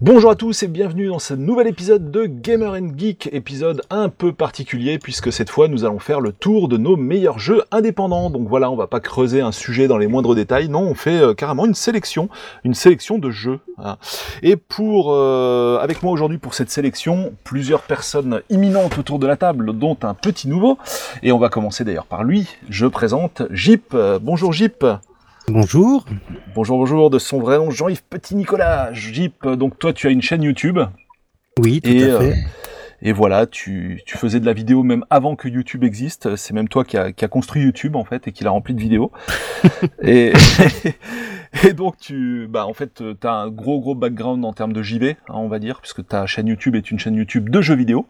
Bonjour à tous et bienvenue dans ce nouvel épisode de Gamer and Geek, épisode un peu particulier puisque cette fois nous allons faire le tour de nos meilleurs jeux indépendants. Donc voilà, on va pas creuser un sujet dans les moindres détails, non, on fait euh, carrément une sélection, une sélection de jeux. hein. Et pour euh, avec moi aujourd'hui pour cette sélection, plusieurs personnes imminentes autour de la table, dont un petit nouveau. Et on va commencer d'ailleurs par lui. Je présente Jip. Euh, bonjour Jip. Bonjour. Bonjour, bonjour, de son vrai nom Jean-Yves Petit-Nicolas. Jip, donc toi tu as une chaîne YouTube. Oui, tout Et, à fait. euh, Et voilà, tu, tu faisais de la vidéo même avant que YouTube existe. C'est même toi qui a, qui a construit YouTube en fait et qui l'a rempli de vidéos. et, et donc tu, bah en fait, tu as un gros gros background en termes de JV, hein, on va dire, puisque ta chaîne YouTube est une chaîne YouTube de jeux vidéo.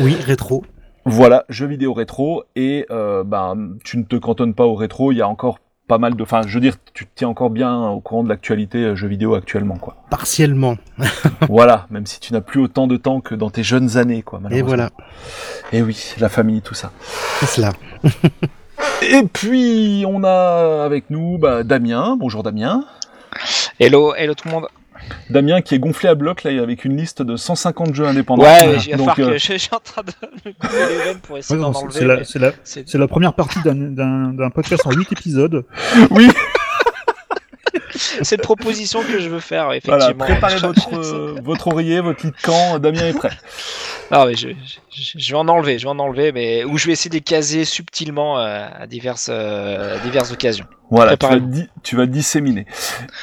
Oui, rétro. Voilà, jeux vidéo rétro et euh, bah, tu ne te cantonnes pas au rétro. Il y a encore pas mal de, enfin, je veux dire, tu te tiens encore bien au courant de l'actualité euh, jeux vidéo actuellement, quoi. Partiellement. voilà, même si tu n'as plus autant de temps que dans tes jeunes années, quoi. Et malheureusement. voilà, Et oui, la famille, tout ça. c'est cela. Et puis, on a avec nous bah, Damien. Bonjour Damien. Hello, hello tout le monde. Damien qui est gonflé à bloc, là, avec une liste de 150 jeux indépendants. Ouais, Voilà. j'ai Donc, euh, que je, suis en train de les pour essayer Ouais, d'en enlever. c'est la, mais c'est la- c'est- c'est la première partie d'un- d'un d'un podcast en 8 épisodes. oui, C'est une proposition que je veux faire, voilà, effectivement. préparez Je- votre, euh, votre oreiller, votre lit de camp, Damien est prêt. Non, mais je, je- je vais en enlever, je vais en enlever, mais ou je vais essayer de les caser subtilement euh, à diverses, euh, à diverses occasions. Voilà, tu vas, Préparez-vous. di- tu vas disséminer.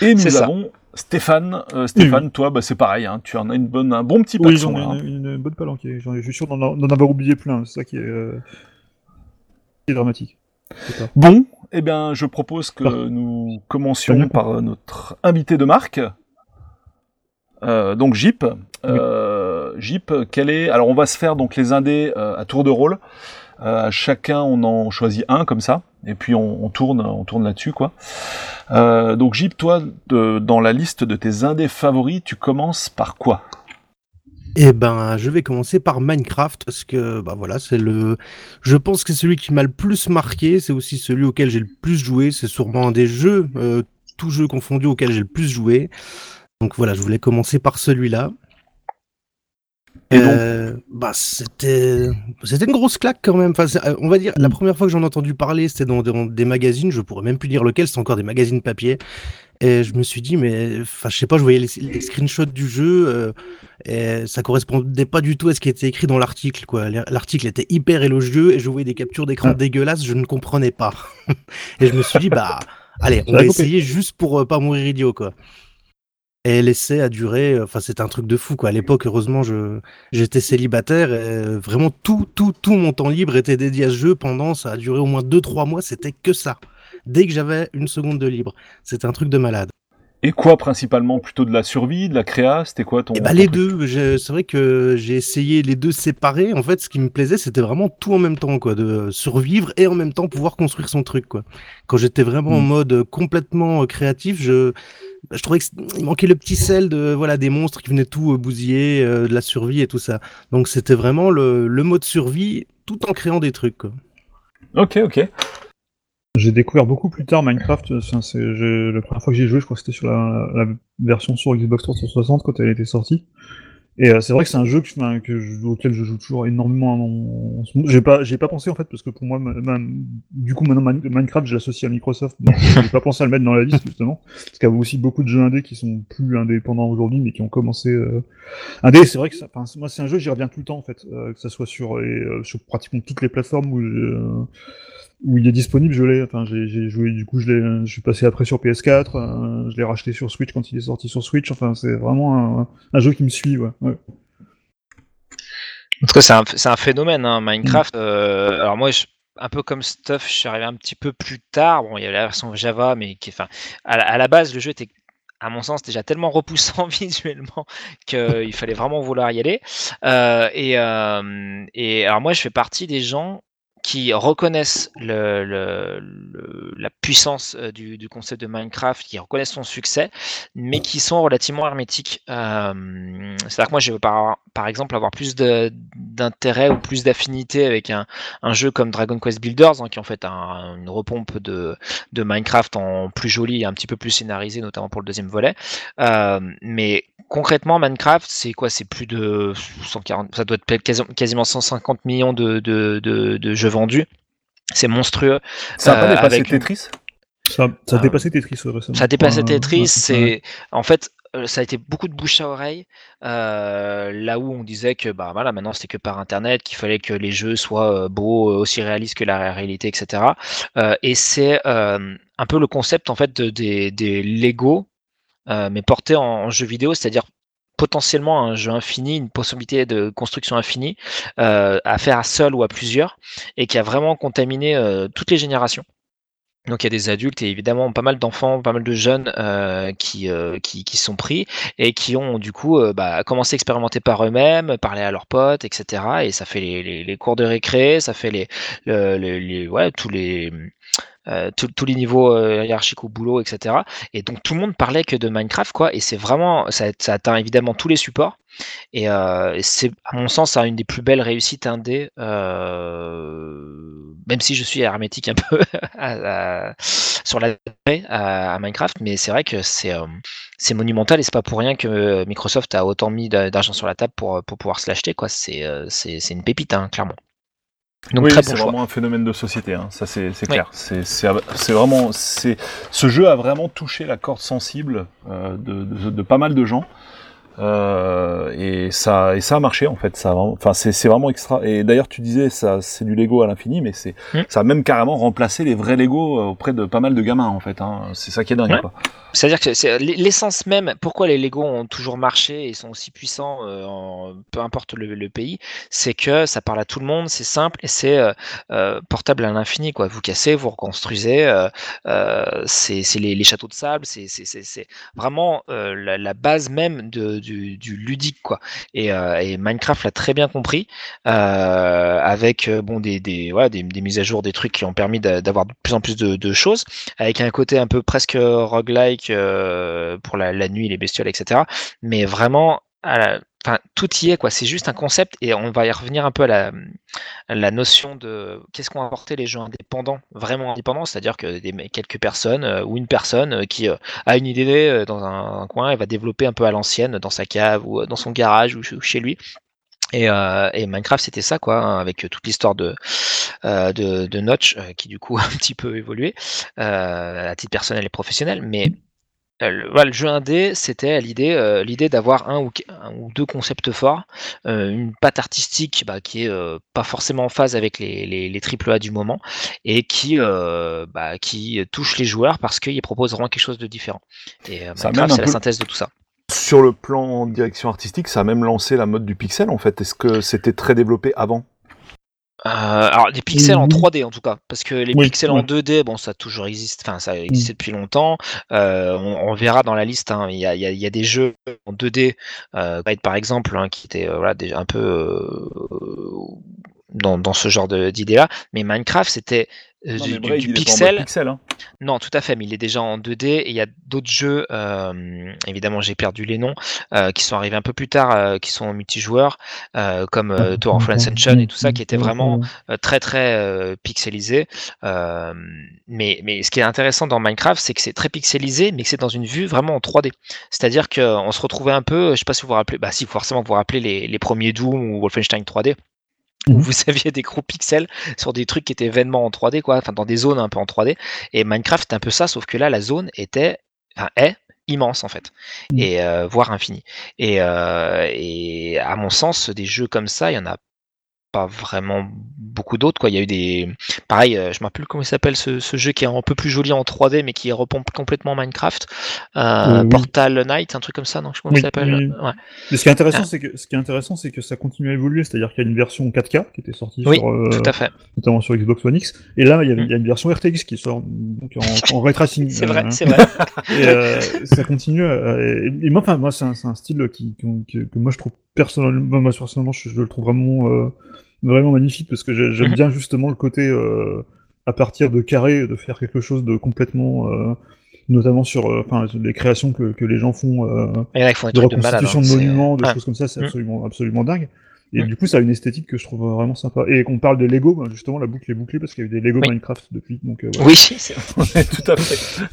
Et nous C'est ça. avons Stéphane. Euh, Stéphane, toi, bah, c'est pareil, hein, tu en as une bonne, un bon petit Oui, paxon, j'en ai hein. une, une bonne palanquée. J'en ai- Je suis sûr d'en avoir oublié plein. C'est ça qui est, euh, qui est dramatique. Bon, eh bien, je propose que nous commencions par euh, notre invité de marque. Donc Jeep, Jeep, quel est Alors on va se faire donc les indés à tour de rôle. Euh, chacun on en choisit un comme ça, et puis on, on tourne, on tourne là-dessus quoi. Euh, donc Jeep, toi, dans la liste de tes indés favoris, tu commences par quoi? Eh ben, je vais commencer par Minecraft parce que, bah voilà, c'est le. Je pense que c'est celui qui m'a le plus marqué. C'est aussi celui auquel j'ai le plus joué. C'est sûrement un des jeux, euh, tous jeux confondus, auxquels j'ai le plus joué. Donc voilà, je voulais commencer par celui-là. Et donc, Euh, bah c'était c'était une grosse claque quand même. Enfin, euh, on va dire la première fois que j'en ai entendu parler, c'était dans, dans des magazines. Je pourrais même plus dire lequel. C'est encore des magazines papier. Et je me suis dit, mais enfin, je sais pas, je voyais les, les screenshots du jeu euh, et ça correspondait pas du tout à ce qui était écrit dans l'article. Quoi, l'article était hyper élogieux et je voyais des captures d'écran Ah. dégueulasses. Je ne comprenais pas. et je me suis dit, bah allez, on va essayer juste pour euh, pas mourir idiot, quoi. Et l'essai a duré, euh, enfin c'était un truc de fou quoi. À l'époque, heureusement, je j'étais célibataire. Et euh, vraiment tout, tout, tout mon temps libre était dédié à ce jeu. Pendant, ça a duré au moins 2-3 mois. C'était que ça. Dès que j'avais une seconde de libre, c'était un truc de malade. et quoi principalement? Plutôt de la survie, de la créa? C'était quoi ton bah les deux. C'est vrai que j'ai essayé les deux séparés. En fait, ce qui me plaisait, c'était vraiment tout en même temps, quoi, de survivre et en même temps pouvoir construire son truc, quoi. Quand j'étais vraiment en Mm. mode complètement euh, créatif, je je trouvais qu'il manquait le petit sel de voilà des monstres qui venaient tout euh, bousiller, euh, de la survie et tout ça. Donc c'était vraiment le, le mode survie tout en créant des trucs. Quoi. Ok, ok. J'ai découvert beaucoup plus tard Minecraft. euh, c'est- j'ai- la première fois que j'y ai joué, je crois que c'était sur la, la version sur Xbox 360 quand elle était sortie. Et euh, c'est vrai que c'est un jeu que, enfin, que je- auquel je joue toujours énormément en. J'ai pas, j'ai pas pensé en fait parce que pour moi, ma- ma- du coup maintenant Min- Minecraft, je l'associe à Microsoft. Donc j'ai pas pensé à le mettre dans la liste justement parce qu'il y a aussi beaucoup de jeux indés qui sont plus indépendants aujourd'hui, mais qui ont commencé euh... indés. C'est vrai que ça, moi c'est un jeu j'y reviens tout le temps en fait, euh, que ça soit sur, les, euh, sur pratiquement toutes les plateformes où euh, où il est disponible, je l'ai. Enfin, j'ai j'ai joué, du coup, je l'ai, je suis passé après sur PS4, euh, je l'ai racheté sur Switch quand il est sorti sur Switch. Enfin, c'est vraiment un, un jeu qui me suit, ouais. ouais. En tout cas, c'est un, c'est un phénomène, hein, Minecraft. Mm. euh, alors moi, je- un peu comme Stuff, je suis arrivé un petit peu plus tard. Bon, il y avait la version Java, mais qui, enfin, à, la- à la base, le jeu était, à mon sens, déjà tellement repoussant visuellement qu'il fallait vraiment vouloir y aller. Euh, et, euh, et alors moi, je fais partie des gens qui reconnaissent la puissance euh, du, concept de Minecraft, qui reconnaissent son succès, mais qui sont relativement hermétiques. Euh, C'est-à-dire que moi, je veux par, par exemple avoir plus d'intérêt ou plus d'affinité avec un, jeu comme Dragon Quest Builders, hein, qui est en fait un, une repompe de, Minecraft en plus joli et un petit peu plus scénarisé, notamment pour le deuxième volet. Euh, mais concrètement, Minecraft, c'est quoi? C'est plus de 140, ça doit être quasiment 150 millions de jeux vendus. C'est monstrueux. Ça a pas dépassé avec... Tetris? Ça, ça, a dépassé Tetris récemment. Ça a dépassé Tetris. C'est en fait ça a été beaucoup de bouche à oreille. Euh, là où on disait que bah voilà maintenant c'était que par internet, qu'il fallait que les jeux soient beaux, aussi réalistes que la réalité, etc. Euh, et c'est euh, un peu le concept en fait de, des, des Lego, mais porté en, en jeu vidéo, c'est-à-dire potentiellement un jeu infini, une possibilité de construction infinie euh, à faire à seul ou à plusieurs, et qui a vraiment contaminé euh, toutes les générations. Donc il y a des adultes et évidemment pas mal d'enfants, pas mal de jeunes euh, qui, euh, qui, qui sont pris et qui ont du coup euh, bah, commencé à expérimenter par eux-mêmes, parler à leurs potes, etc. Et ça fait les, les, les cours de récré, ça fait les, les, ouais, tous les euh, tous les niveaux euh, hiérarchiques au boulot, etc. Et donc tout le monde parlait que de Minecraft, quoi. Et c'est vraiment, ça, ça, atteint évidemment tous les supports. Et, euh, c'est, à mon sens, une des plus belles réussites indé, même si je suis hermétique un peu sur la à, à, Minecraft, mais c'est vrai que c'est, monumental et c'est pas pour rien que Microsoft a autant mis d'argent sur la table pour, pour pouvoir se l'acheter, quoi. C'est, c'est, c'est une pépite, hein, clairement. Donc oui, c'est vraiment un phénomène de société, hein. ça c'est clair. Oui. C'est vraiment, c'est ce jeu a vraiment touché la corde sensible euh, de, de, de, pas mal de gens. Euh, et ça et ça a marché en fait ça enfin c'est vraiment extra et d'ailleurs tu disais ça c'est du Lego à l'infini mais c'est mmh. ça a même carrément remplacé les vrais Lego auprès de pas mal de gamins en fait hein. c'est ça qui est dingue ouais. c'est-à-dire que l'essence même pourquoi les Lego ont toujours marché et sont aussi puissants euh, en, peu importe le, le pays c'est que ça parle à tout le monde c'est simple et c'est euh, euh, portable à l'infini quoi vous cassez vous reconstruisez euh, c'est les, les, châteaux de sable c'est vraiment la, la, base même de, du, du, ludique quoi. Et, euh, et Minecraft l'a très bien compris euh, avec bon des des, voilà, des, des mises à jour, des trucs qui ont permis d'avoir de plus en plus de, choses, avec un côté un peu presque roguelike euh, pour la, la, nuit, les bestioles, etc. Mais vraiment la, enfin, tout y est quoi. C'est juste un concept et on va y revenir un peu à la, notion de qu'est-ce qu'ont apporté les jeux indépendants, vraiment indépendants, c'est-à-dire que des, quelques personnes euh, ou une personne euh, qui euh, a une idée dans un, coin et va développer un peu à l'ancienne dans sa cave ou dans son garage ou, chez lui. Et, Minecraft c'était ça quoi, hein, avec toute l'histoire de, de, Notch qui du coup a un petit peu évolué à titre personnel et professionnel, mais le, voilà, le jeu indé, c'était l'idée, euh, l'idée d'avoir un ou, un ou, deux concepts forts, euh, une patte artistique bah, qui est euh, pas forcément en phase avec les, les, les AAA du moment et qui, euh, bah, qui touche les joueurs parce qu'il propose vraiment quelque chose de différent. Et Minecraft, c'est la synthèse de tout ça. Sur le plan direction artistique, ça a même lancé la mode du pixel en fait. Est-ce que c'était très développé avant? Euh, alors des pixels mmh. en 3D en tout cas, parce que les oui, pixels oui. en 2D, bon ça a toujours existe, enfin ça a existé mmh. depuis longtemps. Euh, on, on, verra dans la liste, hein, il y, a, y, a, y, a, des jeux en 2D, euh, par exemple, hein, qui étaient euh, voilà, déjà un peu euh, dans, dans, ce genre d'idée-là, mais Minecraft c'était euh, du, du, du pixel. pixel hein. Non, tout à fait, mais il est déjà en 2D et il y a d'autres jeux, euh, évidemment j'ai perdu les noms, euh, qui sont arrivés un peu plus tard, euh, qui sont multijoueurs, comme Tour of Ascension et tout ça, qui étaient vraiment très très pixelisés. mais, mais ce qui est intéressant dans Minecraft, c'est que c'est très pixelisé, mais que c'est dans une vue vraiment en 3D. C'est-à-dire qu'on se retrouvait un peu, je sais pas si vous vous rappelez, bah si forcément vous vous rappelez les, les premiers Doom ou Wolfenstein 3D où mhm. vous aviez des gros pixels sur des trucs qui étaient vainement en 3D, quoi, enfin dans des zones un peu en 3D. Et Minecraft c'est un peu ça, sauf que là la zone était, enfin est immense en fait, mmh. et euh, voire infinie. Et, euh, et à mon sens, des jeux comme ça, il y en a pas vraiment beaucoup d'autres quoi il y a eu des pareil euh, je me rappelle comment il s'appelle ce, ce, jeu qui est un peu plus joli en 3D mais qui repompe complètement Minecraft euh, oui. Portal Knight un truc comme ça non je comment oui, il s'appelle oui. ouais. mais ce qui est intéressant ah. c'est que ce qui est intéressant c'est que ça continue à évoluer c'est-à-dire qu'il y a une version 4K qui était sortie sur euh, tout à fait. notamment sur Xbox One X et là il y a, il y a une version RTX qui sort donc en, en ray tracing c'est vrai c'est vrai et euh, ça continue et, et, moi enfin moi c'est un, un, style qui, qui, que, que, moi je trouve personnellement moi personnellement je, je le trouve vraiment vraiment magnifique parce que j'ai- j'aime Mhm. bien justement le côté euh, à partir de carré de faire quelque chose de complètement, euh, notamment sur euh, enfin les créations que, que les gens font euh, Et là, ils font des de trucs de malade. reconstitution hein, de monuments, de ouais. choses comme ça, c'est Mm. absolument, absolument dingue. Et Mm. du coup, ça a une esthétique que je trouve vraiment sympa. Et qu'on parle des Lego, ben, justement, la boucle est bouclée parce qu'il y a eu des Lego Oui. Minecraft depuis. Donc, euh, voilà. Oui, c'est tout à fait.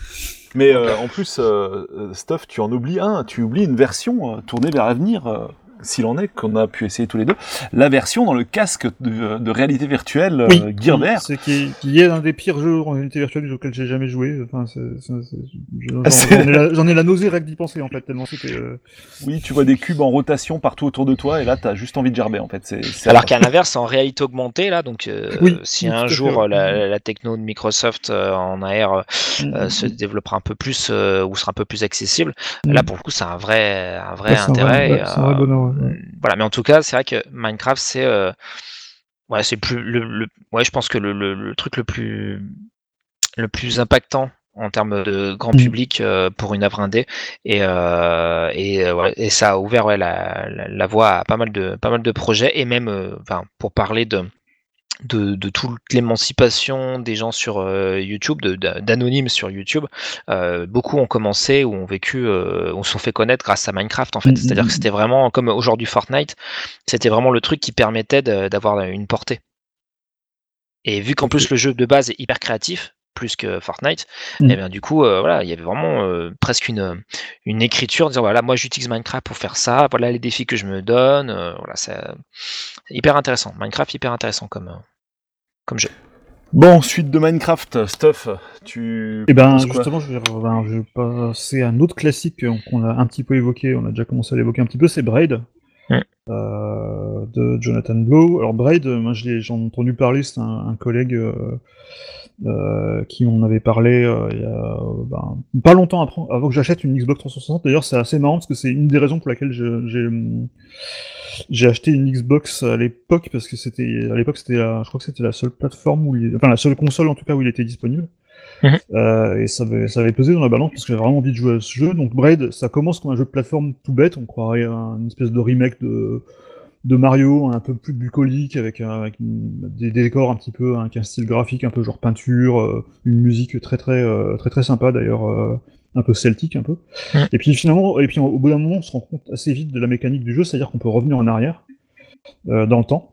Mais euh, en plus, euh, euh, Stuff, tu en oublies un, tu oublies une version euh, tournée vers l'avenir, euh, s'il en est, qu'on a pu essayer tous les deux. La version dans le casque de, de réalité virtuelle euh, Oui, Gear oui, VR. C'est qui est, qui est l'un des pires jeux en réalité virtuelle auxquels j'ai jamais joué. Enfin, j'en Ah, j'en ai, la- j'en ai la nausée rien que d'y penser en fait, tellement c'était. euh, Oui, tu vois des cubes en rotation partout autour de toi, et là, t'as juste envie de gerber, en fait. Alors qu'à l'inverse, c'est en réalité augmentée, là, donc euh, Oui, si oui, un fait, jour la, la techno de Microsoft euh, en AR euh, mm, se développera un peu plus euh, ou sera un peu plus accessible, mm. là pour le coup c'est un vrai, un vrai Ouais, c'est un vrai- intérêt. et, un vrai euh, bonheur, ouais. Voilà, mais en tout cas, c'est vrai que Minecraft, c'est euh, ouais, c'est plus le, le- ouais, je pense que le, le- le truc le plus le plus impactant en termes de grand Mm. public euh, pour une œuvre indé et euh, et, euh, ouais, et ça a ouvert ouais, la, la, la voie à pas mal de pas mal de projets et même euh, enfin pour parler de de, de toute l'émancipation des gens sur euh, YouTube, d'anonymes sur YouTube, euh, beaucoup ont commencé ou ont vécu, euh, ou se sont fait connaître grâce à Minecraft en fait. Mm, C'est-à-dire mm, que c'était vraiment comme aujourd'hui Fortnite, c'était vraiment le truc qui permettait d'avoir une portée. Et vu qu'en plus le jeu de base est hyper créatif, plus que Fortnite, Mm. et bien du coup, euh, voilà, il y avait vraiment euh, presque une, une écriture, en disant voilà, moi j'utilise Minecraft pour faire ça, voilà les défis que je me donne, euh, voilà, c'est hyper intéressant. Minecraft hyper intéressant comme, euh, comme jeu. Bon, suite de Minecraft, Stuff, tu... Et ben justement, je vais, ben, je vais passer à un autre classique qu'on a un petit peu évoqué, on a déjà commencé à l'évoquer un petit peu, c'est Braid. Mm. euh, de Jonathan Blow. Alors Braid, moi je l'ai- j'en ai entendu parler, c'est un, un collègue euh, euh, qui m'en avait parlé euh, il y a euh, ben, pas longtemps après, avant que j'achète une Xbox 360. D'ailleurs, c'est assez marrant parce que c'est une des raisons pour laquelle j'ai acheté une Xbox à l'époque parce que c'était à l'époque c'était je crois que c'était la seule plateforme où il, enfin la seule console en tout cas où il était disponible. Mhm. Euh, et ça avait, ça avait pesé dans la balance parce que j'avais vraiment envie de jouer à ce jeu. Donc Braid, ça commence comme un jeu de plateforme tout bête, on croirait à une espèce de remake de, de Mario, un peu plus bucolique, avec, des décors un petit peu, avec un style graphique un peu genre peinture, euh, une musique très très euh, très très sympa d'ailleurs, euh, un peu celtique un peu. Et puis finalement, et puis au bout d'un moment, on se rend compte assez vite de la mécanique du jeu, c'est-à-dire qu'on peut revenir en arrière euh, dans le temps.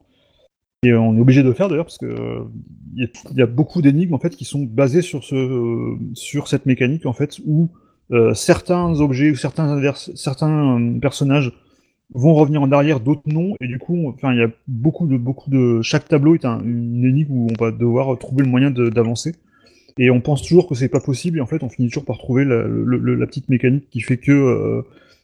Et on est obligé de le faire d'ailleurs parce que euh, il y, a- il y a beaucoup d'énigmes en fait qui sont basées sur ce euh, sur cette mécanique en fait où certains objets ou certains certains personnages vont revenir en arrière, d'autres non, et du coup, enfin, il y a beaucoup de beaucoup de chaque tableau est un- une énigme où on va devoir trouver le moyen d'avancer. Et on pense toujours que c'est pas possible, et en fait, on finit toujours par trouver la, le- le- la petite mécanique qui fait que euh,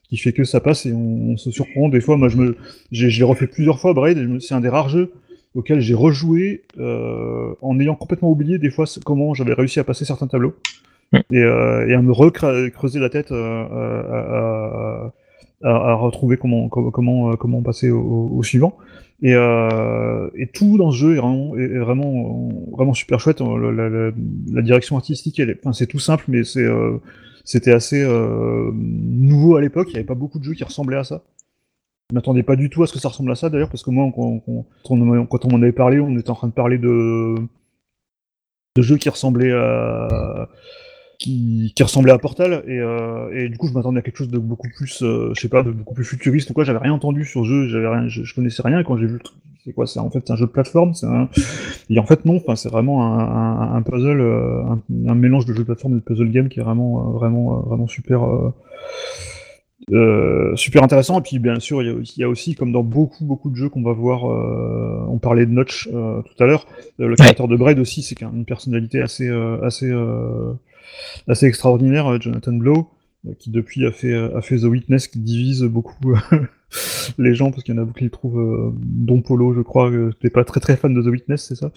qui fait que ça passe, et on, on se surprend. Des fois, moi, je me j'ai refait plusieurs fois Braid, c'est un des rares jeux auquel j'ai rejoué euh, en ayant complètement oublié des fois comment j'avais réussi à passer certains tableaux Mm. et, euh, et à me recreuser la tête à, à- à- à retrouver comment comment comment, euh, comment passer au, au- suivant. Et, euh, et tout dans ce jeu est vraiment est vraiment vraiment super chouette. La, la- la- la direction artistique elle enfin c'est tout simple mais c'est euh, c'était assez euh, nouveau à l'époque. Il n'y avait pas beaucoup de jeux qui ressemblaient à ça. Je m'attendais pas du tout à ce que ça ressemble à ça d'ailleurs parce que moi quand on, quand on m'en avait parlé on était en train de parler de de jeux qui ressemblaient à qui, qui ressemblait à Portal et, euh, et du coup je m'attendais à quelque chose de beaucoup plus euh, je sais pas de beaucoup plus futuriste ou quoi. J'avais rien entendu sur le jeu j'avais rien je, je connaissais rien. Et quand j'ai vu le truc c'est quoi c'est en fait un jeu de plateforme c'est un... et en fait non enfin c'est vraiment un, un, un puzzle euh, un, un, mélange de jeu de plateforme et de puzzle game qui est vraiment euh, vraiment vraiment super euh, euh, super intéressant. Et puis bien sûr il y, a, il y, a, aussi comme dans beaucoup beaucoup de jeux qu'on va voir euh, on parlait de Notch euh, tout à l'heure le créateur de Braid aussi c'est une personnalité assez euh, assez assez extraordinaire Jonathan Blow qui depuis a fait a fait The Witness qui divise beaucoup les gens parce qu'il y en a beaucoup qui le trouvent euh, Don Polo je crois que t'es pas très très fan de The Witness c'est ça?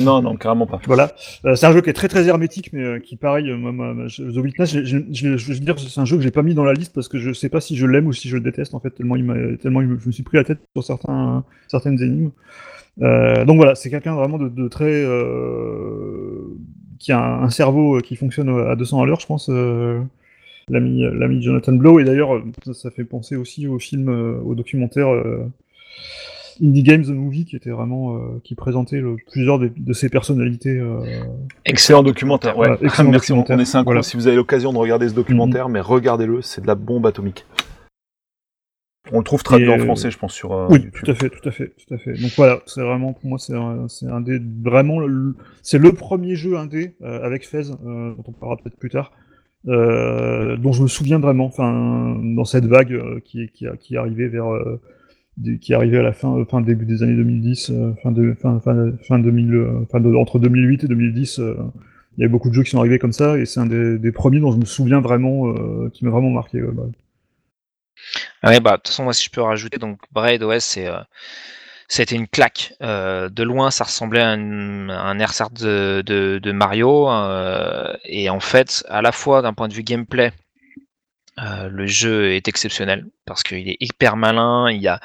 Non non carrément pas. Voilà. Euh, c'est un jeu qui est très très hermétique mais euh, qui pareil moi, moi, je, The Witness je, je, veux dire c'est un jeu que j'ai pas mis dans la liste parce que je sais pas si je l'aime ou si je le déteste en fait tellement il tellement il je me suis pris la tête sur certains certaines énigmes. Euh, donc voilà c'est quelqu'un vraiment de, de très euh, qui a un, un, cerveau qui fonctionne à 200 à l'heure je pense euh, l'ami l'ami Jonathan Blow et d'ailleurs ça, ça, fait penser aussi au film euh, au documentaire euh, Indie Games The Movie qui était vraiment euh, qui présentait le, plusieurs de, de ses personnalités. euh, Excellent documentaire. Ouais. Voilà, excellent Merci, on- documentaire. on est. Voilà. Si vous avez l'occasion de regarder ce documentaire, mais regardez-le, c'est de la bombe atomique. On le trouve traduit en euh, français, je pense, sur euh, oui, YouTube. tout à fait, tout à fait, tout à fait. Donc voilà, c'est vraiment pour moi c'est un, c'est un des vraiment le- c'est le premier jeu indé euh, avec Fez dont on parlera peut-être plus tard. Euh, dont je me souviens vraiment, enfin dans cette vague euh, qui qui a- qui est arrivée vers euh, qui est arrivée à la fin fin début des années 2010, euh, fin de fin fin fin 2000 euh, fin de, entre 2008 et 2010 euh, il y a beaucoup de jeux qui sont arrivés comme ça et c'est un des, des premiers dont je me souviens vraiment qui m'a vraiment marqué. ouais, bah. Ouais, bah, de toute façon, moi, si je peux rajouter, donc Braid, ouais, c'est, euh, c'était une claque. Euh, de loin, ça ressemblait à un, RSR de, Mario. euh, et en fait, à la fois d'un point de vue gameplay, euh, le jeu est exceptionnel parce qu'il est hyper malin. Il y a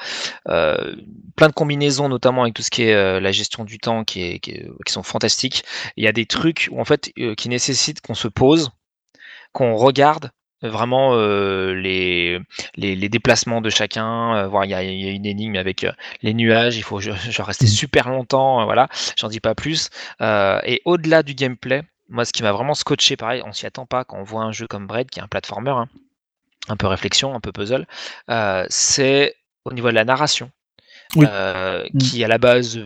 euh, plein de combinaisons, notamment avec tout ce qui est euh, la gestion du temps, qui, sont fantastiques. Il y a des trucs euh, qui nécessitent qu'on se pose, qu'on regarde vraiment euh, les, les, les déplacements de chacun. euh, voir, il y a, il y a une énigme avec euh, les nuages. Il faut genre rester super longtemps. voilà, j'en dis pas plus. Et au-delà du gameplay, moi, ce qui m'a vraiment scotché, pareil, on s'y attend pas quand on voit un jeu comme Bread, qui est un platformer, hein, un peu réflexion, un peu puzzle, c'est au niveau de la narration, Oui. Mm. qui à la base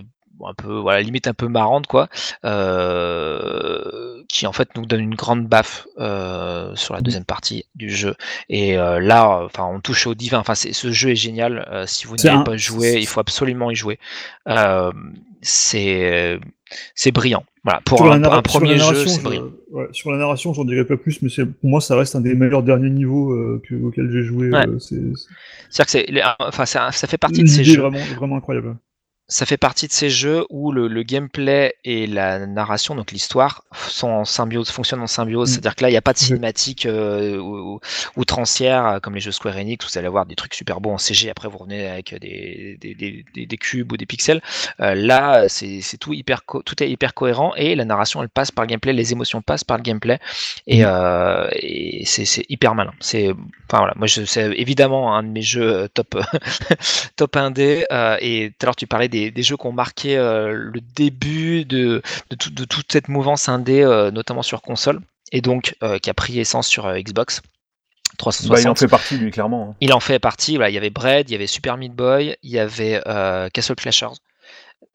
un peu voilà limite un peu marrante quoi euh, qui en fait nous donne une grande baffe euh, sur la deuxième partie du jeu et euh, là enfin on touche au divin enfin ce jeu est génial si vous n'y avez un- pas joué il faut absolument y jouer c'est c'est brillant voilà pour Sur la un, premier sur jeu narration, c'est je- brillant ouais, sur la narration, j'en dirais pas plus, mais c'est pour moi, ça reste un des meilleurs derniers niveaux euh, que, auxquels j'ai joué. Ouais. euh, c'est c'est- c'est-à-dire que c'est les- enfin ça fait partie de ces jeux vraiment, vraiment incroyable. Ça fait partie de ces jeux où le, le gameplay et la narration, donc l'histoire, sont en symbiose, fonctionnent en symbiose. Mm. C'est-à-dire que là, il n'y a pas de Oui. cinématique euh, ou- ou- outrancière euh, comme les jeux Square Enix où vous allez avoir des trucs super beaux en CG. Après, vous revenez avec des, des, des, des- des cubes ou des pixels. Euh, là, c'est tout hyper, tout est hyper cohérent et la narration, elle passe par le gameplay, les émotions passent par le gameplay et, Mm. euh, et c'est hyper malin. C'est, enfin voilà, moi, c'est évidemment un de mes jeux top top 1D. euh, et tout à l'heure, tu parlais des, des jeux qui ont marqué euh, le début de, de, tout- de toute cette mouvance indé, euh, notamment sur console, et donc euh, qui a pris essence sur Xbox Bah, 360. il en fait partie, lui, clairement. hein. Il en fait partie. Voilà, il y avait Bread, il y avait Super Meat Boy, il y avait Castle Clashers.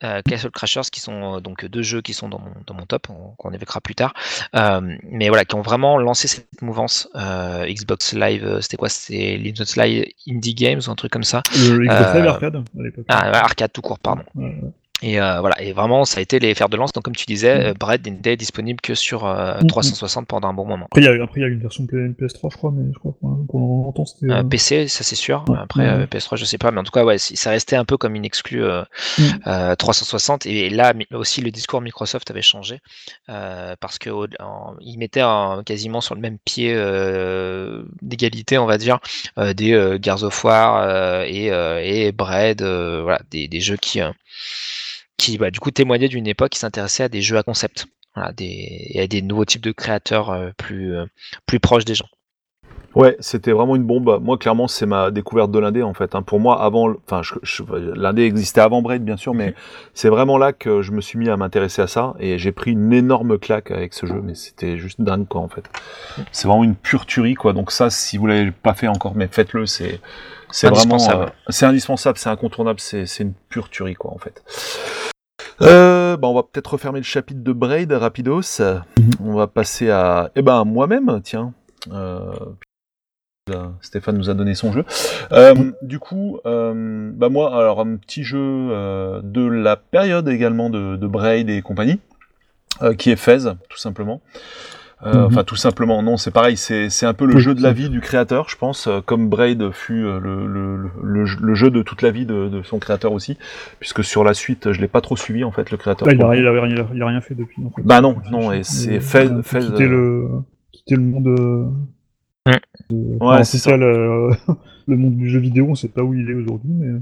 Euh, Castle Crashers qui sont euh, donc deux jeux qui sont dans mon, dans mon top on- qu'on évoquera plus tard Euh, mais voilà qui ont vraiment lancé cette mouvance euh, Xbox Live euh, c'était quoi? C'était l'Xbox Live Indie Games ou un truc comme ça Xbox Live Euh, Arcade à l'époque. ah, arcade tout court pardon Ouais, ouais. Et euh, voilà, et vraiment, ça a été les fers de lance. Donc, comme tu disais, Mm. euh, Bread n'était disponible que sur euh, Mm. 360 pendant un bon moment. Après, il y a, après, il y a une version P- PS3, je crois, mais je crois c'était. Euh, euh, PC, ça c'est sûr. Ouais, Après, ouais, euh, ouais. PS3, je sais pas, mais en tout cas, ouais, ça restait un peu comme une exclue Mm. euh, 360. Et là aussi, le discours Microsoft avait changé parce que au- en- ils mettaient en- quasiment sur le même pied d'égalité, on va dire, des Gears of War et, et Bread, voilà, des, des jeux qui, qui bah, du coup témoignaient d'une époque qui s'intéressait à des jeux à concept. Et à des nouveaux types de créateurs euh, plus, euh, plus proches des gens. Ouais, c'était vraiment une bombe. Moi, clairement, c'est ma découverte de l'indé en fait. hein. Pour moi, avant, enfin, l'indé existait avant Braid, bien sûr, mais c'est vraiment là que je me suis mis à m'intéresser à ça et j'ai pris une énorme claque avec ce jeu. Mais c'était juste dingue, quoi, en fait. C'est vraiment une pure tuerie, quoi. Donc ça, si vous l'avez pas fait encore, mais faites-le. C'est, c'est vraiment, Indispensable. euh, c'est indispensable, c'est incontournable, c'est, c'est une pure tuerie, quoi, en fait. Euh, bah on va peut-être refermer le chapitre de Braid rapidos. On va passer à, eh ben, moi-même, tiens. Euh, Stéphane nous a donné son jeu. Euh, du coup, euh, bah moi, alors un petit jeu euh, de la période également de, de Braid et compagnie, qui est Fez, tout simplement. Mhm. Enfin, tout simplement, non, c'est pareil, c'est un peu le Oui, jeu de la vie du créateur, je pense, comme Braid fut le, le, le, le jeu- de toute la vie de, de son créateur aussi, puisque sur la suite, je l'ai pas trop suivi en fait le créateur. Là, il a, il, a, rien- il a rien fait depuis. Bah non, non, et c'est Fez, Quitter le, quitter le monde. Euh, Mm. Ouais, c'est cas, le, le monde du jeu vidéo, on sait pas où il est aujourd'hui, mais.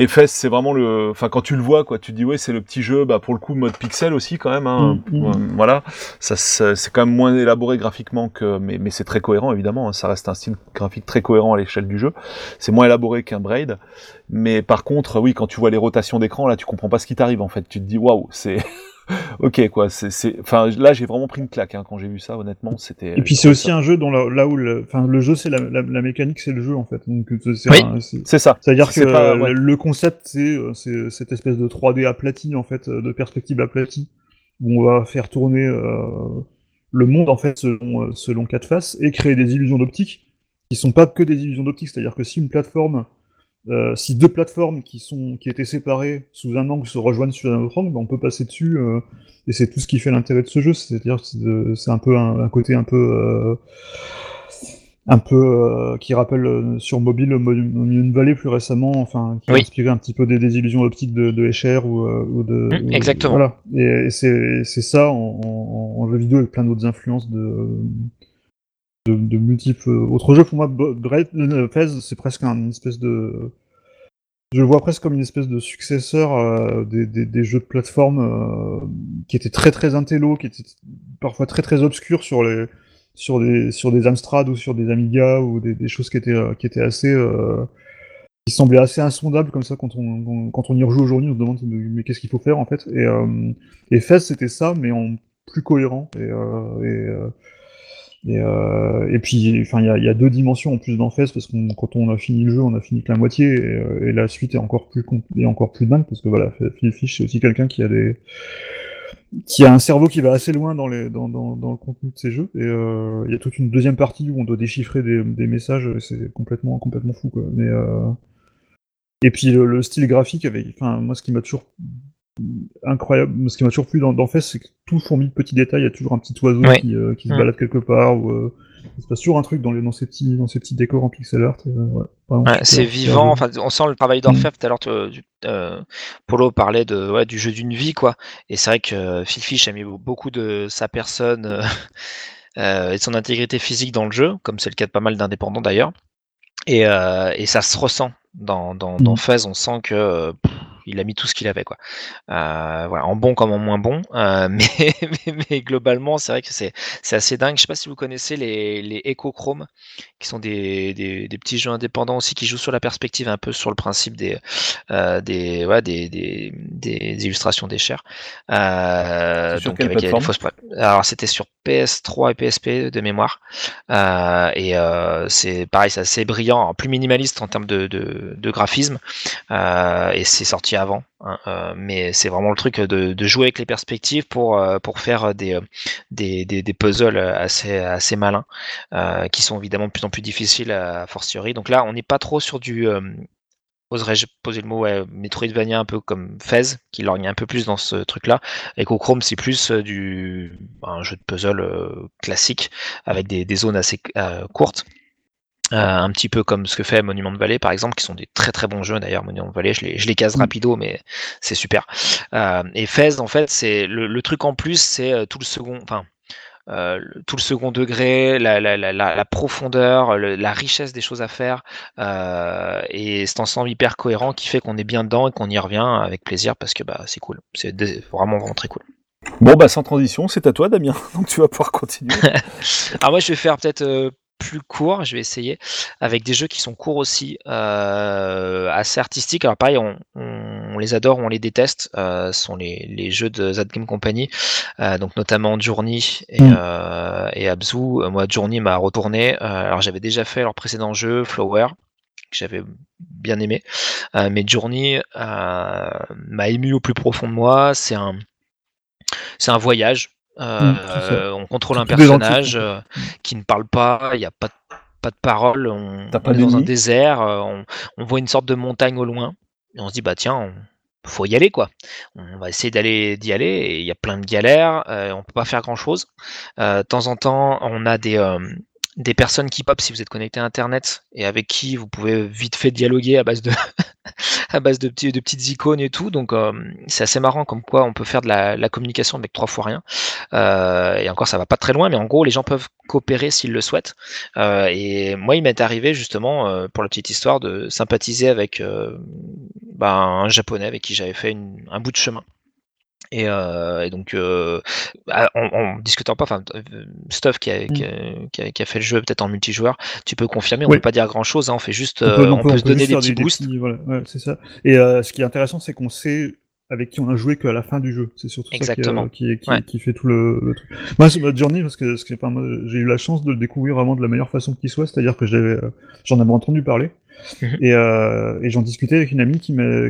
Et Fez, c'est vraiment le, enfin quand tu le vois, quoi, tu te dis ouais, c'est le petit jeu, bah pour le coup mode pixel aussi quand même, hein, Mm, mm. Euh, voilà. Ça, ça- c'est quand même moins élaboré graphiquement que, mais, mais c'est très cohérent évidemment. hein, ça reste un style graphique très cohérent à l'échelle du jeu. C'est moins élaboré qu'un Braid, mais par contre, oui, quand tu vois les rotations d'écran, là, tu comprends pas ce qui t'arrive en fait. Tu te dis waouh, c'est ok quoi. C'est, c'est, enfin là, j'ai vraiment pris une claque hein, quand j'ai vu ça. Honnêtement, c'était. Et puis c'est aussi un jeu dont la- là où le, enfin le jeu c'est la, la, la mécanique c'est le jeu en fait. Donc c'est Oui. un- c'est- C'est ça. C'est-à-dire que pas- euh, ouais. le concept, c'est euh, c'est cette espèce de 3D aplati, en fait, euh, de perspective aplatie, où on va faire tourner euh, le monde, en fait, selon, euh, selon quatre faces, et créer des illusions d'optique, qui sont pas que des illusions d'optique, c'est-à-dire que si une plateforme, euh, si deux plateformes qui, sont, qui étaient séparées sous un angle se rejoignent sur un autre angle, ben, on peut passer dessus, euh, et c'est tout ce qui fait l'intérêt de ce jeu, c'est-à-dire que c'est un peu un, un côté un peu... euh, un peu qui rappelle sur mobile Mo- Monument Valley plus récemment, enfin qui Oui. a inspiré un petit peu des, des illusions optiques de, de Escher ou, euh, ou de ou- exactement. Voilà. Et, et c'est c'est ça en, en, en jeu vidéo avec plein d'autres influences de, de multiples autres jeux. Pour moi, Bo- Braid- euh, Fez c'est presque un une espèce de je le vois presque comme une espèce de successeur euh, des, jeux de plateforme euh, qui étaient très très intello, qui étaient parfois très très obscurs sur les sur des sur des Amstrad ou sur des Amiga ou des, choses qui étaient euh, qui étaient assez euh, qui semblaient assez insondables comme ça quand on quand on y rejoue aujourd'hui on se demande mais, qu'est-ce qu'il faut faire en fait et euh, et c'était ça mais en plus cohérent et euh, et euh, et, euh, et puis, enfin, il y a, deux dimensions en plus Fez parce qu'on quand on a fini le jeu, on a fini que la moitié et, euh, la suite est encore plus est encore plus dingue parce que voilà, Phil Fish c'est aussi quelqu'un qui a des qui a un cerveau qui va assez loin dans le contenu de ses jeux et euh, il y a toute une deuxième partie où on doit déchiffrer des, messages c'est complètement complètement fou. Mais et puis le, le style graphique avec, enfin moi ce qui m'a toujours incroyable, ce qui m'a toujours plu dans, dans Fez, c'est que tout fourmi de petits détails, il y a toujours un petit oiseau qui, euh, qui se Mm. balade quelque part ou euh, il se passe toujours un truc dans, les, dans, ces petits, dans ces petits décors en pixel art. euh, ouais, Ouais, c'est vivant, enfin, on sent le travail d'orfèvre. Tout à l'heure, Polo parlait de, ouais, du jeu d'une vie, quoi. Et c'est vrai que Phil Fish a mis beaucoup de sa personne et de son intégrité physique dans le jeu, comme c'est le cas de pas mal d'indépendants d'ailleurs. Et, euh, et ça se ressent dans, dans, dans Mm. Fez, on sent que euh, pff, il a mis tout ce qu'il avait, quoi. Euh, voilà, en bon comme en moins bon. euh, mais, mais, mais globalement, c'est vrai que c'est c'est assez dingue. Je sais pas si vous connaissez les, les Echo Chrome, qui sont des, des, des petits jeux indépendants aussi, qui jouent sur la perspective, un peu sur le principe des, euh, des, ouais, des, des, des illustrations des chairs. Donc avec les- fausses Alors c'était sur PS3 et PSP de mémoire. Et c'est pareil, c'est assez brillant, alors, plus minimaliste en termes de, de, de graphisme. Euh, et c'est sorti avant. hein, euh, mais c'est vraiment le truc de, jouer avec les perspectives pour, euh, faire des, puzzles assez, assez malins, qui sont évidemment de plus en plus difficiles à, fortiori. Donc là, on n'est pas trop sur du. Oserais-je poser le mot ouais, Metroidvania un peu comme Fez, qui lorgne un peu plus dans ce truc-là. Echo Chrome, c'est plus du un jeu de puzzle classique avec des, zones assez courtes. Euh, un petit peu comme ce que fait Monument de Valley par exemple, qui sont des très très bons jeux d'ailleurs. Monument de Valley, je les, je les case Mm. rapido, mais c'est super. Euh, et Fez, en fait, c'est le, le truc en plus, c'est euh, tout le second, enfin euh, tout le second degré, la, la, la, la profondeur, le- la richesse des choses à faire, euh, et cet ensemble hyper cohérent qui fait qu'on est bien dedans et qu'on y revient avec plaisir parce que bah c'est cool, c'est vraiment vraiment très cool. Bon bah sans transition, c'est à toi Damien, donc tu vas pouvoir continuer. Alors moi je vais faire peut-être euh, plus court, je vais essayer avec des jeux qui sont courts aussi, euh, assez artistiques. Alors pareil, on, on- on les adore, on les déteste. Euh, ce sont les, les jeux de That Game Company, euh, donc notamment Journey et, Mm. euh, et Abzu. Euh, Moi Journey m'a retourné. Euh, alors j'avais déjà fait leur précédent jeu Flower que j'avais bien aimé, Euh, mais Journey euh, m'a ému au plus profond de moi. C'est un c'est un voyage. Euh, Mm, ça. on contrôle un personnage euh, qui ne parle pas, il n'y a pas de, pas de parole, on, est dans un désert, euh, on, on voit une sorte de montagne au loin, et on se dit bah tiens, on- faut y aller quoi. On va essayer d'aller d'y aller, et il y a plein de galères, euh, on peut pas faire grand chose. de temps en temps, on a des euh, des personnes qui pop si vous êtes connecté à internet et avec qui vous pouvez vite fait dialoguer à base de à base de, petits, de petites icônes et tout. Donc euh, c'est assez marrant comme quoi on peut faire de la, communication avec trois fois rien. Euh, et encore ça va pas très loin, mais en gros les gens peuvent coopérer s'ils le souhaitent. Euh, et moi il m'est arrivé justement pour la petite histoire de sympathiser avec bah, un japonais avec qui j'avais fait un bout de chemin. Et, euh, et donc, euh, bah, en, en discutant pas, enfin, Stuff qui a, qui, a, qui a- qui a fait le jeu peut-être en multijoueur, tu peux confirmer, on Oui. peut pas dire grand chose, on fait juste, On peut, euh, on on peut- peut on se donner des petits boosts. petits- voilà, ouais, c'est ça. Et euh, ce qui est intéressant, c'est qu'on sait avec qui on a joué qu'à la fin du jeu. C'est surtout Exactement. ça qui, qui, qui, Ouais. qui fait tout le, le truc. Moi, c'est ma journey parce que, que enfin, j'ai eu la chance de le découvrir vraiment de la meilleure façon qu'il soit, c'est-à-dire que j'avais, j'en avais entendu parler Mhm. et, et j'en discutais avec une amie qui m'a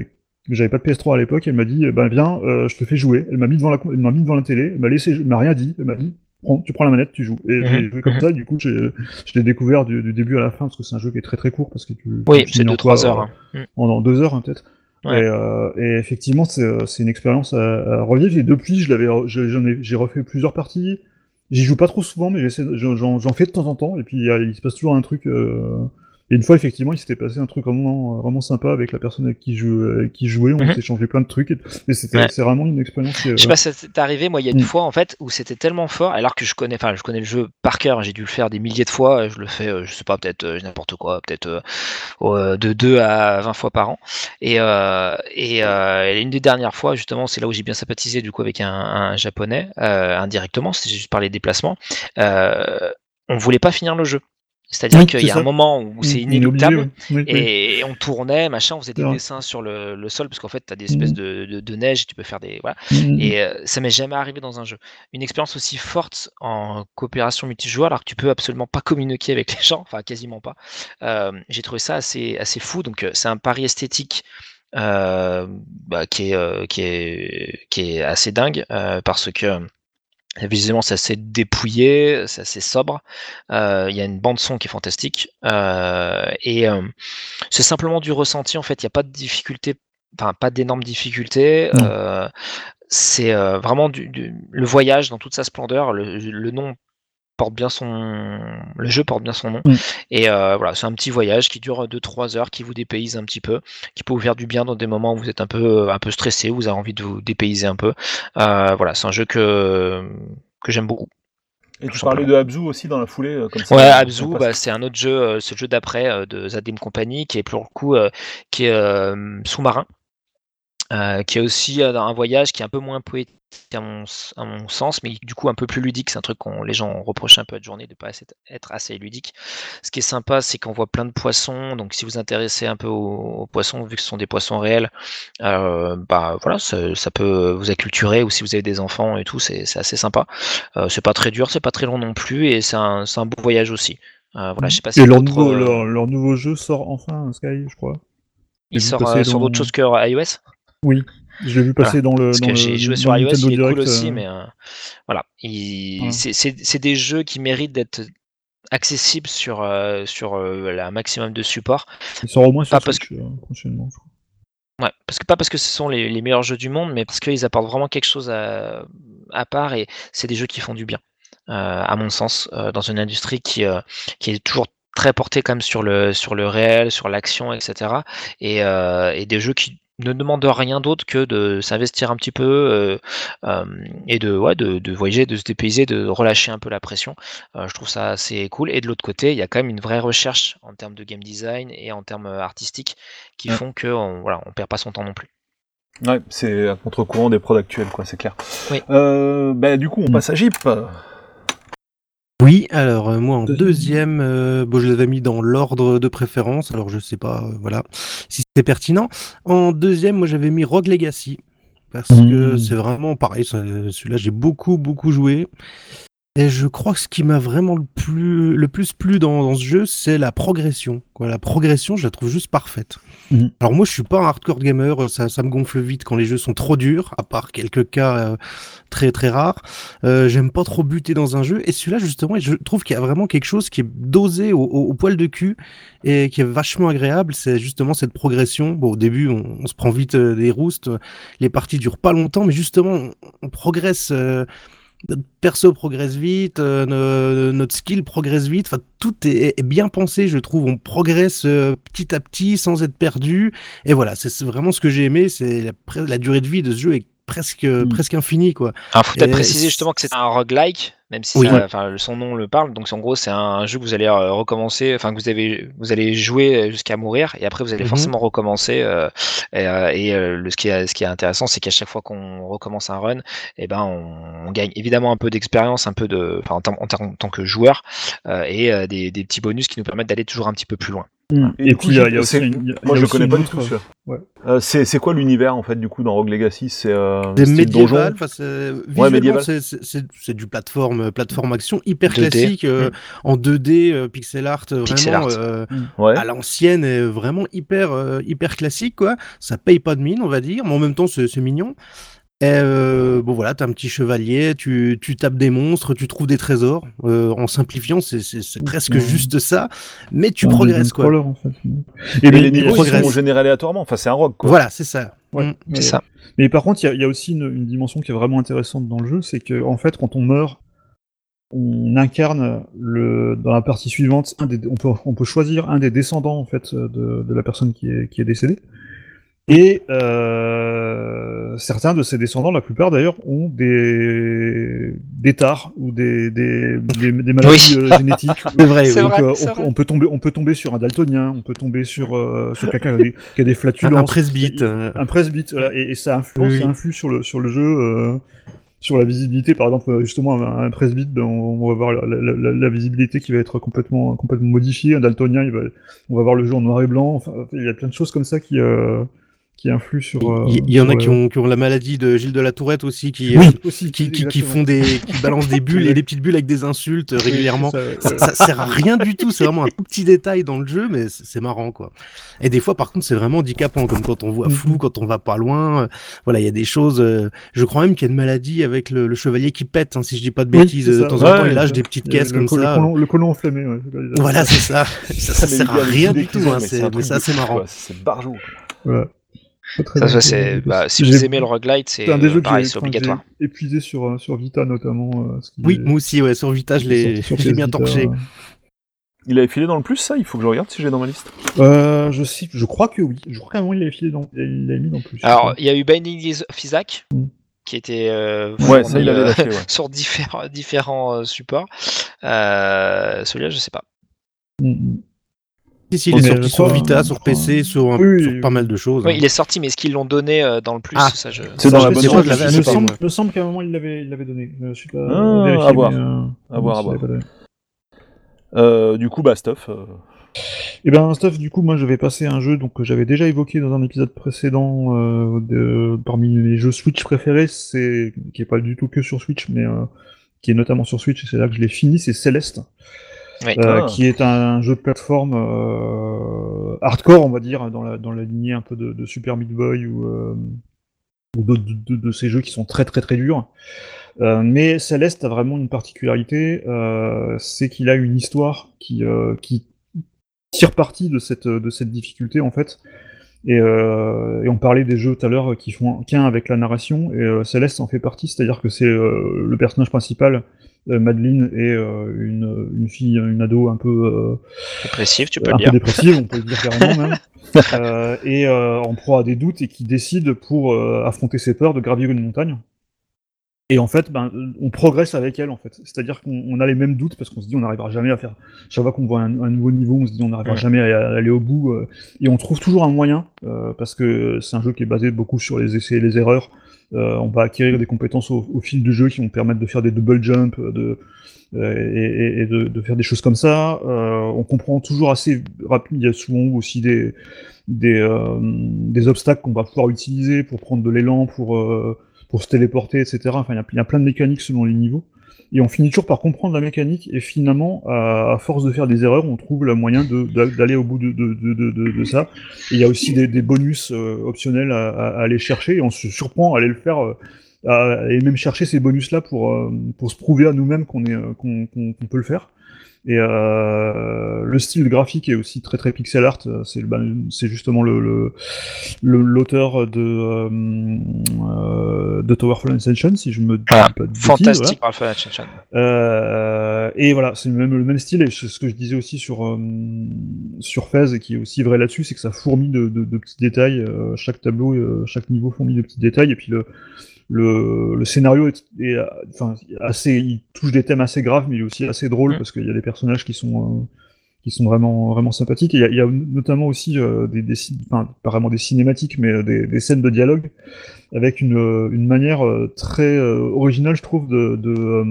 j'avais pas de PS3 à l'époque, elle m'a dit, ben viens, euh, je te fais jouer. Elle m'a mis devant la, elle m'a mis devant la télé, elle m'a laissé, elle m'a rien dit, elle m'a dit, prends, tu prends la manette, tu joues. Et j'ai Mhm. joué comme ça, du coup, j'ai, je l'ai découvert du, du début à la fin parce que c'est un jeu qui est très très court parce que tu, Oui, c'est 2-3 quoi, heures. euh, hein. Mm. en, en deux heures hein, peut-être. Ouais. Et, euh, et effectivement, c'est euh, c'est une expérience à, à revivre. Et depuis, je l'avais, je- j'en ai, j'ai refait plusieurs parties. J'y joue pas trop souvent, mais j'en, j'en fais de temps en temps. Et puis il, y a- il se passe toujours un truc. Euh... Et une fois, effectivement, il s'était passé un truc vraiment, vraiment sympa avec la personne avec qui, je, avec qui je jouais. On Mhm. s'est échangé plein de trucs. Et, et c'était, Ouais. vraiment une expérience. est- Je sais pas ça t'est arrivé, moi il y a une Mm. fois en fait où c'était tellement fort, alors que je connais, enfin je connais le jeu par cœur, j'ai dû le faire des milliers de fois, je le fais, euh, je sais pas, peut-être euh, n'importe quoi, peut-être euh, euh, de 2 à 20 fois par an. Et, euh, et, euh, et une des dernières fois, justement, c'est là où j'ai bien sympathisé du coup avec un, un japonais, euh, indirectement, c'est juste par les déplacements. Euh, on voulait pas finir le jeu. C'est-à-dire Oui, qu'il c'est y a ça. un moment où c'est On est obligé, inéluctable. ouais. Oui, oui. Et on tournait, machin, on faisait des C'est dessins sur le, le sol, parce qu'en fait, tu as des espèces Mhm. de, de, de neige, tu peux faire des. Voilà. Et euh, ça m'est jamais arrivé dans un jeu. Une expérience aussi forte en coopération multijoueur, alors que tu peux absolument pas communiquer avec les gens, enfin quasiment pas. Euh, J'ai trouvé ça assez, assez fou. Donc euh, c'est un pari esthétique euh, bah, qui, est, qui, est, qui est assez dingue, parce que Visiblement, c'est assez dépouillé, c'est assez sobre. Euh, Il y a une bande son qui est fantastique. Euh, et euh, c'est simplement du ressenti, en fait. Il n'y a pas de difficulté, enfin, pas d'énormes difficultés. Euh, c'est vraiment du, du- le voyage dans toute sa splendeur. Le, le nom porte bien son. Le jeu porte bien son nom. Et euh, voilà, c'est un petit voyage qui dure 2-3 heures, qui vous dépayse un petit peu, qui peut vous faire du bien dans des moments où vous êtes un peu, un peu stressé, où vous avez envie de vous dépayser un peu. Euh, voilà, c'est un jeu que, que j'aime beaucoup. Et tu parlais de Abzu aussi dans la foulée, euh, comme ça. Ouais, Abzu, bah, c'est un autre jeu, euh, ce jeu d'après euh, de Zadim Company, qui est pour le coup euh, qui est euh, sous-marin, euh, qui est aussi euh, un voyage qui est un peu moins poétique à mon, à mon sens, mais du coup un peu plus ludique. C'est un truc qu'on les gens reprochent un peu à journée de pas assez- être assez ludique. Ce qui est sympa, c'est qu'on voit plein de poissons. Donc si vous vous intéressez un peu aux, aux poissons, vu que ce sont des poissons réels, euh, bah voilà, ça, ça peut vous acculturer. Ou si vous avez des enfants et tout, c'est assez sympa. Euh, c'est pas très dur, c'est pas très long non plus, et c'est un, c'est un beau voyage aussi. Euh, voilà, je sais pas si Et leur nouveau, euh, leur, leur nouveau jeu sort enfin, Sky, je crois. il sort sur d'autres choses que iOS? Oui, je l'ai vu passer dans le. Parce dans que j'ai joué sur iOS, il est cool aussi, euh, mais euh, voilà. Il- Voilà. c'est- C'est c'est des jeux qui méritent d'être accessibles sur, euh, sur euh, un maximum de supports. Il sort au moins sur Pas parce Switch euh, prochainement. je crois. Ouais, parce que pas parce que ce sont les, les meilleurs jeux du monde, mais parce qu'ils apportent vraiment quelque chose à, à part et c'est des jeux qui font du bien, à mon sens, dans une industrie qui, qui est toujours très portée comme sur le, sur le réel, sur l'action, etc. Et, et des jeux qui ne demandent rien d'autre que de s'investir un petit peu euh, euh, et de, ouais, de, de voyager, de se dépayser, de relâcher un peu la pression. Euh, je trouve ça assez cool. Et de l'autre côté, il y a quand même une vraie recherche en termes de game design et en termes artistiques qui Ouais. font que on, voilà, on perd pas son temps non plus. Ouais, c'est à contre-courant des prods actuels, quoi, c'est clair. Oui. Euh, bah, du coup, on passe à Jeep. Oui, alors euh, moi en Deuxième. euh, bon, je l'avais mis dans l'ordre de préférence, alors je sais pas, euh, voilà, si c'était pertinent. En deuxième, moi j'avais mis Rogue Legacy parce que Mmh. c'est vraiment pareil. ça- Celui-là, j'ai beaucoup beaucoup joué. Et je crois que ce qui m'a vraiment le plus, le plus plu dans, dans ce jeu, c'est la progression. Quoi. La progression, je la trouve juste parfaite. Mhm. Alors moi, je suis pas un hardcore gamer, ça, ça me gonfle vite quand les jeux sont trop durs, à part quelques cas euh, très très rares. Euh, J'aime pas trop buter dans un jeu. Et celui-là, justement, je trouve qu'il y a vraiment quelque chose qui est dosé au, au- au poil de cul et qui est vachement agréable. C'est justement cette progression. Bon, au début, on, on se prend vite euh, des roustes. Les parties durent pas longtemps, mais justement, on, on progresse. Notre perso progresse vite, euh, no- notre skill progresse vite. Enfin, tout est, bien pensé, je trouve. On progresse euh, petit à petit sans être perdu. Et voilà, c'est vraiment ce que j'ai aimé. C'est la, la durée de vie de ce jeu est presque, Mm. presque infini, quoi. Alors, faut peut-être préciser justement que c'est un roguelike, même si Oui. ça- enfin, son nom le parle. Donc, en gros, c'est un, un jeu que vous allez euh, recommencer, enfin, que vous, avez, vous allez jouer jusqu'à mourir, et après, vous allez Mhm. forcément recommencer. euh, et euh, et, euh, le, ce, qui est, ce qui est intéressant, c'est qu'à chaque fois qu'on recommence un run, et ben, on, on gagne évidemment un peu d'expérience, un peu de, enfin, en, tant- en tant- en tant que joueur, euh, et euh, des, des petits bonus qui nous permettent d'aller toujours un petit peu plus loin. Et Et, puis il y a, aussi une- il y a Moi, je le connais pas du tout, celui-là. ouais. Euh, c'est c'est quoi l'univers, en fait, du coup, dans Rogue Legacy? C'est euh, médiéval, enfin, c'est- du plateforme, plateforme action hyper 2D. classique, euh, en 2D, euh, pixel art, euh, Pixel vraiment art. euh, Ouais. à l'ancienne, et vraiment hyper, euh, hyper classique, quoi. Ça paye pas de mine, on va dire, mais en même temps, c'est c'est mignon. Et euh, bon voilà, t'as un petit chevalier, tu, tu tapes des monstres, tu trouves des trésors. Euh, en simplifiant, c'est c'est- c'est presque juste ça, mais tu progresses quoi. crawler, en fait. Et, les niveaux, sont générés aléatoirement. Enfin, c'est un rogue, quoi. Voilà, c'est ça. Ouais, Mm. mais- C'est ça. Mais par contre, il y a- il y, a aussi une, une dimension qui est vraiment intéressante dans le jeu, c'est que en fait, quand on meurt, on incarne le, dans la partie suivante, un des, on, peut, on peut choisir un des descendants en fait de, de la personne qui est, qui est décédée. Et euh, certains de ces descendants, la plupart d'ailleurs, ont des, des tares ou des, des, des, des maladies Oui. euh, génétiques. C'est vrai. Donc, vrai, euh, on, vrai. on peut tomber, on peut tomber sur un daltonien, on peut tomber sur, euh, sur quelqu'un qui a des, qui a des Un, un flatulences, presbyte. euh, un presbyte, voilà, et, et ça influence, Oui, ça influe sur le, sur le jeu, euh, sur la visibilité. Par exemple, justement, un, un presbyte, ben, on, on va voir la, la- la- la visibilité qui va être complètement, complètement modifiée. Un daltonien, il va, on va voir le jeu en noir et blanc. Enfin, il y a plein de choses comme ça qui, euh, qui influent sur. euh, Il y, en a qui ont, qui ont la maladie de Gilles de la Tourette aussi, qui, Oui, euh, aussi. qui, qui, qui exactement. font des, qui balancent des bulles et des petites bulles avec des insultes euh, Oui, régulièrement. ça. Ça, ça sert à rien du tout, c'est vraiment un tout petit détail dans le jeu, mais c'est marrant quoi. Et des fois, par contre, c'est vraiment handicapant, comme quand on voit flou, Mhm. quand on va pas loin. euh, Voilà, il y a des choses. euh, je crois même qu'il y a une maladie avec le, le chevalier qui pète, hein, si je dis pas de Oui, bêtises. de temps en temps, il lâche des petites caisses comme ça. Le colon, le colon enflammé, ouais. Voilà, c'est ça. Ça, ça sert à rien du tout, hein, mais c'est assez marrant. C'est barjou. Voilà. Ça, c'est, bah, si vous aimez le roguelite, c'est C'est un des jeux pareil, c'est obligatoire. épuisé sur, euh, sur Vita notamment. euh, ce qui Oui, est- moi aussi, ouais, sur Vita, je l'ai sur- sur bien Vita, torché. Il avait filé dans le plus, ça? Il faut que je regarde si j'ai dans ma liste. Euh, je, sais, je crois que oui. Je crois qu'à un moment il l'avait filé dans, il l'avait mis dans plus. Alors, il y a eu Binding of Isaac, Mm. qui était euh, Ouais, fourni, ça, il avait lâché, ouais. sur différents, différents supports. Euh, Celui-là, je sais pas. Mm, mm. Si, si, il est sorti sur Vita, sur. PC, sur, un- Oui, sur oui, pas mal de choses. Oui, hein. il est sorti, mais est-ce qu'ils l'ont donné euh, dans le plus Ah. ça, je... C'est dans la bonne chose, je l'avais je Il me semble, moi. me semble qu'à un moment il l'avait, donné. Je suis pas Ah, vérifié, à voir. mais, euh, À voir, à voir. Euh, du coup, bah, stuff. euh, Et ben Stuff, du coup, moi je vais passer à un jeu donc, que j'avais déjà évoqué dans un épisode précédent euh, de, parmi mes jeux Switch préférés, c'est qui est pas du tout que sur Switch, mais euh, qui est notamment sur Switch, et c'est là que je l'ai fini, c'est Celeste, Oui. euh, Ah. qui est un jeu de plateforme euh, hardcore, on va dire, dans la, dans la lignée un peu de, de Super Meat Boy ou, euh, ou d'autres de, de- de ces jeux qui sont très très très durs. Euh, mais Celeste a vraiment une particularité, euh, c'est qu'il a une histoire qui, euh, qui tire parti de cette, de cette difficulté en fait. Et, euh, et on parlait des jeux tout à l'heure qui font qu'un avec la narration, et euh, Céleste en fait partie, c'est-à-dire que c'est euh, le personnage principal, Madeleine, et euh, une, une fille, une ado un peu, euh, Dépressif, tu peux un le peu dire. dépressive, on peut le dire carrément même, euh, et en proie à des doutes, et qui décide pour affronter ses peurs de gravir une montagne. Et en fait, ben, on progresse avec elle, en fait. C'est-à-dire qu'on on a les mêmes doutes parce qu'on se dit on n'arrivera jamais à faire. Chaque fois qu'on voit un, un nouveau niveau, on se dit on n'arrivera Ouais. jamais à, à aller au bout. euh, et on trouve toujours un moyen euh, parce que c'est un jeu qui est basé beaucoup sur les essais et les erreurs. Euh, on va acquérir des compétences au, au fil du jeu qui vont permettre de faire des double jumps, de, et, et- et de, de faire des choses comme ça. On comprend toujours assez rapide. Il y a souvent aussi des des, des obstacles qu'on va pouvoir utiliser pour prendre de l'élan, pour pour se téléporter, etc. Enfin, il y a- plein de mécaniques selon les niveaux. Et on finit toujours par comprendre la mécanique, et finalement, à, force de faire des erreurs, on trouve le moyen d'aller au bout de, ça. Il y a aussi des, bonus euh, optionnels à, aller chercher, et on se surprend à aller le faire, euh, à- et même chercher ces bonus-là pour, euh, pour se prouver à nous-mêmes qu'on qu'on peut le faire. Et le style graphique est aussi très très pixel art. C'est justement le le- le- l'auteur de de Towerfall Ascension, si je me dis Voilà. pas de Fantastique par le Ascension. euh, et voilà, c'est le même, le même style, et c'est ce que je disais aussi sur, euh, sur Fez, et qui est aussi vrai là-dessus, c'est que ça fourmille de, de, de petits détails, euh, chaque tableau, euh, chaque niveau fourmille de petits détails, et puis le, le, le scénario est, est, enfin, assez, il touche des thèmes assez graves, mais il est aussi assez drôle Mm. parce qu'il y a des personnages qui sont, qui sont vraiment, vraiment sympathiques. Il y a, il y a notamment aussi euh, des, des, cin- enfin, pas vraiment des cinématiques, mais euh, des, des scènes de dialogue avec une, euh, une manière euh, très originale, je trouve, de, de,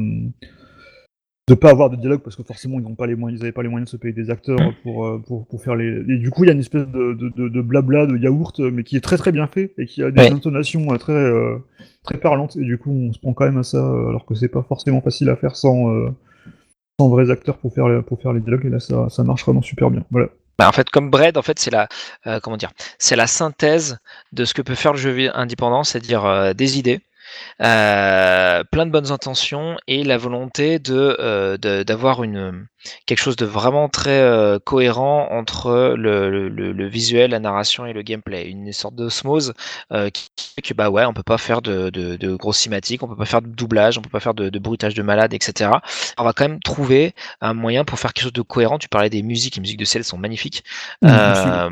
de pas avoir de dialogue parce que forcément ils n'ont pas les moyens, ils avaient pas les moyens de se payer des acteurs pour, euh, pour, pour faire les. Et du coup, il y a une espèce de, de, de, de blabla, de yaourt, mais qui est très très bien fait et qui a des Ouais. intonations très très parlantes. Et du coup, on se prend quand même à ça, alors que c'est pas forcément facile à faire sans sans vrais acteurs pour faire pour faire les dialogues. Et là, ça ça marche vraiment super bien. Voilà. Bah, en fait, comme Bread, en fait, c'est la, euh, comment dire, c'est la synthèse de ce que peut faire le jeu indépendant, c'est-à-dire euh, des idées, euh, plein de bonnes intentions et la volonté de euh, d'avoir une quelque chose de vraiment très euh, cohérent entre le, le- le- visuel, la narration et le gameplay, une sorte d'osmose euh, qui fait que bah ouais, on peut pas faire de, de, de grosses cinématiques, on peut pas faire de doublage, on peut pas faire de, de bruitage de malade, etc. On va quand même trouver un moyen pour faire quelque chose de cohérent. Tu parlais des musiques, les musiques de Cell sont magnifiques. Mmh. Euh,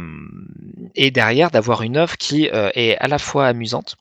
et derrière, d'avoir une œuvre qui euh, est à la fois amusante,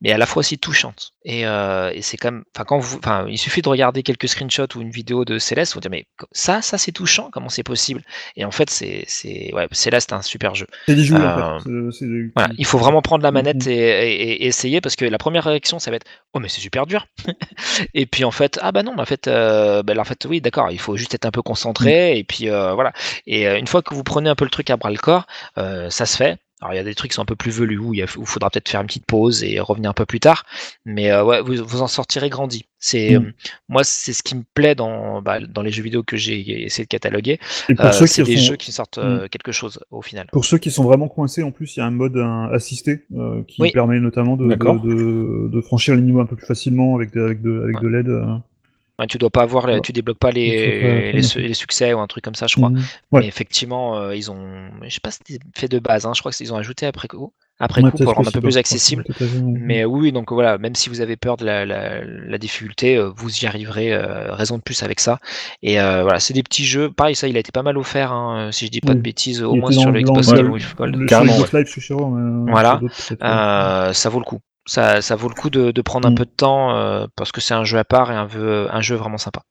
mais à la fois aussi touchante. Et, euh, et c'est comme, enfin, quand vous, enfin, il suffit de regarder quelques screenshots ou une vidéo de Céleste, vous dire mais ça, ça c'est touchant, comment c'est possible? Et en fait, c'est, c'est, ouais, Céleste, un super jeu. C'est des jouets Euh, en fait. C'est- c'est- Voilà, il faut vraiment prendre la manette et, et- et essayer parce que la première réaction ça va être oh mais c'est super dur. Et puis en fait ah bah non mais en fait euh, bah, en fait oui d'accord il faut juste être un peu concentré et puis euh, voilà. Et une fois que vous prenez un peu le truc à bras le corps euh, ça se fait alors il y a des trucs qui sont un peu plus velus où il a- où faudra peut-être faire une petite pause et revenir un peu plus tard mais euh, ouais vous, vous en sortirez grandi c'est Mhm. euh, moi c'est ce qui me plaît dans bah, dans les jeux vidéo que j'ai essayé de cataloguer Et pour Euh, ceux c'est qui des sont- jeux qui sortent euh, quelque chose au final Pour ceux qui sont vraiment coincés, en plus, il y a un mode un, assisté euh, qui Oui. permet notamment de, D'accord. de, de, de franchir les niveaux un peu plus facilement avec de, avec de, avec de l'aide. Ouais, tu dois pas avoir, Ouais. tu débloques pas les, les, les succès ou un truc comme ça, je crois. Mhm. Ouais. Mais effectivement, euh, ils ont, je sais pas si c'était fait de base, hein, je crois qu'ils ont ajouté après coup, après coup pour le rendre un peu plus accessible. Mais oui, donc voilà, même si vous avez peur de la, la, la difficulté, euh, vous y arriverez, euh, raison de plus avec ça. Et euh, voilà, c'est des petits jeux. Pareil, ça, il a été pas mal offert, hein, si je dis pas de bêtises, au moins sur le Xbox Gold. Carrément, Live, je suis sûr. mais Voilà. ça vaut le coup. Ça, ça vaut le coup de, de prendre un Mm. peu de temps euh, parce que c'est un jeu à part et un jeu vraiment sympa.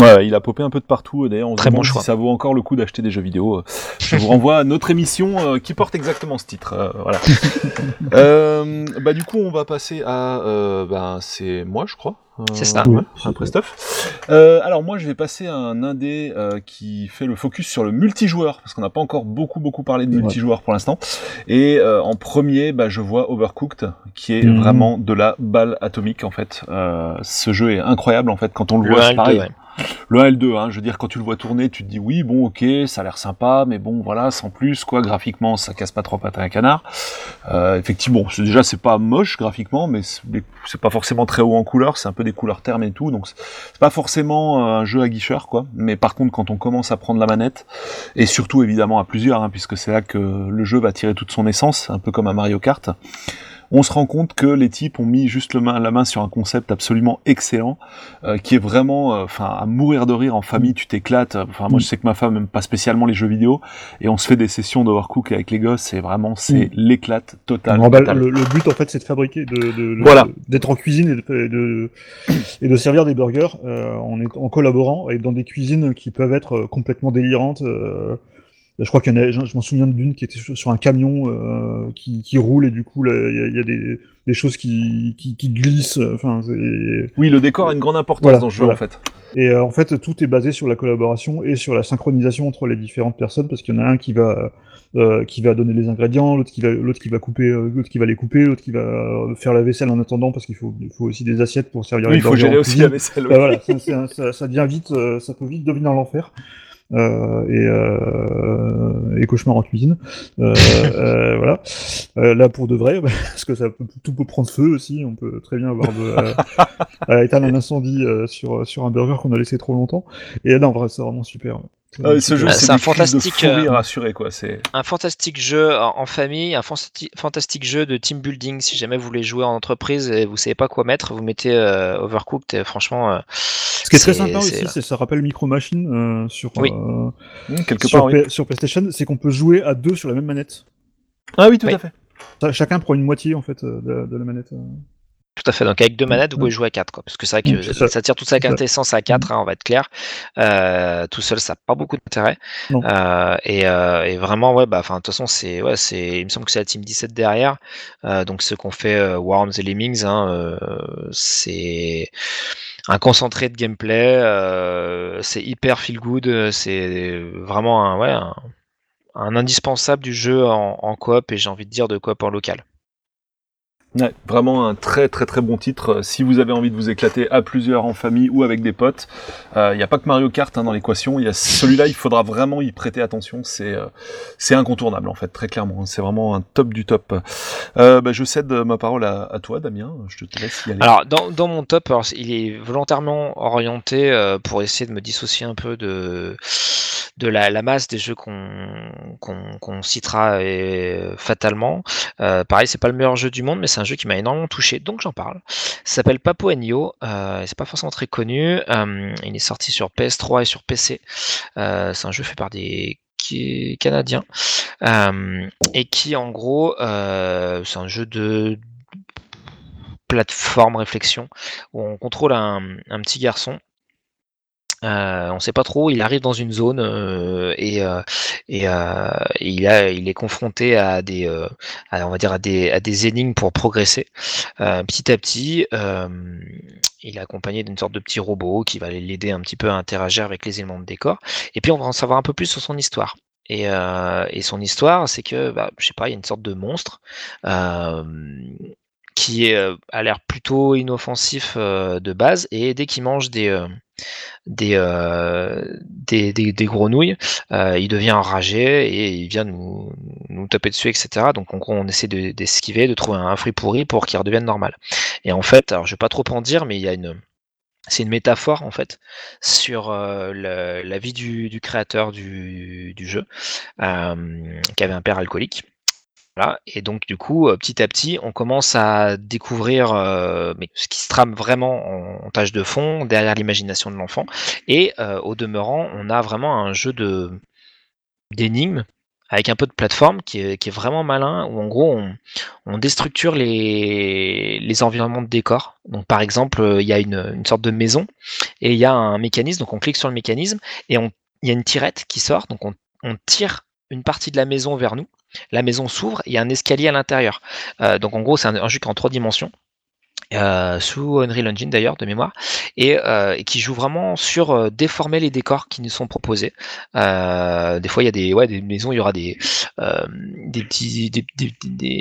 Ouais, il a popé un peu de partout. D'ailleurs, on se Très bon demande choix. si ça vaut encore le coup d'acheter des jeux vidéo. Euh, Je vous renvoie à notre émission euh, qui porte exactement ce titre. euh, voilà. euh, bah du coup, on va passer à. Euh, bah, c'est moi, je crois. Euh, C'est ça. ouais, après Stuff. Euh, alors moi, je vais passer à un indé euh, qui fait le focus sur le multijoueur parce qu'on n'a pas encore beaucoup beaucoup parlé de Ouais. multijoueur pour l'instant. Et euh, en premier, bah, je vois Overcooked, qui est Mhm. vraiment de la balle atomique en fait. Euh, ce jeu est incroyable en fait quand on le, Le voit. 1 et c'est le pareil. 2, ouais. Le 1 et le 2, hein, je veux dire, quand tu le vois tourner, tu te dis oui, bon, ok, ça a l'air sympa, mais bon, voilà, sans plus, quoi, graphiquement, ça casse pas trop pattes à un canard. Euh, effectivement, déjà, c'est pas moche graphiquement, mais c'est pas forcément très haut en couleur, c'est un peu des couleurs termes et tout, donc c'est c'est pas forcément euh, un jeu à guicheur, quoi. Mais par contre, quand on commence à prendre la manette, et surtout, évidemment, à plusieurs, hein, puisque c'est là que le jeu va tirer toute son essence, un peu comme un Mario Kart, on se rend compte que les types ont mis juste le main, la main sur un concept absolument excellent, euh, qui est vraiment, euh, enfin, à mourir de rire en famille, tu t'éclates. Enfin, moi, Mm. je sais que ma femme aime pas spécialement les jeux vidéo, et on se fait des sessions d'Overcook avec les gosses, c'est vraiment, c'est Mm. l'éclate totale. Bah, le, le but en fait c'est de fabriquer, de, de- de- Voilà. d'être en cuisine et de, et de, et de servir des burgers euh, en, est- en collaborant et dans des cuisines qui peuvent être euh, complètement délirantes. euh, je crois qu'il y en a, je, m'en souviens d'une qui était sur, un camion euh, qui, qui roule et du coup il y a, il y a des, des choses qui, qui, qui glissent. Enfin, c'est- Oui, le décor a une grande importance Voilà, dans ce jeu, voilà. en fait. Et euh, en fait, tout est basé sur la collaboration et sur la synchronisation entre les différentes personnes, parce qu'il y en a un qui va euh, qui va donner les ingrédients, l'autre qui va l'autre qui va couper, euh, l'autre qui va les couper, l'autre qui va euh, faire la vaisselle en attendant, parce qu'il faut il faut aussi des assiettes pour servir Oui, les il faut gérer aussi la vaisselle. Bah, oui. voilà, ça, ça, ça devient vite, euh, ça peut vite devenir l'enfer. Euh, et, euh, et cauchemar en cuisine. Euh, euh, voilà. Euh, là pour de vrai, parce que ça peut, tout peut prendre feu aussi. On peut très bien avoir de, éteindre un incendie euh, sur sur un burger qu'on a laissé trop longtemps. Et non, en vrai, c'est vraiment super. Euh, vraiment ce jeu, Ah, c'est un fantastique, de rire euh, quoi. C'est un fantastique jeu en famille, un fantastique, jeu de team building. Si jamais vous voulez jouer en entreprise et vous savez pas quoi mettre, vous mettez euh, Overcooked. Et franchement, euh, Ce qui est très sympa aussi, c'est ça rappelle Micro Machine euh, sur Oui. euh, Hum, quelque sur, part. oui. Sur PlayStation, c'est qu'on peut jouer à deux sur la même manette. Ah oui, tout Oui. à fait. Chacun prend une moitié en fait euh, de, de la manette. Tout à fait. Donc avec deux manettes, vous pouvez jouer à 4, quoi. Parce que c'est vrai que Mm, ça. ça. tire toute sa quintessence à 4, hein, on va être clair. Euh, tout seul, ça n'a pas beaucoup d'intérêt. Euh, et, euh, et vraiment, ouais, bah, enfin, de toute façon, c'est, ouais, c'est, il me semble que c'est la team 17 derrière. Euh, donc ceux qu'on fait euh, Worms et Lemmings, hein, euh, c'est un concentré de gameplay. euh, c'est hyper feel good. C'est vraiment un, ouais, un, un indispensable du jeu en, en coop et j'ai envie de dire de coop en local. Ouais, vraiment un très très très bon titre. Euh, Si vous avez envie de vous éclater à plusieurs en famille ou avec des potes, il n'y a pas que Mario Kart hein, dans l'équation. Il y a celui-là, il faudra vraiment y prêter attention. C'est euh, c'est incontournable en fait, très clairement. C'est vraiment un top du top. Euh, bah, je cède ma parole à, toi, Damien. Je te laisse. Alors, dans, dans mon top, alors, il est volontairement orienté euh, pour essayer de me dissocier un peu de, de la, masse des jeux qu'on qu'on qu'on citera euh, fatalement. Euh, pareil, c'est pas le meilleur jeu du monde, mais c'est un jeu qui m'a énormément touché, donc j'en parle. S'appelle Papo Nyo, euh, c'est pas forcément très connu. Euh, il est sorti sur PS3 et sur PC. Euh, c'est un jeu fait par des Canadiens euh, et qui, en gros, c'est un jeu de plateforme réflexion où on contrôle un petit garçon. Euh, on sait pas trop, il arrive dans une zone euh, et, euh, il, est confronté à des, énigmes pour progresser. Petit à petit, il est accompagné d'une sorte de petit robot qui va l'aider un petit peu à interagir avec les éléments de décor. Et puis on va en savoir un peu plus sur son histoire. Et, son histoire, c'est que, bah, je sais pas, il y a une sorte de monstre qui euh, a l'air plutôt inoffensif euh, de base, et dès qu'il mange des, euh, des, des, grenouilles, il devient enragé et il vient nous, taper dessus, etc. Donc on essaie de- d'esquiver, de, trouver un fruit pourri pour qu'il redevienne normal. Et en fait, alors je vais pas trop en dire, mais il y a une c'est une métaphore en fait sur la vie du, créateur du, jeu, qui avait un père alcoolique. Voilà. Et donc du coup, euh, petit à petit, on commence à découvrir euh, ce qui se trame vraiment en, en tâche de fond derrière l'imagination de l'enfant. Et euh, au demeurant, on a vraiment un jeu de d'énigmes avec un peu de plateforme qui est, vraiment malin, où en gros on, déstructure les, les environnements de décor. Donc par exemple, il y a une, sorte de maison et il y a un mécanisme, donc on clique sur le mécanisme et il y a une tirette qui sort, donc on, on tire une partie de la maison vers nous. La maison s'ouvre, il y a un escalier à l'intérieur. Euh, donc en gros, c'est un, un en trois dimensions. Euh, sous Unreal Engine d'ailleurs de mémoire et, euh, et qui joue vraiment sur euh, déformer les décors qui nous sont proposés. Euh, des fois il y a des ouais des maisons il y aura des euh, des petits des, des,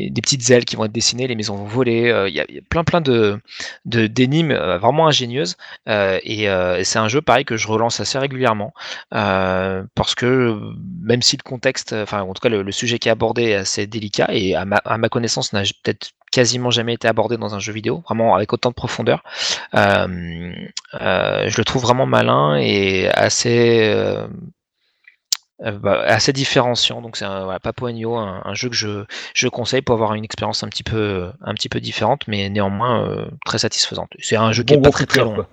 des, petites ailes qui vont être dessinées, les maisons vont voler. euh, il, y a, il y a plein plein de de d'énigmes vraiment ingénieuses et, et c'est un jeu pareil que je relance assez régulièrement parce que même si le contexte, enfin en tout cas le, le sujet qui est abordé est assez délicat et à ma, à ma connaissance n'a peut-être quasiment jamais été abordé dans un jeu vidéo, vraiment avec autant de profondeur. Euh, euh, je le trouve vraiment malin et assez euh, bah, assez différenciant. Donc c'est un voilà, Papo Agno, un, un jeu que je, je conseille pour avoir une expérience un petit peu un petit peu différente, mais néanmoins euh, très satisfaisante. C'est un jeu qui Bon est pas très très long. quoi.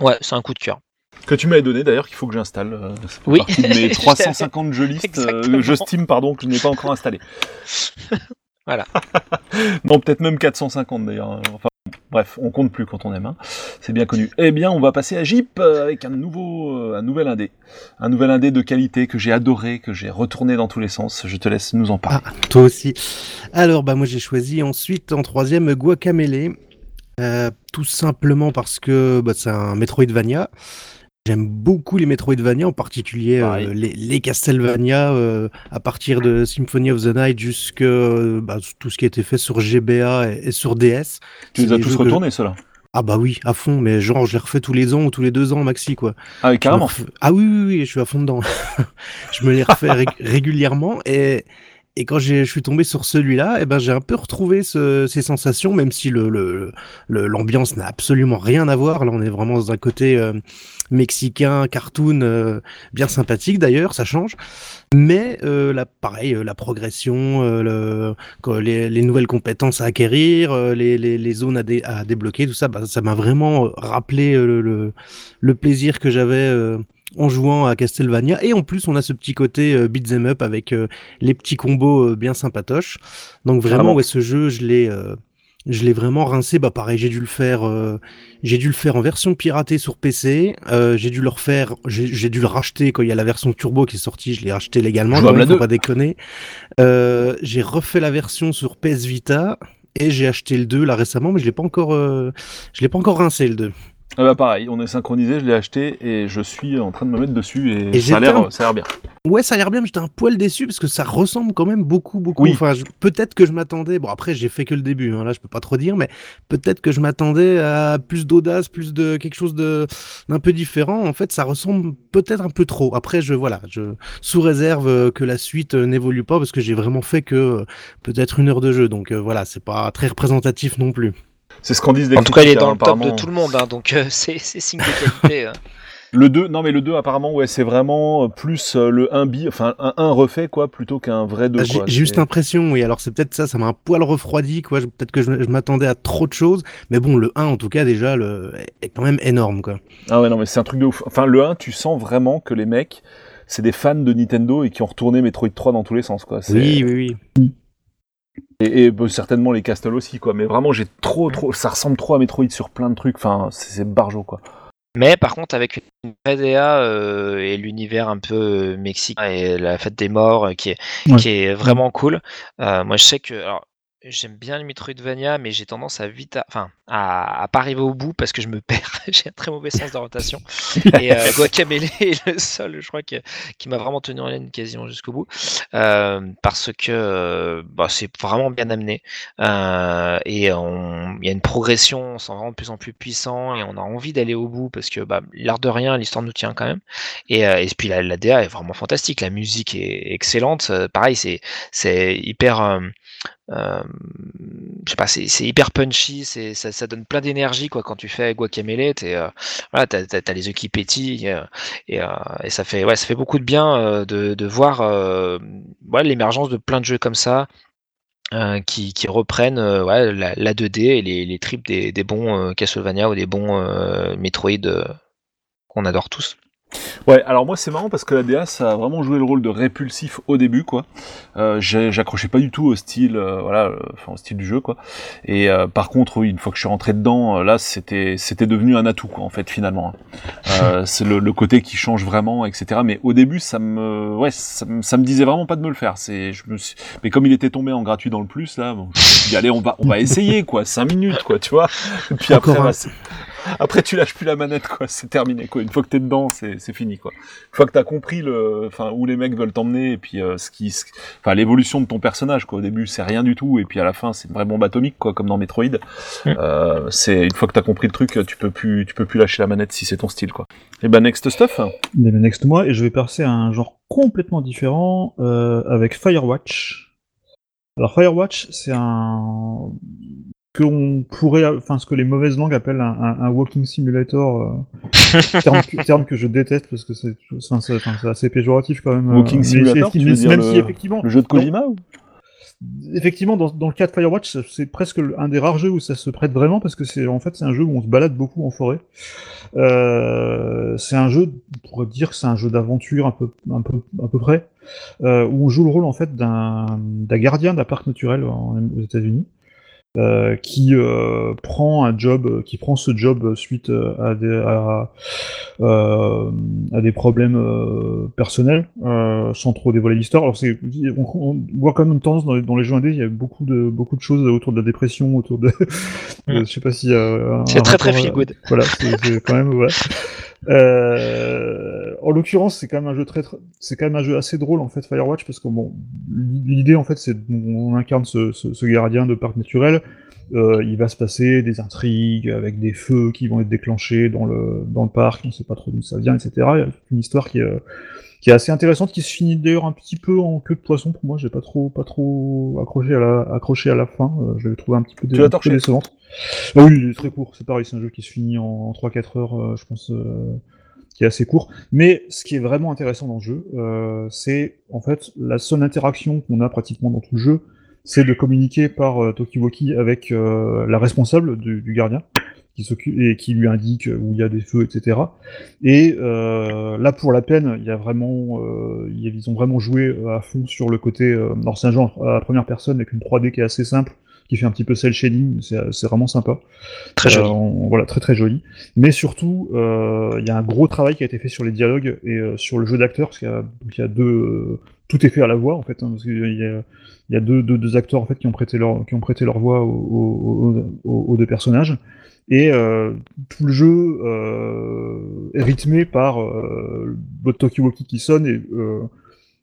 Ouais, c'est un coup de cœur. Que tu m'avais donné d'ailleurs, qu'il faut que j'installe. euh, Oui. partie de mes Je 350 jeux listes, euh, jeux Steam, pardon, que je n'ai pas encore installé. Voilà. non, peut-être même 450 d'ailleurs. Enfin, bref, on compte plus quand on aime. hein. C'est bien connu. Eh bien, on va passer à Jeep euh, avec un nouveau, euh, un nouvel indé, un nouvel indé de qualité que j'ai adoré, que j'ai retourné dans tous les sens. Je te laisse nous en parler. Ah, toi aussi. Alors, bah, moi, j'ai choisi ensuite en troisième Guacamele. Euh, tout simplement parce que bah, c'est un Metroidvania. J'aime beaucoup les Metroidvania, en particulier euh, les, les Castlevania, euh, à partir de Symphony of the Night jusque euh, bah, tout ce qui a été fait sur GBA et, et sur DS. tu les as tous que- retournés, ceux-là Ah bah oui, à fond, mais genre je les refais tous les ans ou tous les deux ans maxi quoi. Ah, oui, carrément. refais- Ah oui, oui, oui, je suis à fond dedans. je me les refais ré- régulièrement et, et quand je suis tombé sur celui-là, eh ben, j'ai un peu retrouvé ce- ces sensations, même si le, le, le- l'ambiance n'a absolument rien à voir. Là, on est vraiment dans un côté euh, mexicain, cartoon, euh, bien sympathique d'ailleurs, ça change. Mais euh, là, pareil, euh, la progression, euh, le, les, les nouvelles compétences à acquérir, euh, les, les, les zones à, dé- à débloquer, tout ça, bah, ça m'a vraiment rappelé le, le, plaisir que j'avais en jouant à Castlevania. Et en plus, on a ce petit côté euh, beat'em up avec euh, les petits combos euh, bien sympatoches. Donc vraiment, ouais, ce jeu, je l'ai, euh, Je l'ai vraiment rincé. Bah pareil, j'ai dû le faire. euh, j'ai dû le faire en version piratée sur PC. euh, j'ai dû le refaire. J'ai j'ai dû le racheter quand il y a la version turbo qui est sortie. Je l'ai racheté légalement. À faut deux. pas déconner. Euh, j'ai refait la version sur PS Vita et j'ai acheté le 2 là récemment, mais je l'ai pas encore. euh, je l'ai pas encore rincé le 2. Ah bah pareil, on est synchronisé, je l'ai acheté et je suis en train de me mettre dessus et, Et ça a l'air un- ça a l'air bien. Ouais, ça a l'air bien, mais j'étais un poil déçu parce que ça ressemble quand même beaucoup, beaucoup. Oui. Enfin, je- peut-être que je m'attendais. Bon, après, j'ai fait que le début. Hein, là, je peux pas trop dire, mais peut-être que je m'attendais à plus d'audace, plus de quelque chose de d'un peu différent. En fait, ça ressemble peut-être un peu trop. Après, je voilà, je sous réserve que la suite n'évolue pas parce que j'ai vraiment fait que euh, peut-être une heure de jeu. Donc euh, voilà, c'est pas très représentatif non plus. C'est ce qu'en disent les En tout cas, il est dans hein, le top de tout le monde, hein, donc euh, c'est c'est signe de qualité. hein. Le 2, non mais le 2 apparemment ouais, c'est vraiment plus euh, le 1 bi enfin un 1 refait quoi plutôt qu'un vrai 2 Ah, J'ai juste l'impression, oui. Alors c'est peut-être ça, ça m'a un poil refroidi, quoi. Je- Peut-être que je, je m'attendais à trop de choses, mais bon, le 1 en tout cas déjà le, est quand même énorme, quoi. Ah ouais non mais c'est un truc de ouf. Enfin le 1, tu sens vraiment que les mecs c'est des fans de Nintendo et qui ont retourné Metroid 3 dans tous les sens quoi. C'est- Oui, oui, oui. Et, et, bah, certainement les Castle aussi quoi. Mais vraiment j'ai trop trop ça ressemble trop à Metroid sur plein de trucs. Enfin c'est c'est barjo quoi. Mais par contre, avec une vraie DA euh, et l'univers un peu euh, mexicain et la fête des morts euh, qui est, Ouais. qui est vraiment cool. Euh, moi, je sais que alors, j'aime bien le Metroidvania, mais j'ai tendance à vite, à, enfin, à, à pas arriver au bout parce que je me perds. j'ai un très mauvais sens d'orientation. et euh, Guacamele est le seul, je crois, que, qui m'a vraiment tenu en laine quasiment jusqu'au bout, euh, parce que euh, bah, c'est vraiment bien amené. Euh, et on- il y a une progression, on s'en rend de plus en plus puissant et on a envie d'aller au bout parce que bah, l'art de rien, l'histoire nous tient quand même. Et, euh, et puis la, la DA est vraiment fantastique, la musique est excellente. Euh, pareil, c'est c'est hyper, euh, je sais pas, c'est hyper punchy, ça, donne plein d'énergie quoi quand tu fais Guacamele. T'es, euh, voilà, t'as, t'as les yeux qui pétillent euh, et, euh, et ça fait ouais, ça fait beaucoup de bien de, voir l'émergence de plein de jeux comme ça qui, reprennent la, la 2D et les, tripes des, bons Castlevania ou des bons Metroid qu'on adore tous. Ouais, alors moi c'est marrant parce que la DA ça a vraiment joué le rôle de répulsif au début quoi. Euh, J'accrochais pas du tout au style, euh, voilà, euh, enfin au style du jeu quoi. Et euh, par contre oui, une fois que je suis rentré dedans, euh, là c'était c'était devenu un atout quoi en fait finalement. hein. Euh, c'est le, le côté qui change vraiment, etc. Mais au début ça me, ouais, ça, me- ça me disait vraiment pas de me le faire. C'est, je me suis... mais comme il était tombé en gratuit dans le plus là, bon, je me suis dit allez on va on va essayer quoi, cinq minutes quoi, tu vois. Et puis Encore après, un. bah, après tu lâches plus la manette quoi, c'est terminé quoi. Une fois que t'es dedans, c'est c'est fini quoi. Une fois que t'as compris le, enfin où les mecs veulent t'emmener et puis euh, ce qui, ce- enfin l'évolution de ton personnage quoi. Au début c'est rien du tout et puis à la fin c'est une vraie bombe atomique quoi, comme dans Metroid. Euh, c'est une fois que t'as compris le truc, tu peux plus, tu peux plus lâcher la manette si c'est ton style quoi. Et ben next stuff. Mais le next mois, et je vais passer à un genre complètement différent euh, avec Firewatch. Alors Firewatch, c'est un que on pourrait, enfin ce que les mauvaises langues appellent un, un- un walking simulator, euh, terme, que- terme que je déteste parce que c'est enfin, c'est enfin, c'est assez péjoratif quand même. euh, Walking simulator, mais- tu veux dire même le- si effectivement, Le jeu de. Kojima ou? Effectivement, dans, dans le cas de Firewatch, c'est presque un des rares jeux où ça se prête vraiment parce que c'est en fait c'est un jeu où on se balade beaucoup en forêt. Euh, c'est un jeu, on pourrait dire que c'est un jeu d'aventure un peu, un peu, à peu près, euh, où on joue le rôle en fait d'un d'un gardien d'un parc naturel en- aux États-Unis. Euh, qui euh, prend un job, qui prend ce job suite euh, à des, à, euh, à des problèmes euh, personnels, euh, sans trop dévoiler l'histoire. Alors c'est, on, on voit quand même une tendance dans les, dans les jeux indés, il y a beaucoup de beaucoup de choses autour de la dépression, autour de, je sais pas si C'est très très feel good. Voilà, c'est quand même voilà. Euh, en l'occurrence, c'est quand même un jeu très, très- c'est quand même un jeu assez drôle en fait Firewatch parce que bon, l'idée en fait c'est on incarne ce, ce, ce gardien de parc naturel. Euh, il va se passer des intrigues avec des feux qui vont être déclenchés dans le dans le parc. On sait pas trop d'où ça vient, etc. Il y a une histoire qui est euh, qui est assez intéressante, qui se finit d'ailleurs un petit peu en queue de poisson pour moi. J'ai pas trop pas trop accroché à la accroché à la fin. Euh, je l'ai trouvé un petit peu, dé- un peu décevante. Ah oui, il est très court. C'est pareil, c'est un jeu qui se finit en, en 3-4 heures, euh, je pense, euh, qui est assez court. Mais ce qui est vraiment intéressant dans le jeu, euh, c'est en fait la seule interaction qu'on a pratiquement dans tout le jeu, c'est de communiquer par Tokiwoki avec la responsable du, gardien, qui s'occupe et qui lui indique où il y a des feux, etc. Et là, pour la peine, il y a vraiment, ils ont vraiment joué à fond sur le côté. Euh, alors c'est un genre à première personne avec une 3D qui est assez simple, qui fait un petit peu cel shading, c'est vraiment sympa. Très joli. Euh, voilà, très très joli. Mais surtout, euh, il y a un gros travail qui a été fait sur les dialogues et euh, sur le jeu d'acteurs, parce qu'il y a, y deux, tout est fait à la voix en fait, hein, parce qu'il y a, il y a deux, deux, deux acteurs en fait qui ont prêté leur, qui ont prêté leur voix aux, aux, aux- aux deux personnages. Et euh, tout le jeu euh, est rythmé par euh, votre talkie-walkie qui sonne et,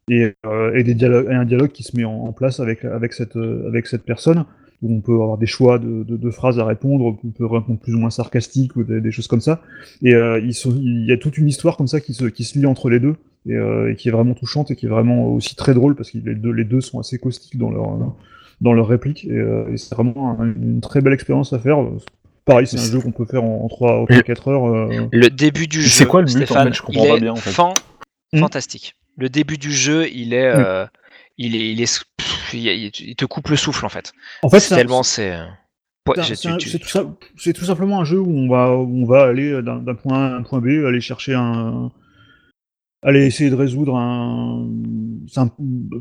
et, et des dialogues, et un dialogue qui se met en, en place avec, avec, cette, avec cette personne où on peut avoir des choix de, de, de phrases à répondre, on peut répondre plus ou moins sarcastique ou des, des choses comme ça. Et euh, ils sont, il y a toute une histoire comme ça qui se, qui se lie entre les deux et, euh, et qui est vraiment touchante et qui est vraiment aussi très drôle parce que les deux, les deux sont assez caustiques dans leur dans leurs répliques et, euh, et c'est vraiment un- une très belle expérience à faire. Pareil, c'est un jeu qu'on peut faire en, en 3 ou 4 heures. euh. Le début du jeu, c'est quoi le but, en Stéphane, fait? Je comprends pas bien, en fait. fan- Hmm? fantastique. Le début du jeu, il est, Hmm. euh, il est, il est, il, te coupe le souffle en fait. En fait, C'est tellement c'est. euh, Ouais, C'est tu- tout, simplement un jeu où on va, où on va aller d'un d'un point A à un point B, aller chercher un. Aller essayer de résoudre un. un-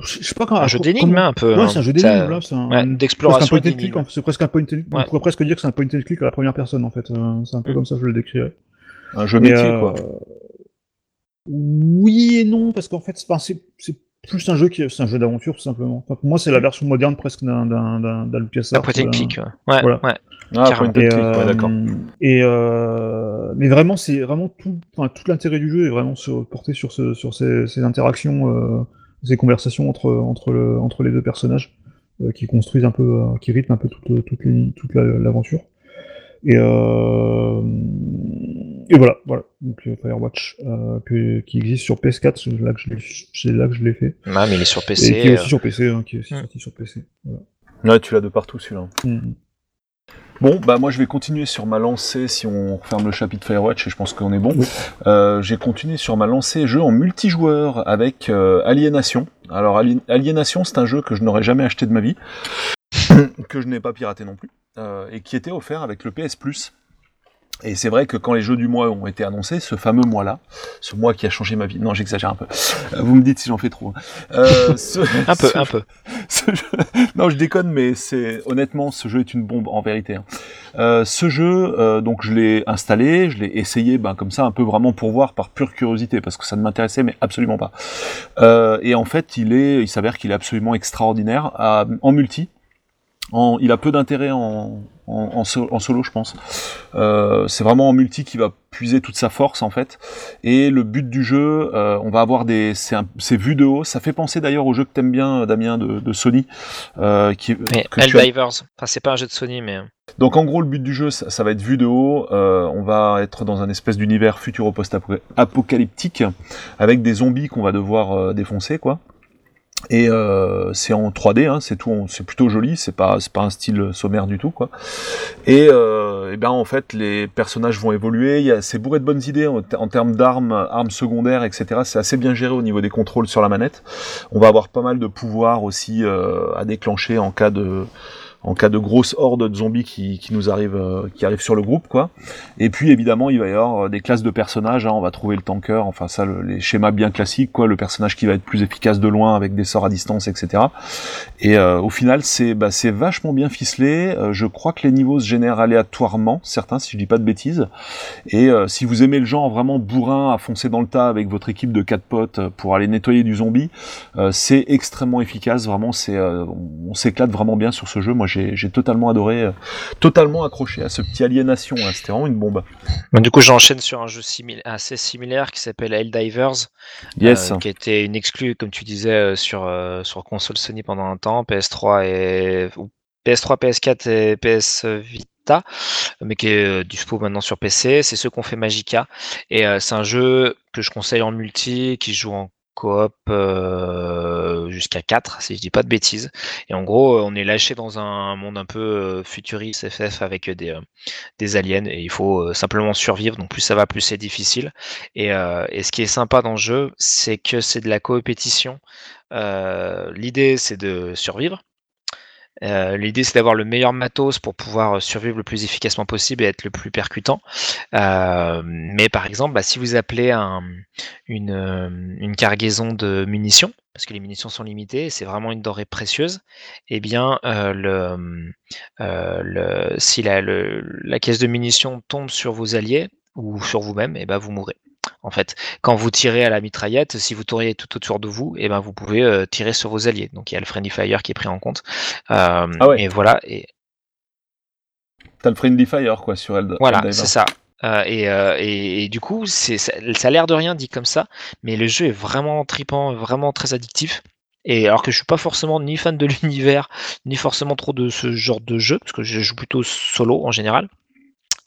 je sais pas quand. un jeu comment- hein, un peu. Ouais, hein. c'est un jeu là. C'est un. ouais, d'exploration un point and d'énigmes. click, en fait. C'est presque un point and click. On pourrait presque dire que c'est un point and click à la première personne, en fait. Euh, C'est un peu Mm. comme ça que je le décrirais. Un jeu métier, euh, quoi. Oui et non, parce qu'en fait, c'est plus un jeu qui, c'est un jeu d'aventure tout simplement. Enfin, pour moi, c'est la version moderne presque d'un d'un d'un d'un LucasArts. Point and click. Ouais, ouais. voilà. ouais. Ah, point and click, ouais, euh, d'accord. et euh, mais vraiment, c'est vraiment tout, enfin, tout l'intérêt du jeu est vraiment sur- porté sur ce, sur ces, ces interactions, euh, ces conversations entre entre le, entre les deux personnages euh, qui construisent un peu, euh, qui rythment un peu toute toute, toute la- l'aventure. Et, euh, et voilà, voilà. Donc euh, Firewatch euh, que- qui existe sur PS4, c'est là que je l'ai, c'est là que je l'ai fait. Ah, mais il est sur Et PC. qui est euh, aussi sur PC, hein, qui est aussi Mm. sorti sur PC. Voilà. Ouais, tu l'as de partout, celui-là. Mm. Bon, bah moi je vais continuer sur ma lancée si on referme le chapitre Firewatch et je pense qu'on est bon. Oui. Euh, J'ai continué sur ma lancée jeu en multijoueur avec euh, Alienation. Alors Ali- Alienation, c'est un jeu que je n'aurais jamais acheté de ma vie, que je n'ai pas piraté non plus, euh, et qui était offert avec le PS Plus. Et c'est vrai que quand les jeux du mois ont été annoncés, ce fameux mois-là, ce mois qui a changé ma vie, non j'exagère un peu, Euh, vous me dites si j'en fais trop. hein. Euh, ce- Un peu, ce- un peu. ce jeu- Non, je déconne, mais c'est honnêtement, ce jeu est une bombe en vérité. hein. Euh, ce jeu, euh, donc je l'ai installé, je l'ai essayé, ben, comme ça, un peu vraiment pour voir par pure curiosité, parce que ça ne m'intéressait mais absolument pas. Et en fait, il est, il s'avère qu'il est absolument extraordinaire à- en multi. En, il a peu d'intérêt en, en, en so- en solo, je pense. Euh, c'est vraiment en multi qui va puiser toute sa force en fait. Et le but du jeu, euh, on va avoir des, c'est vu de haut. Ça fait penser d'ailleurs au jeu que t'aimes bien, Damien, de, de Sony, euh, qui, Mais as-. Enfin, c'est pas un jeu de Sony, mais. donc en gros le but du jeu ça, ça va être vu de haut, euh, on va être dans un espèce d'univers futuro-post-apocalyptique avec des zombies qu'on va devoir euh, défoncer quoi. Et euh, c'est en 3D, hein, c'est tout, c'est plutôt joli, c'est pas c'est pas un style sommaire du tout quoi. Et, euh, ben en fait les personnages vont évoluer, il y a c'est bourré de bonnes idées en, en termes d'armes, armes secondaires, etc. C'est assez bien géré au niveau des contrôles sur la manette. On va avoir pas mal de pouvoirs aussi euh, à déclencher en cas de en cas de grosse horde de zombies qui, qui nous arrive euh, qui arrive sur le groupe quoi. Et puis évidemment il va y avoir euh, des classes de personnages. hein. on va trouver le tanker, enfin ça le- les schémas bien classiques quoi, le personnage qui va être plus efficace de loin avec des sorts à distance, etc. Et euh, au final c'est bah, c'est vachement bien ficelé. Euh, je crois que les niveaux se génèrent aléatoirement, certains si je dis pas de bêtises. Et euh, si vous aimez le genre vraiment bourrin à foncer dans le tas avec votre équipe de quatre potes pour aller nettoyer du zombie, c'est extrêmement efficace. Vraiment c'est on, on s'éclate vraiment bien sur ce jeu. Moi j'ai totalement adoré, euh, totalement accroché à ce petit aliénation. hein. C'était vraiment une bombe. Du coup, j'enchaîne sur un jeu simil- assez similaire qui s'appelle Helldivers. Yes. euh, qui était une exclue, comme tu disais, euh, sur, sur console Sony pendant un temps, PS3 et ou PS3, PS4 et PS Vita, mais qui est euh, dispo maintenant sur PC. C'est ceux qu'on fait Magica. Et euh, c'est un jeu que je conseille en multi, qui joue en coop euh, jusqu'à 4, si je dis pas de bêtises. Et en gros, euh, on est lâché dans un monde un peu euh, futuriste FF avec des, euh, des aliens et il faut simplement survivre. Donc plus ça va, plus c'est difficile. Et, ce qui est sympa dans le jeu, c'est que c'est de la coopétition. L'idée, c'est de survivre. Euh, L'idée, c'est d'avoir le meilleur matos pour pouvoir survivre le plus efficacement possible et être le plus percutant. Euh, mais par exemple, bah, si vous appelez euh, une cargaison de munitions, parce que les munitions sont limitées, c'est vraiment une denrée précieuse, eh bien, si la caisse de munitions tombe sur vos alliés ou sur vous-même, eh ben, vous mourrez. En fait, quand vous tirez à la mitraillette, si vous tournez tout autour de vous, eh ben, vous pouvez euh, tirer sur vos alliés. Donc il y a le friendly fire qui est pris en compte. Euh, Ah ouais. Et voilà. Et, T'as le friendly fire quoi sur Eld. voilà, c'est ça. Euh, et, et, et du coup, c'est, ça, ça a l'air de rien dit comme ça, mais le jeu est vraiment tripant, vraiment très addictif. Et alors que je suis pas forcément ni fan de l'univers, ni forcément trop de ce genre de jeu, parce que je joue plutôt solo en général.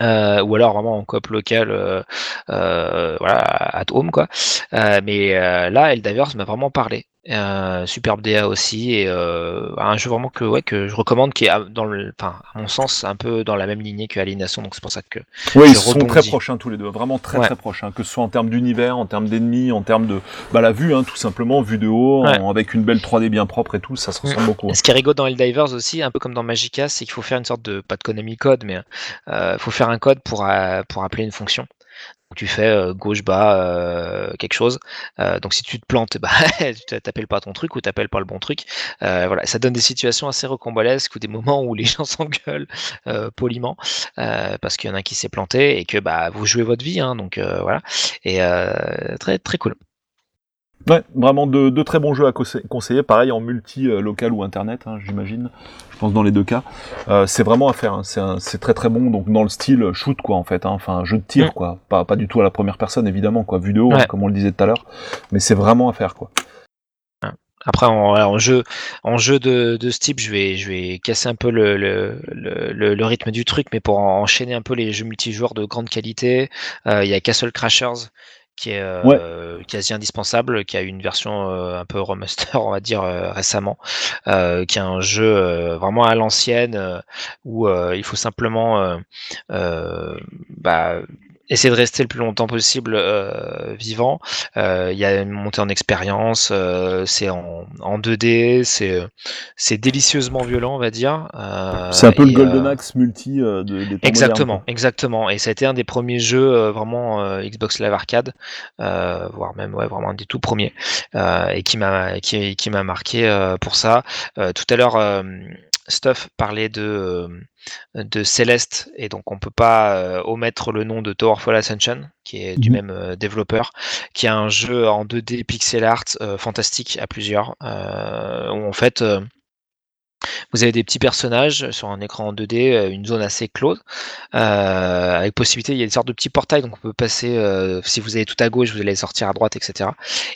Euh, ou alors vraiment en coop local, euh, euh, voilà, at home quoi. Euh, mais euh, là, Eldivers m'a vraiment parlé. Euh, superbe DA aussi et euh, un jeu vraiment que ouais que je recommande qui est à- dans le, enfin à mon sens un peu dans la même lignée que Alienation, donc c'est pour ça que Oui, ils sont très proches hein, tous les deux, vraiment très Ouais. très proches, hein, que ce soit en termes d'univers, en termes d'ennemis, en termes de bah la vue, hein, tout simplement vue de haut, Ouais. en- avec une belle 3D bien propre et tout, ça se ressemble beaucoup. Et ce qui est rigolo dans Helldivers aussi, un peu comme dans Magica, c'est qu'il faut faire une sorte de, pas de Konami code, mais il faut faire un code pour, euh, pour appeler une fonction. Tu fais euh, gauche bas euh, quelque chose. Euh, donc si tu te plantes, bah, tu t'appelles pas ton truc ou t'appelles pas le bon truc. Voilà, ça donne des situations assez rocambolesques ou des moments où les gens s'engueulent poliment parce qu'il y en a un qui s'est planté et que bah vous jouez votre vie, hein, donc voilà. Et très très cool. Ouais, vraiment de, de très bons jeux à conse- conseiller, pareil en multi euh, local ou internet, hein, j'imagine. Je pense dans les deux cas, Euh, c'est vraiment à faire. hein, C'est très très bon, donc dans le style shoot quoi en fait, hein, enfin jeu de tir Mm. quoi, pas pas du tout à la première personne évidemment quoi, vu de haut Ouais. comme on le disait tout à l'heure, mais c'est vraiment à faire quoi. Après, en, jeu, en jeu de, de ce type, je vais, je vais casser un peu le, le, le, rythme du truc, mais pour en- enchaîner un peu les jeux multijoueurs de grande qualité, euh, il y a Castle Crashers qui est euh, quasi indispensable, qui a eu une version euh, un peu remaster, on va dire euh, récemment, euh, qui est un jeu euh, vraiment à l'ancienne euh, où euh, il faut simplement euh, euh, bah, essayer de rester le plus longtemps possible euh, vivant. Euh, Il y a une montée en expérience, euh, c'est en, en 2D, c'est c'est délicieusement violent, on va dire. Euh, c'est un peu le Golden Axe multi euh, de, des temps Exactement, modernes, exactement. Et ça a été un des premiers jeux euh, vraiment euh, Xbox Live Arcade, euh, voire même ouais, vraiment un des tout premiers, euh, et qui m'a qui, qui m'a marqué euh, pour ça. Euh, tout à l'heure, euh, Stuff parlait de euh, de Celeste, et donc on peut pas euh, omettre le nom de Towerfall Ascension, qui est du Mhm. même euh, développeur, qui est un jeu en 2D pixel art euh, fantastique à plusieurs, où en fait vous avez des petits personnages sur un écran en 2D, euh, une zone assez close, euh, avec possibilité, il y a une sorte de petits portails, donc on peut passer, euh, si vous allez tout à gauche, vous allez sortir à droite, etc.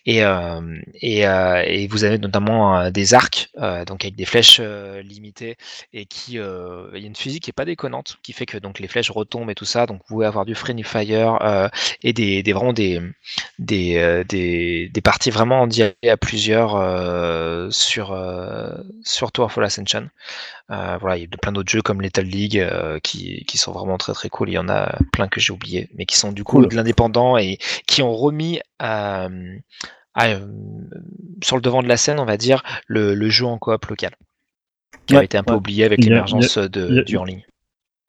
Et, euh, euh, vous avez notamment euh, des arcs, euh, donc avec des flèches euh, limitées, et qui, euh, il y a une physique qui est pas déconnante, qui fait que donc les flèches retombent et tout ça, donc vous pouvez avoir du friendly fire euh, et des, des vraiment des des, euh, des des parties vraiment en à plusieurs euh, sur euh, sur Ascension. Euh, voilà, il y a plein d'autres jeux comme Lethal League euh, qui, qui sont vraiment très très cool. Il y en a plein que j'ai oublié, mais qui sont du coup Cool. de l'indépendant et qui ont remis à, à, euh, sur le devant de la scène, on va dire, le, le jeu en coop local, qui Ouais, avait été un peu ouais. oublié avec l'émergence du en ligne.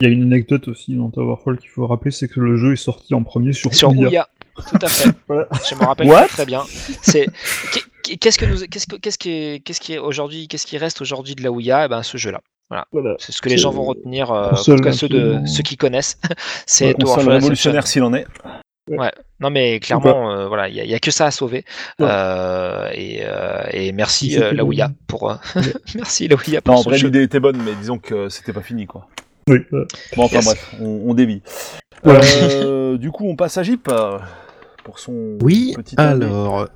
Il y a une anecdote aussi dans Towerfall qu'il faut rappeler, c'est que le jeu est sorti en premier sur, Sur Ouya. Tout à fait. Voilà. Je me rappelle What? très bien. C'est qu'est-ce que nous, qu'est-ce que- qu'est-ce qui est, qu'est-ce qui est aujourd'hui, qu'est-ce qui reste aujourd'hui de la Ouya Eh ben, ce jeu-là. Voilà. C'est ce que les gens vont retenir, euh, en tout cas ceux, de, ceux qui connaissent. C'est Ouais, révolutionnaire s'il en est. Non mais clairement, euh, voilà, il y, a- que ça à sauver. Ouais. Euh, et, euh, et merci C'était euh, la bon. Ouya pour, Ouais. merci la Ouya pour Non, en vrai jeu. l'idée était bonne, mais disons que c'était pas fini quoi. Oui. Bon enfin Yes. bref, on, on dévie. Voilà. Euh, du coup on passe à Jeep pour son Oui, petit alors.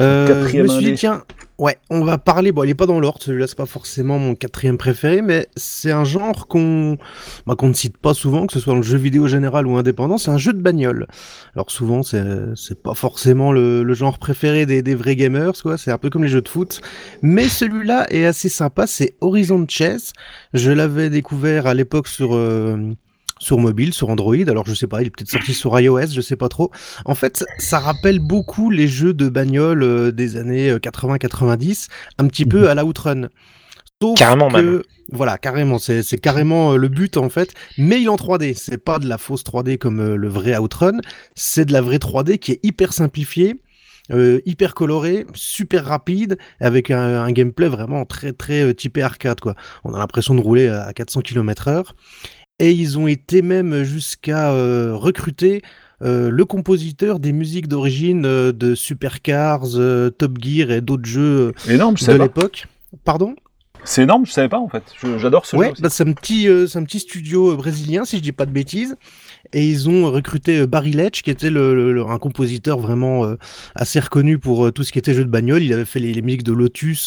Euh, je me suis dit, tiens, ouais, on va parler. Bon, il est pas dans l'ordre, celui-là, c'est pas forcément mon quatrième préféré, mais c'est un genre qu'on bah, qu'on ne cite pas souvent, que ce soit dans le jeu vidéo général ou indépendant, c'est un jeu de bagnole. Alors souvent, c'est c'est pas forcément le, le genre préféré des, des vrais gamers, quoi, c'est un peu comme les jeux de foot. Mais celui-là est assez sympa, c'est Horizon Chess. Je l'avais découvert à l'époque sur. euh, sur mobile, sur Android, alors je sais pas, il est peut-être sorti sur iOS, je sais pas trop. En fait, ça rappelle beaucoup les jeux de bagnole euh, des années euh, 80-90, un petit peu à la Outrun. Sauf Carrément que- même. Voilà, carrément, c'est carrément euh, le but en fait, mais il est en 3D. C'est pas de la fausse 3D comme euh, le vrai Outrun, c'est de la vraie 3D qui est hyper simplifiée, euh, hyper colorée, super rapide, avec un, un gameplay vraiment très très euh, typé arcade quoi. On a l'impression de rouler à 400 km/h. Et ils ont été même jusqu'à euh, recruter euh, le compositeur des musiques d'origine euh, de Supercars, euh, Top Gear et d'autres jeux Énorme, je de l'époque. Pardon? C'est énorme, je savais pas en fait. J'adore ce Ouais, jeu. bah, c'est un petit, c'est un petit studio brésilien, si je dis pas de bêtises. Et ils ont recruté Barry Letch, qui était le, le- le- un compositeur vraiment assez reconnu pour tout ce qui était jeu de bagnole. Il avait fait les, les musiques de Lotus,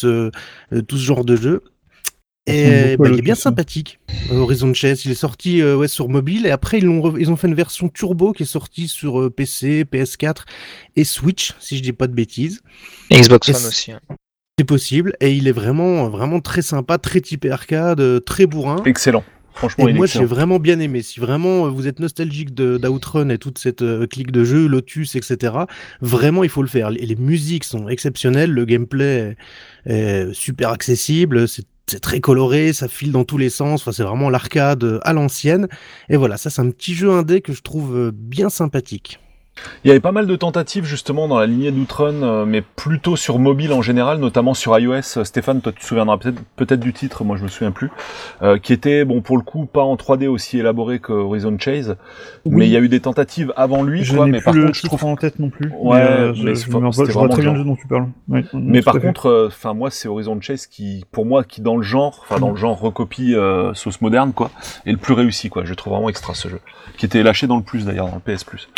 tout ce genre de jeu. Et beaucoup à bah, il est bien sympathique, euh, Horizon Chess. Il est sorti euh, ouais, sur mobile et après ils, l'ont re- ils ont fait une version turbo qui est sortie sur euh, PC, PS4 et Switch, si je dis pas de bêtises. Et Xbox Et One aussi. hein. C'est possible et il est vraiment, vraiment très sympa, très typé arcade, euh, très bourrin. Excellent. Franchement, Et il est moi, j'ai vraiment bien aimé. Si vraiment euh, vous êtes nostalgique d'Outrun et toute cette euh, clique de jeux, Lotus, etc., vraiment, il faut le faire. Les, les musiques sont exceptionnelles, le gameplay est, est super accessible, c'est c'est très coloré, ça file dans tous les sens. Enfin, c'est vraiment l'arcade euh, à l'ancienne. Et voilà, ça, c'est un petit jeu indé que je trouve euh, bien sympathique. Il y avait pas mal de tentatives justement dans la lignée d'Outrun, euh, mais plutôt sur mobile en général, notamment sur iOS. Euh, Stéphane, toi tu te souviendras peut-être du titre, moi je me souviens plus, euh, qui était bon pour le coup pas en 3D aussi élaboré que Horizon Chase, mais il y a eu des tentatives avant lui, Je quoi. n'ai Mais plus par le contre, je trouve en tête non plus. Ouais, mais, euh, mais je, c'est- me rappelle- c'était je vois vraiment très bien le jeu dont tu parles. Ouais, Mais par contre, euh, enfin moi c'est Horizon Chase qui, pour moi, qui dans le genre, enfin dans le genre recopie euh, sauce moderne quoi, est le plus réussi quoi. Je trouve vraiment extra ce jeu, qui était lâché dans le plus d'ailleurs dans le PS Plus.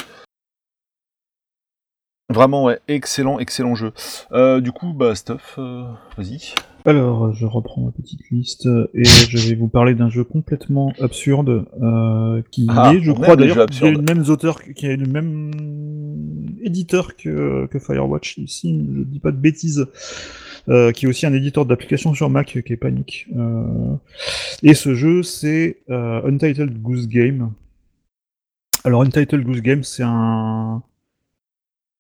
Vraiment ouais, excellent, excellent jeu. Euh, du coup, bah Stuff, euh, vas-y. Alors, je reprends ma petite liste et je vais vous parler d'un jeu complètement absurde euh, qui Ah, est, je crois d'ailleurs, qui le même auteur, qui a le même éditeur que, que Firewatch ici, je dis pas de bêtises. Euh, qui est aussi un éditeur d'applications sur Mac qui est Panic. Euh, et ce jeu, c'est euh, Untitled Goose Game. Alors, Untitled Goose Game, c'est un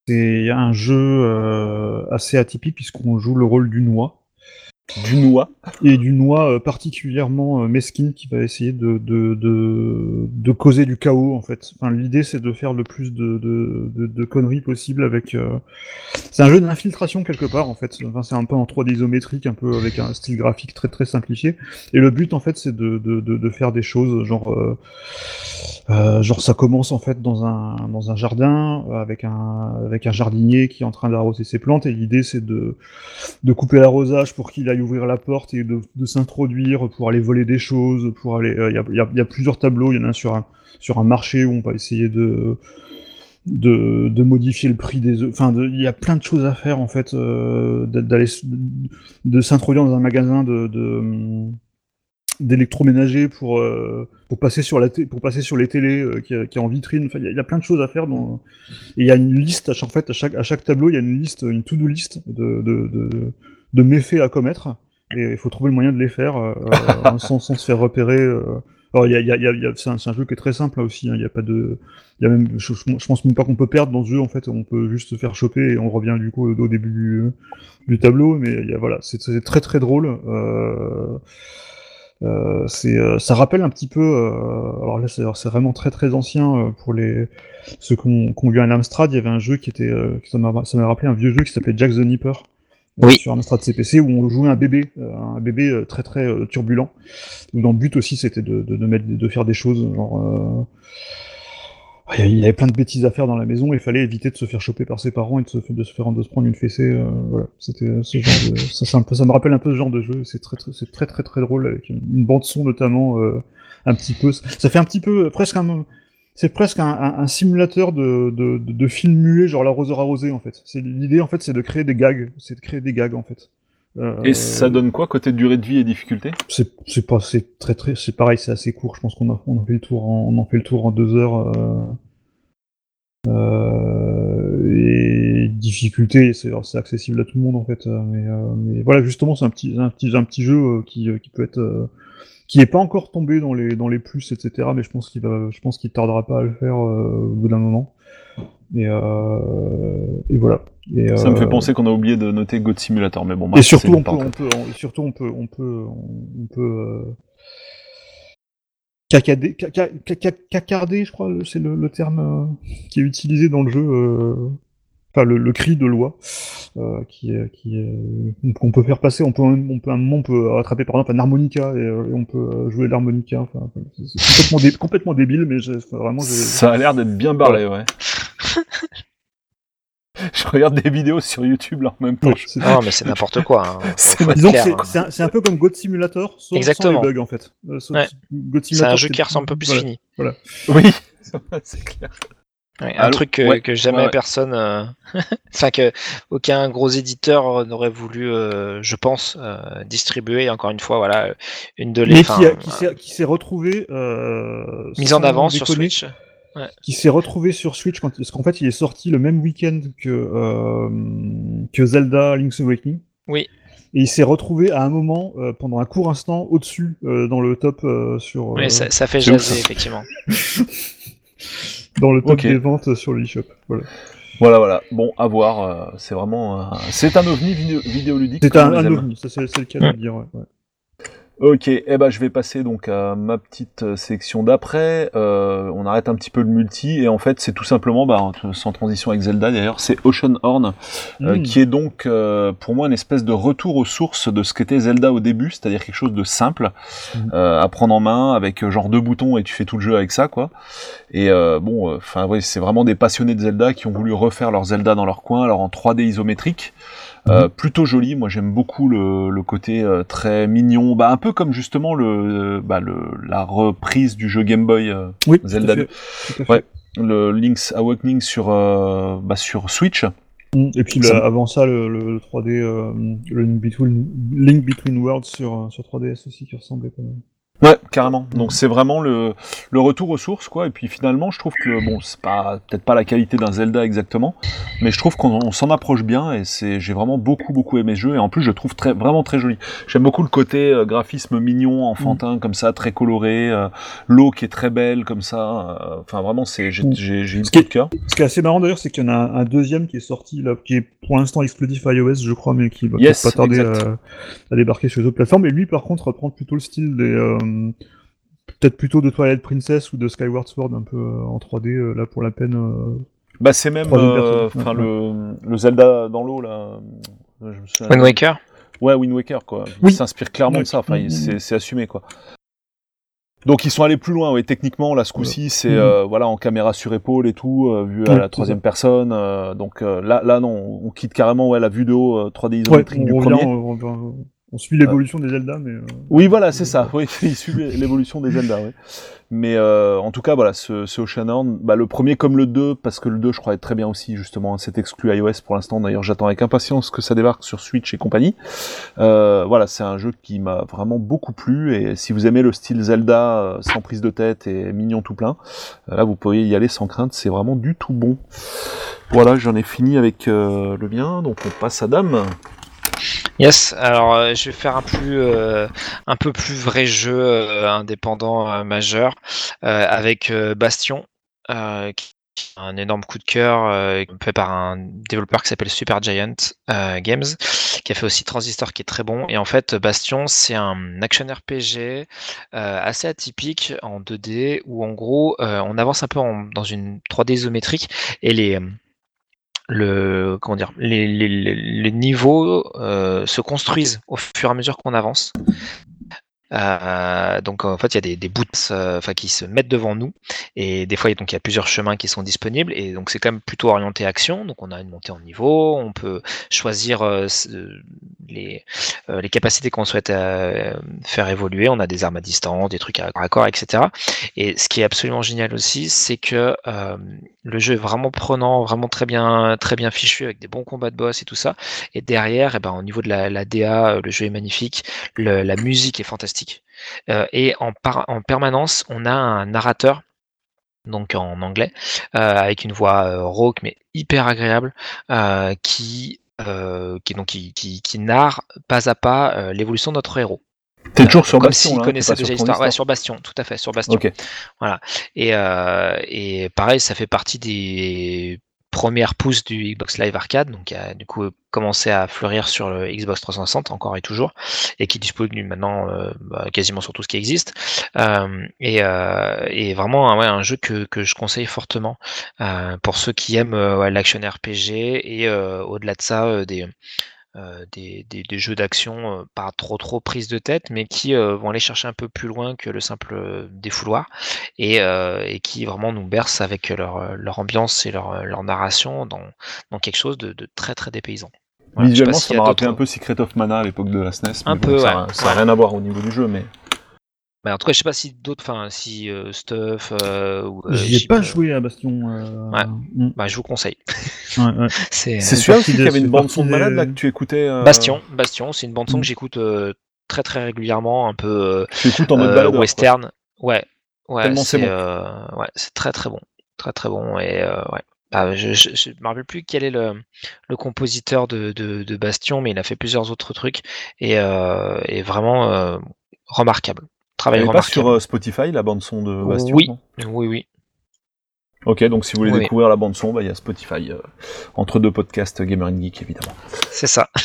c'est un jeu euh, assez atypique puisqu'on joue le rôle d'une oie Du noix. et d'une oie euh, particulièrement euh, mesquine qui va essayer de, de, de, causer du chaos en fait. Enfin, l'idée c'est de faire le plus de, de, conneries possible avec. euh, C'est un jeu d'infiltration quelque part en fait. Enfin, c'est un peu en 3D isométrique, un peu avec un style graphique très très simplifié. Et le but en fait c'est de, faire des choses genre. genre ça commence en fait dans un dans un jardin avec un avec un jardinier qui est en train d'arroser ses plantes et l'idée c'est de de couper l'arrosage pour qu'il aille ouvrir la porte et de, s'introduire pour aller voler des choses pour aller euh, il y, a, plusieurs tableaux il y en a un sur un sur un marché où on va essayer de de, de modifier le prix des œufs. Enfin, il y a plein de choses à faire en fait, euh, d'a- d'aller de s'introduire dans un magasin de, d'électroménager pour euh, pour passer sur la pour passer sur les télés qui, qui est en vitrine. Enfin, il y, a- plein de choses à faire. Dans... Il y a une liste à chaque en fait à chaque à chaque tableau il y a une liste une to-do list de, de méfaits à commettre et il faut trouver le moyen de les faire euh, euh, sans, sans se faire repérer. euh. Alors il y a, il y a, y a- il y a- c'est un, jeu qui est très simple là aussi. hein. Il y a pas de il y a même je, je- pense même pas qu'on peut perdre dans ce jeu en fait. On peut juste se faire choper et on revient du coup au, début du, du tableau. Mais y a, voilà c'est très très drôle. Euh, euh, c'est, euh, ça rappelle un petit peu. euh, alors là, c'est vraiment très très ancien euh, pour les ceux qu'on qu'on vu à l'Amstrad. Il y avait un jeu qui était, euh, ça m'a ça m'a rappelé un vieux jeu qui s'appelait Jack the Nipper. Euh, Oui. Sur Amstrad CPC où on jouait un bébé, euh, un bébé euh, très très euh, turbulent. Où dans le but aussi c'était de, de, de mettre, de faire des choses genre. euh, il y avait- plein de bêtises à faire dans la maison il fallait éviter de se faire choper par ses parents et de se, de se faire de se prendre une fessée. euh, voilà, c'était euh, ce genre de, ça, un peu- ça me rappelle un peu ce genre de jeu. C'est très très c'est très très très drôle avec une, bande son notamment euh, un petit peu. Ça fait un petit peu euh, presque un c'est presque un, un, un simulateur de, de, de, de film muet, genre l'arroseur arrosé en fait. C'est l'idée en fait, c'est de créer des gags, c'est de créer des gags en fait. Euh, Et ça donne quoi côté durée de vie et difficulté? C'est pas c'est très très c'est pareil c'est assez court je pense qu'on a on en fait le tour en, on en fait le tour en deux heures euh, euh, et difficulté c'est accessible à tout le monde en fait mais, mais voilà justement c'est un petit un petit un petit jeu qui, qui peut être qui est pas encore tombé dans les dans les plus etc mais je pense qu'il va je pense qu'il tardera pas à le faire euh, au bout d'un moment Et, euh, et voilà. Et, Ça me fait euh, penser qu'on a oublié de noter God Simulator, mais bon. Et surtout, on peut, on peut, on- surtout, on peut, on peut, on peut, euh, cacader, caca- caca- cacarder, je crois, c'est le, le terme euh, qui est utilisé dans le jeu, euh, enfin le, le cri de loi, euh, qui qui est, qu'on peut faire passer, on peut, on peut, à un moment, on peut rattraper par exemple un harmonica et, euh, et on peut euh, jouer l'harmonica. Enfin, c'est complètement, dé- complètement débile, mais enfin, vraiment, Ça a l'air d'être bien barré, ouais. Je regarde des vidéos sur YouTube là en même temps. Non, mais c'est n'importe quoi. hein. C'est- hein. un, peu comme God Simulator, sauf Exactement. sans les bugs en fait. Euh, Ouais. C'est un jeu qui ressemble un peu plus voilà. fini. Oui, c'est clair. Ouais, un Allô truc que, Ouais, que jamais ouais, ouais. personne, euh, enfin que aucun gros éditeur n'aurait voulu, euh, je pense, euh, distribuer. Encore une fois, voilà, une de les, Mais qui, a- qui s'est retrouvé euh, mise en avant sur Switch. qui s'est retrouvé sur Switch quand, parce qu'en fait il est sorti le même week-end que euh, que Zelda Link's Awakening. Oui. Et il s'est retrouvé à un moment euh, pendant un court instant au-dessus euh, dans le top euh, sur euh, Oui, ça, ça fait jaser effectivement. dans le top Ok. des ventes sur l'eShop. Voilà. Voilà, voilà. Bon, à voir. euh, c'est vraiment. C'est un ovni vidéo- vidéoludique. C'est un, un ovni, c'est le cas de le dire. ouais. Ok, eh ben je vais passer donc à ma petite euh, section d'après. Euh, on arrête un petit peu le multi et en fait c'est tout simplement, bah, sans transition avec Zelda d'ailleurs, c'est Ocean Horn euh, Mm. qui est donc euh, pour moi une espèce de retour aux sources de ce qu'était Zelda au début, c'est-à-dire quelque chose de simple euh, à prendre en main avec genre deux boutons et tu fais tout le jeu avec ça quoi. Et euh, bon, enfin oui, c'est vraiment des passionnés de Zelda qui ont voulu refaire leur Zelda dans leur coin, alors en 3D isométrique. Euh, plutôt joli, moi j'aime beaucoup le, le côté euh, très mignon, bah un peu comme justement le, bah, le la reprise du jeu Game Boy euh, Oui, Zelda fait, 2. tout à fait. Ouais. le Link's Awakening sur euh, bah, sur Switch. Mm. Et puis le- me- avant ça, le, le- le 3D, euh, le Link Between, Link Between Worlds sur, euh, sur 3DS aussi qui ressemblait quand même. Ouais, carrément. Donc c'est vraiment le, le retour aux sources, quoi. Et puis finalement, je trouve que bon, c'est pas peut-être pas la qualité d'un Zelda exactement, mais je trouve qu'on on s'en approche bien et c'est j'ai vraiment beaucoup beaucoup aimé ce jeu et en plus je trouve très vraiment très joli. J'aime beaucoup le côté euh, graphisme mignon, enfantin comme ça, très coloré, euh, l'eau qui est très belle comme ça. euh, Enfin vraiment, c'est j'ai Mm. j'ai est- de cœur. Ce qui est assez marrant d'ailleurs, c'est qu'il y en a un, un deuxième qui est sorti là, qui est pour l'instant exclusif iOS, je crois, mais qui va Yes, pas tarder à, à débarquer sur les autres plateformes. Et lui, par contre, reprend plutôt le style des, peut-être plutôt de Twilight Princess ou de Skyward Sword, un peu euh, en 3D euh, là pour la peine. euh. Bah c'est même euh, enfin le le Zelda dans l'eau là. euh, Je me souviens- Wind Waker. Ouais, Wind Waker, quoi. Oui. Il s'inspire clairement Oui. de ça. Enfin, c'est assumé, quoi. Donc ils sont allés plus loin, oui. Techniquement, là, ce coup-ci, c'est Mhm. euh, voilà en caméra sur épaule et tout, euh, vu à la troisième personne. euh, donc euh, là, là, non, on quitte carrément ouais la vue de haut euh, 3D Ouais, isométrique du premier. on, on- suit l'évolution des Zelda, mais. euh, Oui, voilà, c'est ça. Oui, il suit l'évolution des Zelda. Oui. Mais euh, en tout cas, voilà, ce, ce Ocean Horn, bah, le premier comme le 2, parce que le 2, je crois, est très bien aussi, justement. C'est exclu iOS pour l'instant. D'ailleurs, j'attends avec impatience que ça débarque sur Switch et compagnie. Euh, voilà, c'est un jeu qui m'a vraiment beaucoup plu. Et si vous aimez le style Zelda, sans prise de tête et mignon tout plein, là, vous pourriez y aller sans crainte. C'est vraiment du tout bon. Voilà, j'en ai fini avec euh, le bien. Donc, on passe à Dame. Yes, alors euh, je vais faire un plus euh, un peu plus vrai jeu euh, indépendant euh, majeur euh, avec euh, Bastion, qui un énorme coup de cœur fait par un développeur qui s'appelle Supergiant euh, Games, qui a fait aussi Transistor qui est très bon. Et en fait, Bastion, c'est un action RPG assez atypique en 2D où en gros on avance un peu en- dans une 3D isométrique et les le comment dire les, les, les- niveaux euh, se construisent au fur et à mesure qu'on avance. Euh, donc en fait il y a des, des bouts euh, enfin qui se mettent devant nous. Et des fois il y a plusieurs chemins qui sont disponibles. Et donc c'est quand même plutôt orienté action. Donc on a une montée en niveau. On peut choisir euh, les, les capacités qu'on souhaite faire évoluer. On a des armes à distance des trucs à corps etc et ce qui est absolument génial aussi c'est que le jeu est vraiment prenant, vraiment très bien, très bien fichu avec des bons combats de boss et tout ça. Et derrière, eh ben, au niveau de la, DA, le jeu est magnifique, la musique est fantastique. Euh, et en, par- en permanence, on a un narrateur, donc en anglais, euh, avec une voix euh, rauque mais hyper agréable, euh, qui, qui, donc, qui, qui, qui narre pas à pas l'évolution de notre héros. T'es toujours sur comme Bastion, connaissaient t'es pas déjà l'histoire. Ouais, sur Bastion, tout à fait, sur Bastion. Voilà. Et, et pareil, ça fait partie des premières pousses du Xbox Live Arcade, donc qui a du coup commencé à fleurir sur le Xbox 360 encore et toujours, et qui est disponible maintenant euh, bah, quasiment sur tout ce qui existe. Euh, et, euh, et vraiment ouais, un jeu que, que je conseille fortement euh, pour ceux qui aiment euh, ouais, l'action RPG et au-delà de ça des euh, des, des, des jeux d'action euh, pas trop trop prise de tête, mais qui euh, vont aller chercher un peu plus loin que le simple euh, défouloir et, euh, et qui vraiment nous bercent avec leur, leur ambiance et leur, leur narration dans, dans quelque chose de, de très très dépaysant. Voilà, Visuellement, ça m'a rappelé un peu Secret of Mana à l'époque de la SNES. mais Un peu, ça, ouais. ça a Ouais. rien à voir au niveau du jeu, mais. Bah, en tout cas, je sais pas si d'autres, enfin si euh, Stuff euh, ou euh, J'y ai pas euh, joué à Bastion. euh, Ouais. mm, Bah, je vous conseille. ouais, ouais. C'est C'est euh, celui-là partie aussi qui de- avait une c'est bande partie son de malade là que tu écoutais. euh, Bastion, Bastion, c'est une bande son Mm. que j'écoute euh, très très régulièrement, un peu euh, Tu écoutes en mode euh, quoi. western. Ouais, ouais, Tellement c'est bon. euh, ouais, c'est très très bon, très très bon et euh, ouais. Ah, je, je me rappelle plus quel est le, le compositeur de, de, de Bastion, mais il a fait plusieurs autres trucs et, euh, et vraiment euh, remarquable. Travail pas sur euh, Spotify la bande son de Bastion Oui. Oui, oui. Ok, donc si vous voulez Oui. découvrir la bande son, bah, il y a Spotify euh, entre deux podcasts Gamer and Geek évidemment. C'est ça.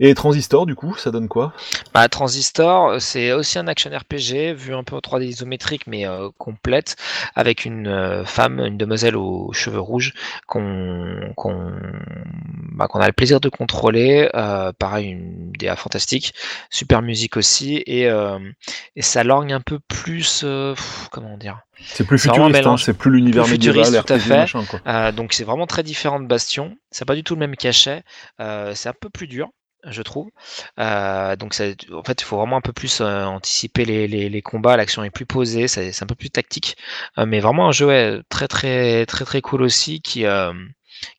Et Transistor, du coup, ça donne quoi? Bah, Transistor, c'est aussi un action RPG vu un peu en 3D isométrique mais euh, complète avec une euh, femme, une demoiselle aux cheveux rouges qu'on bah, a le plaisir de contrôler. Euh, pareil, une DA fantastique, super musique aussi et, et ça lorgne un peu plus, pff, comment dire? C'est plus futuriste, hein, c'est plus l'univers médiéval, tout à fait. machin quoi. Euh, donc c'est vraiment très différent de Bastion. C'est pas du tout le même cachet. Euh, c'est un peu plus dur, je trouve. Euh, donc en fait, il faut vraiment un peu plus euh, anticiper les, combats. L'action est plus posée, c'est un peu plus tactique. Euh, mais vraiment un jeu très très très très cool aussi qui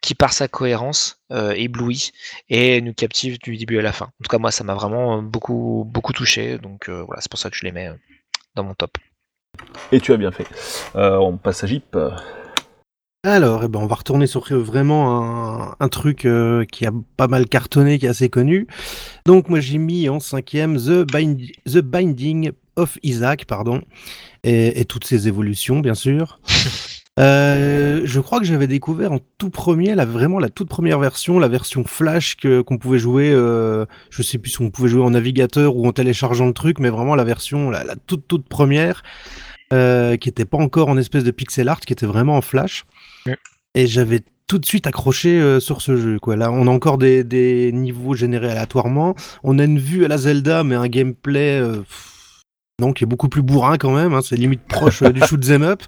qui par sa cohérence éblouit et nous captive du début à la fin. En tout cas, moi, ça m'a vraiment beaucoup beaucoup touché. Donc voilà, c'est pour ça que je les mets dans mon top. Et tu as bien fait. On passe à Jeep. Alors, eh ben, on va retourner sur vraiment un, un truc euh, qui a pas mal cartonné, qui est assez connu. Donc, moi, j'ai mis en cinquième The, Bind- The Binding of Isaac, pardon, et, et toutes ses évolutions, bien sûr. Euh, je crois que j'avais découvert en tout premier, la, vraiment la toute première version, la version Flash que qu'on pouvait jouer. Euh, je sais plus si on pouvait jouer en navigateur ou en téléchargeant le truc, mais vraiment la version, la, la toute toute première, euh, qui était pas encore en espèce de pixel art, qui était vraiment en Flash. Ouais. Et j'avais tout de suite accroché euh, sur ce jeu. Quoi. Là, on a encore des, des niveaux générés aléatoirement. On a une vue à la Zelda, mais un gameplay euh, pff, non, qui est beaucoup plus bourrin quand même. hein. C'est limite proche euh, du shoot 'em up.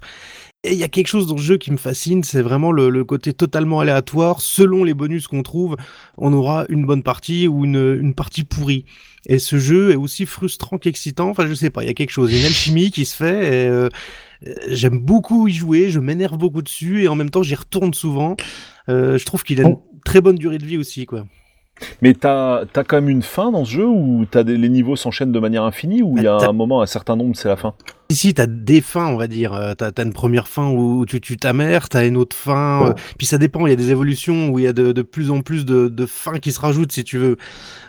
Et il y a quelque chose dans le jeu qui me fascine, c'est vraiment le, le côté totalement aléatoire. Selon les bonus qu'on trouve, on aura une bonne partie ou une, une partie pourrie. Et ce jeu est aussi frustrant qu'excitant. Enfin, je sais pas, il y a quelque chose, il y a une alchimie qui se fait. Et, euh, euh, J'aime beaucoup y jouer, je m'énerve beaucoup dessus et en même temps j'y retourne souvent. Euh, je trouve qu'il a une très bonne durée de vie aussi, quoi. Mais t'as as quand même une fin dans ce jeu où des, les niveaux s'enchaînent de manière infinie ou il y a Bah, un moment, un certain nombre, c'est la fin? Ici, t'as des fins, on va dire. Euh, T'as as une première fin où tu tues ta mère, t'as une autre fin. euh, puis ça dépend, il y a des évolutions où il y a de, de plus en plus de, de fins qui se rajoutent, si tu veux.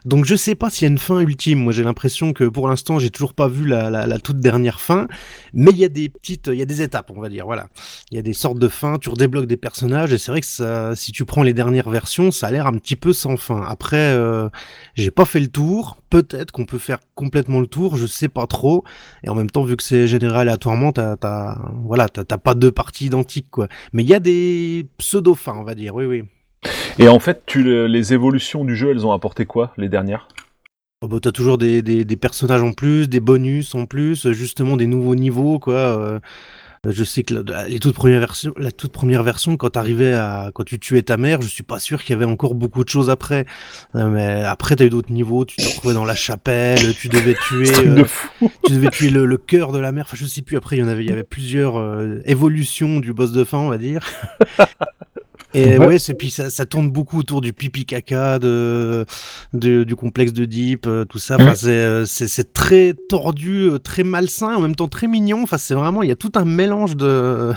Donc je sais pas s'il y a une fin ultime. Moi, j'ai l'impression que pour l'instant, j'ai toujours pas vu la, la, la toute dernière fin. Mais il y a des petites, il y a des étapes, on va dire. Voilà. Il y a des sortes de fins, tu redébloques des personnages. Et c'est vrai que ça, si tu prends les dernières versions, ça a l'air un petit peu sans fin. Après, euh, j'ai pas fait le tour. Peut-être qu'on peut faire complètement le tour, je sais pas trop. Et en même temps, vu que c'est généré aléatoirement, t'as, t'as, voilà, t'as, t'as pas deux parties identiques, quoi. Mais il y a des pseudo-fins, on va dire, oui, oui. Et en fait, tu, les évolutions du jeu, elles ont apporté quoi, les dernières? Oh, bah, t'as toujours des, des, des personnages en plus, des bonus en plus, justement des nouveaux niveaux, quoi. euh, je sais que la, les toutes premières versions, la toute première version, quand t'arrivais à, quand tu tuais ta mère, je suis pas sûr qu'il y avait encore beaucoup de choses après. Euh, mais après, t'as eu d'autres niveaux, tu te retrouvais dans la chapelle, tu devais tuer, euh, tu devais tuer le, le cœur de la mère. Enfin, je sais plus. Après, il y en avait, il y avait plusieurs euh, évolutions du boss de fin, on va dire. Et Ouais. ouais, c'est puis ça, ça tourne beaucoup autour du pipi caca, de, de- du complexe de Deep, euh, tout ça. Enfin, Mhm. c'est, euh, c'est c'est très tordu, euh, très malsain, en même temps très mignon. Enfin, c'est vraiment, il y a tout un mélange de,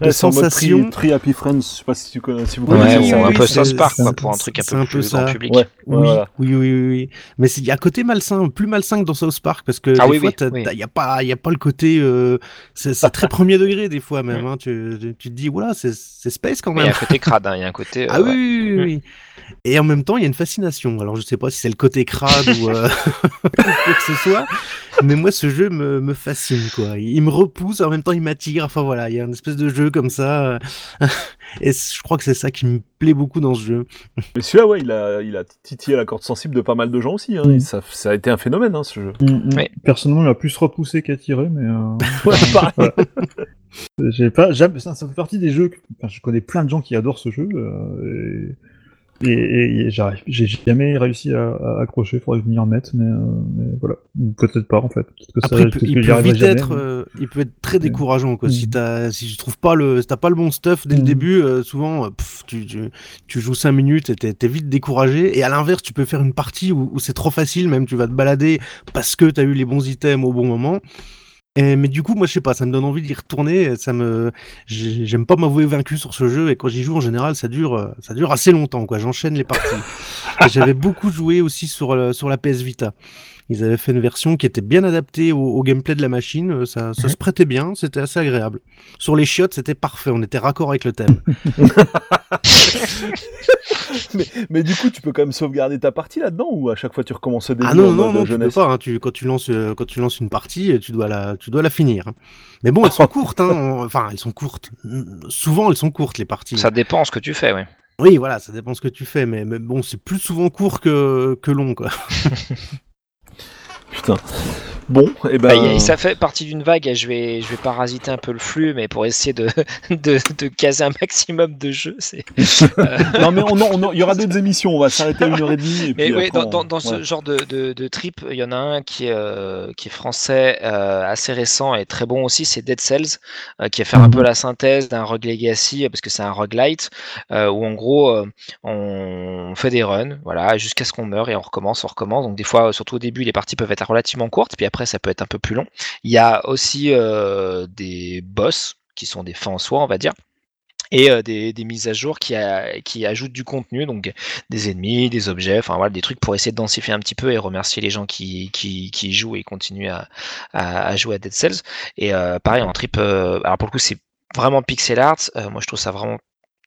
de Ouais, c'est en mode sensations. Tri, Tri Happy Friends, je sais pas si tu connais, si vous connaissez Ouais, oui, un peu South Park, quoi, pour un truc un peu un peu plus ça. grand public. Ouais, ouais, Oui, voilà. oui, oui, oui, oui. Mais il y a un côté malsain, plus malsain que dans South Park, parce que Ah des oui, fois, il y a pas, il y a pas le côté, euh, c'est c'est très premier degré des fois même. Hein, tu, tu- tu te dis, voilà, c'est c'est space quand même. A crade, hein, il y a un côté. euh, Ah oui, ouais. oui, oui, oui. Et en même temps, il y a une fascination. Alors, je sais pas si c'est le côté crade ou euh, quoi que ce soit, mais moi, ce jeu me, me fascine, quoi. Il me repousse, en même temps, il m'attire. Enfin, voilà, il y a une espèce de jeu comme ça. euh, Et je crois que c'est ça qui me plaît beaucoup dans ce jeu. Mais celui-là, ouais, il a, il a titillé la corde sensible de pas mal de gens aussi. Hein. Mm. Ça, ça a été un phénomène, hein, ce jeu. Mm, mm. Oui. Personnellement, il m'a plus repoussé qu'attiré, mais. euh, Ouais, pareil. J'ai pas, jamais, ça, ça fait partie des jeux. que- enfin, je connais plein de gens qui adorent ce jeu. euh, et, et, et j'arrive, j'ai jamais réussi à, à accrocher. Faudrait que je m'y remette, mais, euh, mais voilà. Peut-être pas en fait. Ça, Après, il peut, il vite jamais, être, mais- euh, il peut être très décourageant, quoi. Si Mm. t'as, si tu trouves pas le, si t'as pas le bon stuff dès le Mm. début, euh, souvent, pff, tu, tu, tu joues 5 minutes et t'es, t'es vite découragé. Et à l'inverse, tu peux faire une partie où, où c'est trop facile, même tu vas te balader parce que t'as eu les bons items au bon moment. Et, mais du coup, moi, je sais pas, ça me donne envie d'y retourner. Ça me, j'ai- j'aime pas m'avouer vaincu sur ce jeu. Et quand j'y joue, en général, ça dure, euh, ça dure assez longtemps, quoi. J'enchaîne les parties. J'avais beaucoup joué aussi sur, euh, sur la PS Vita. Ils avaient fait une version qui était bien adaptée au, au gameplay de la machine. euh, Ça, se prêtait bien, c'était assez agréable. Sur les chiottes, c'était parfait. On était raccord avec le thème. mais, mais du coup, tu peux quand même sauvegarder ta partie là-dedans ou à chaque fois tu recommences au début Ah non, non, non, tu peux jeunesse pas. hein. Tu, quand tu lances, euh, quand tu lances une partie, tu dois la, tu dois la finir. Mais bon, elles sont courtes. Hein. On- Enfin, elles sont courtes. Souvent, elles sont courtes les parties. Ça dépend ce que tu fais, ouais. Oui, voilà, ça dépend ce que tu fais. Mais, mais bon, c'est plus souvent court que, que long, quoi. Putain. Bon, et ben. Bah, ça fait partie d'une vague je vais, je vais parasiter un peu le flux, mais pour essayer de, de, de caser un maximum de jeux, c'est. non, mais on, on- il y aura d'autres émissions. On va s'arrêter à une heure et demie. Et Mais puis oui, après, dans, on- dans, dans ce genre de, de, de trip, il y en a un qui est, euh, qui est français, euh, assez récent et très bon aussi, c'est Dead Cells, euh, qui va faire un peu la synthèse d'un Rogue Legacy, euh, parce que c'est un roguelite, euh, où en gros, euh, on fait des runs, voilà, jusqu'à ce qu'on meure et on recommence, on recommence. Donc des fois, surtout au début, les parties peuvent être relativement courtes, puis après, ça peut être un peu plus long. Il y a aussi euh, des boss qui sont des fins en soi, on va dire et euh, des, des mises à jour qui, a- qui ajoutent du contenu, donc des ennemis, des objets, enfin voilà, des trucs pour essayer de densifier un petit peu et remercier les gens qui, qui, jouent et continuent à, à, jouer à Dead Cells. Et euh, pareil, en trip, alors pour le coup, c'est vraiment pixel art, moi je trouve ça vraiment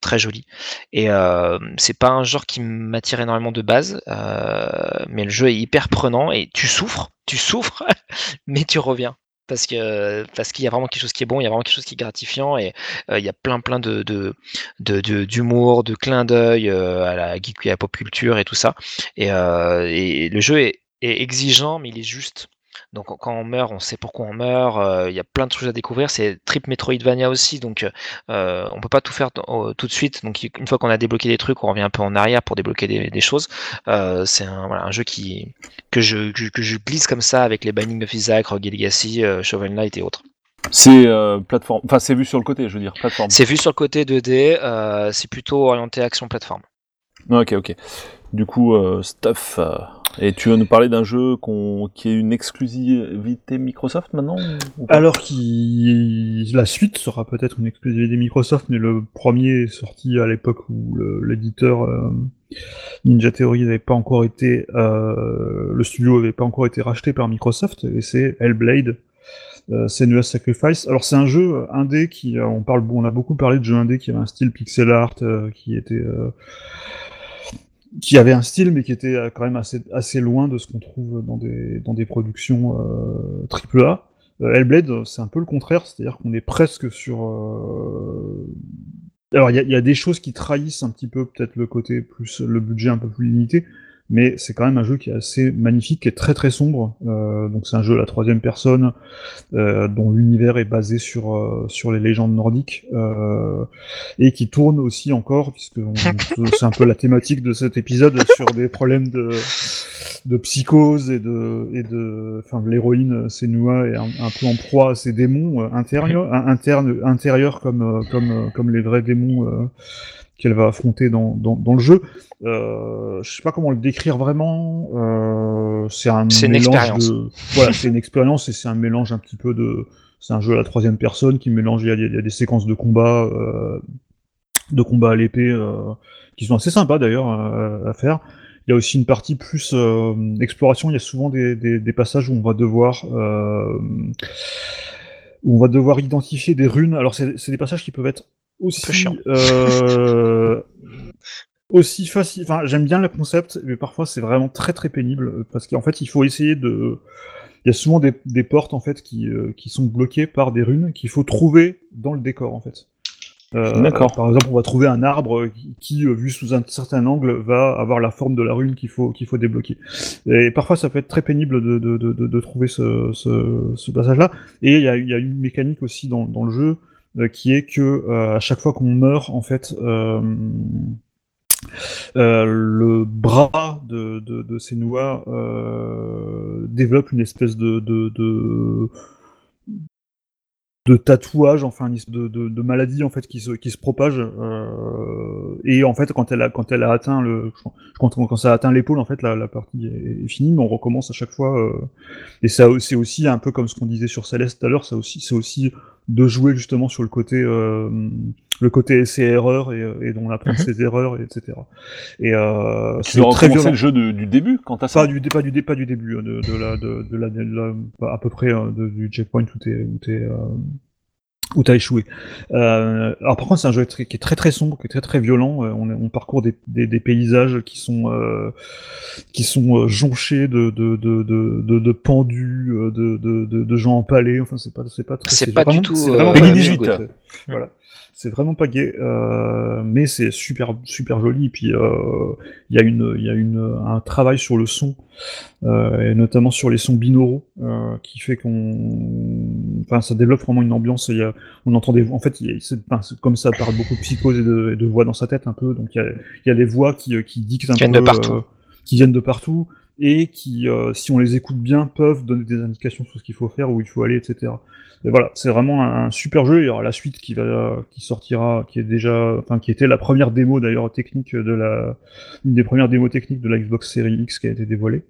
très joli. Et euh, c'est pas un genre qui m'attire énormément de base, euh, mais le jeu est hyper prenant et tu souffres, tu souffres, mais tu reviens. Parce que parce qu'il y a vraiment quelque chose qui est bon, il y a vraiment quelque chose qui est gratifiant et euh, il y a plein plein de de de- de- d'humour, de, clins d'œil euh, à la geek à pop culture et tout ça. Et, et le jeu est exigeant, mais il est juste. Donc quand on meurt, on sait pourquoi on meurt. euh, Il y a plein de choses à découvrir. C'est trip Metroidvania aussi, donc euh, on peut pas tout faire tout de suite. Donc une fois qu'on a débloqué des trucs, on revient un peu en arrière pour débloquer des, des choses. Euh, c'est un, voilà, un jeu qui que je, que, que je glisse comme ça avec les Binding of Isaac, Rogue Legacy, euh, Shovel Knight et autres. C'est euh, plateforme. Enfin, c'est vu sur le côté, je veux dire, plateforme. C'est vu sur le côté 2D, euh, c'est plutôt orienté action plateforme. Ok, ok. Du coup, euh, stuff. euh, Et tu vas nous parler d'un jeu qui est une exclusivité Microsoft maintenant Alors la suite sera peut-être une exclusivité Microsoft, mais le premier est sorti à l'époque où l'éditeur euh, Ninja Theory n'avait pas encore été, le studio avait pas encore été racheté par Microsoft, et c'est Hellblade. Euh, Sacrifice. Alors c'est un jeu indé qui, on parle, on a beaucoup parlé de jeux indé qui avait un style pixel art, qui était, qui avait un style mais qui était euh, quand même assez, assez loin de ce qu'on trouve dans des, dans des productions euh, AAA. Euh, Hellblade, c'est un peu le contraire, c'est-à-dire qu'on est presque sur. Alors, il y, a- y a des choses qui trahissent un petit peu peut-être le côté plus le budget un peu plus limité, mais c'est quand même un jeu qui est assez magnifique, qui est très très sombre. Euh, donc c'est un jeu à la troisième personne euh, dont l'univers est basé sur euh, sur les légendes nordiques euh, et qui tourne aussi encore, puisque c'est un peu la thématique de cet épisode sur des problèmes de de psychose et de et de enfin l'héroïne euh, Senua est un, un peu en proie à ses démons euh, intérieurs internes intérieurs comme comme comme les vrais démons euh, qu'elle va affronter dans, dans, dans le jeu. Euh, je sais pas comment le décrire vraiment. Euh, c'est un C'est une mélange expérience. de. Voilà, c'est une expérience et c'est un mélange un petit peu de. C'est un jeu à la troisième personne qui mélange. Il y a, il y a des séquences de combat, euh, de combat à l'épée euh, qui sont assez sympas d'ailleurs euh, à faire. Il y a aussi une partie plus euh, exploration. Il y a souvent des, des, des passages où on va devoir euh, où on va devoir identifier des runes. Alors c'est c'est des passages qui peuvent être aussi euh, aussi facile. Enfin, j'aime bien le concept, mais parfois c'est vraiment très très pénible euh, parce qu'en fait il faut essayer de. Il y a souvent des, des portes en fait qui, euh, qui sont bloquées par des runes qu'il faut trouver dans le décor en fait. Euh, D'accord. Par exemple, on va trouver un arbre qui, vu sous un certain angle, va avoir la forme de la rune qu'il faut, qu'il faut débloquer. Et parfois, ça peut être très pénible de, de, de, de- trouver ce, ce, ce passage-là. Et il y a, y a une mécanique aussi dans, dans le jeu qui est que euh, à chaque fois qu'on meurt, en fait, euh, euh, le bras de, de, de euh, développe une espèce de, tatouage, enfin de, maladie en fait qui se, propage. euh, et en fait, quand elle a, atteint le, quand, quand ça a atteint l'épaule, en fait, la, partie est, est finie, mais on recommence à chaque fois. euh, et ça, c'est aussi un peu comme ce qu'on disait sur Céleste tout à l'heure, ça aussi, c'est aussi de jouer justement sur le côté, euh, le côté essai erreur et, et dont on apprend Mhm. ses erreurs, et etc. Et euh, Tu c'est très violent. le jeu de- du début quand t'as ça Pas du, pas du, pas du début, euh, de, de la, de, de la, de la- à peu près euh, de- du checkpoint où t'es, où t'as échoué. Euh, alors par contre, c'est un jeu qui est très très sombre, qui est très très violent. Euh, on, on parcourt des, des, des paysages qui sont euh, qui sont euh, jonchés de de, de, de, de, pendus, euh, de, de, de, de gens empalés. Enfin, c'est pas c'est pas très- C'est pas du tout, c'est euh, vraiment pas- 18. c'est- Voilà. C'est vraiment pas gay, euh, mais c'est super super joli. Et puis euh, il y a une il y a une un travail sur le son euh, et notamment sur les sons binauraux euh, qui fait qu'on enfin ça développe vraiment une ambiance il y a, on entend des voix en fait il enfin, comme ça parle beaucoup de psychose et de, et de voix dans sa tête un peu. Donc il y a, il y a des voix qui, euh, qui dictent un Qui viennent peu de partout. euh, qui viennent de partout et qui euh, si on les écoute bien peuvent donner des indications sur ce qu'il faut faire où il faut aller etc et voilà c'est vraiment un, un super jeu. Il y aura la suite qui va qui sortira qui est déjà enfin qui était la première démo d'ailleurs technique de la une des premières démos techniques de la Xbox Series X qui a été dévoilée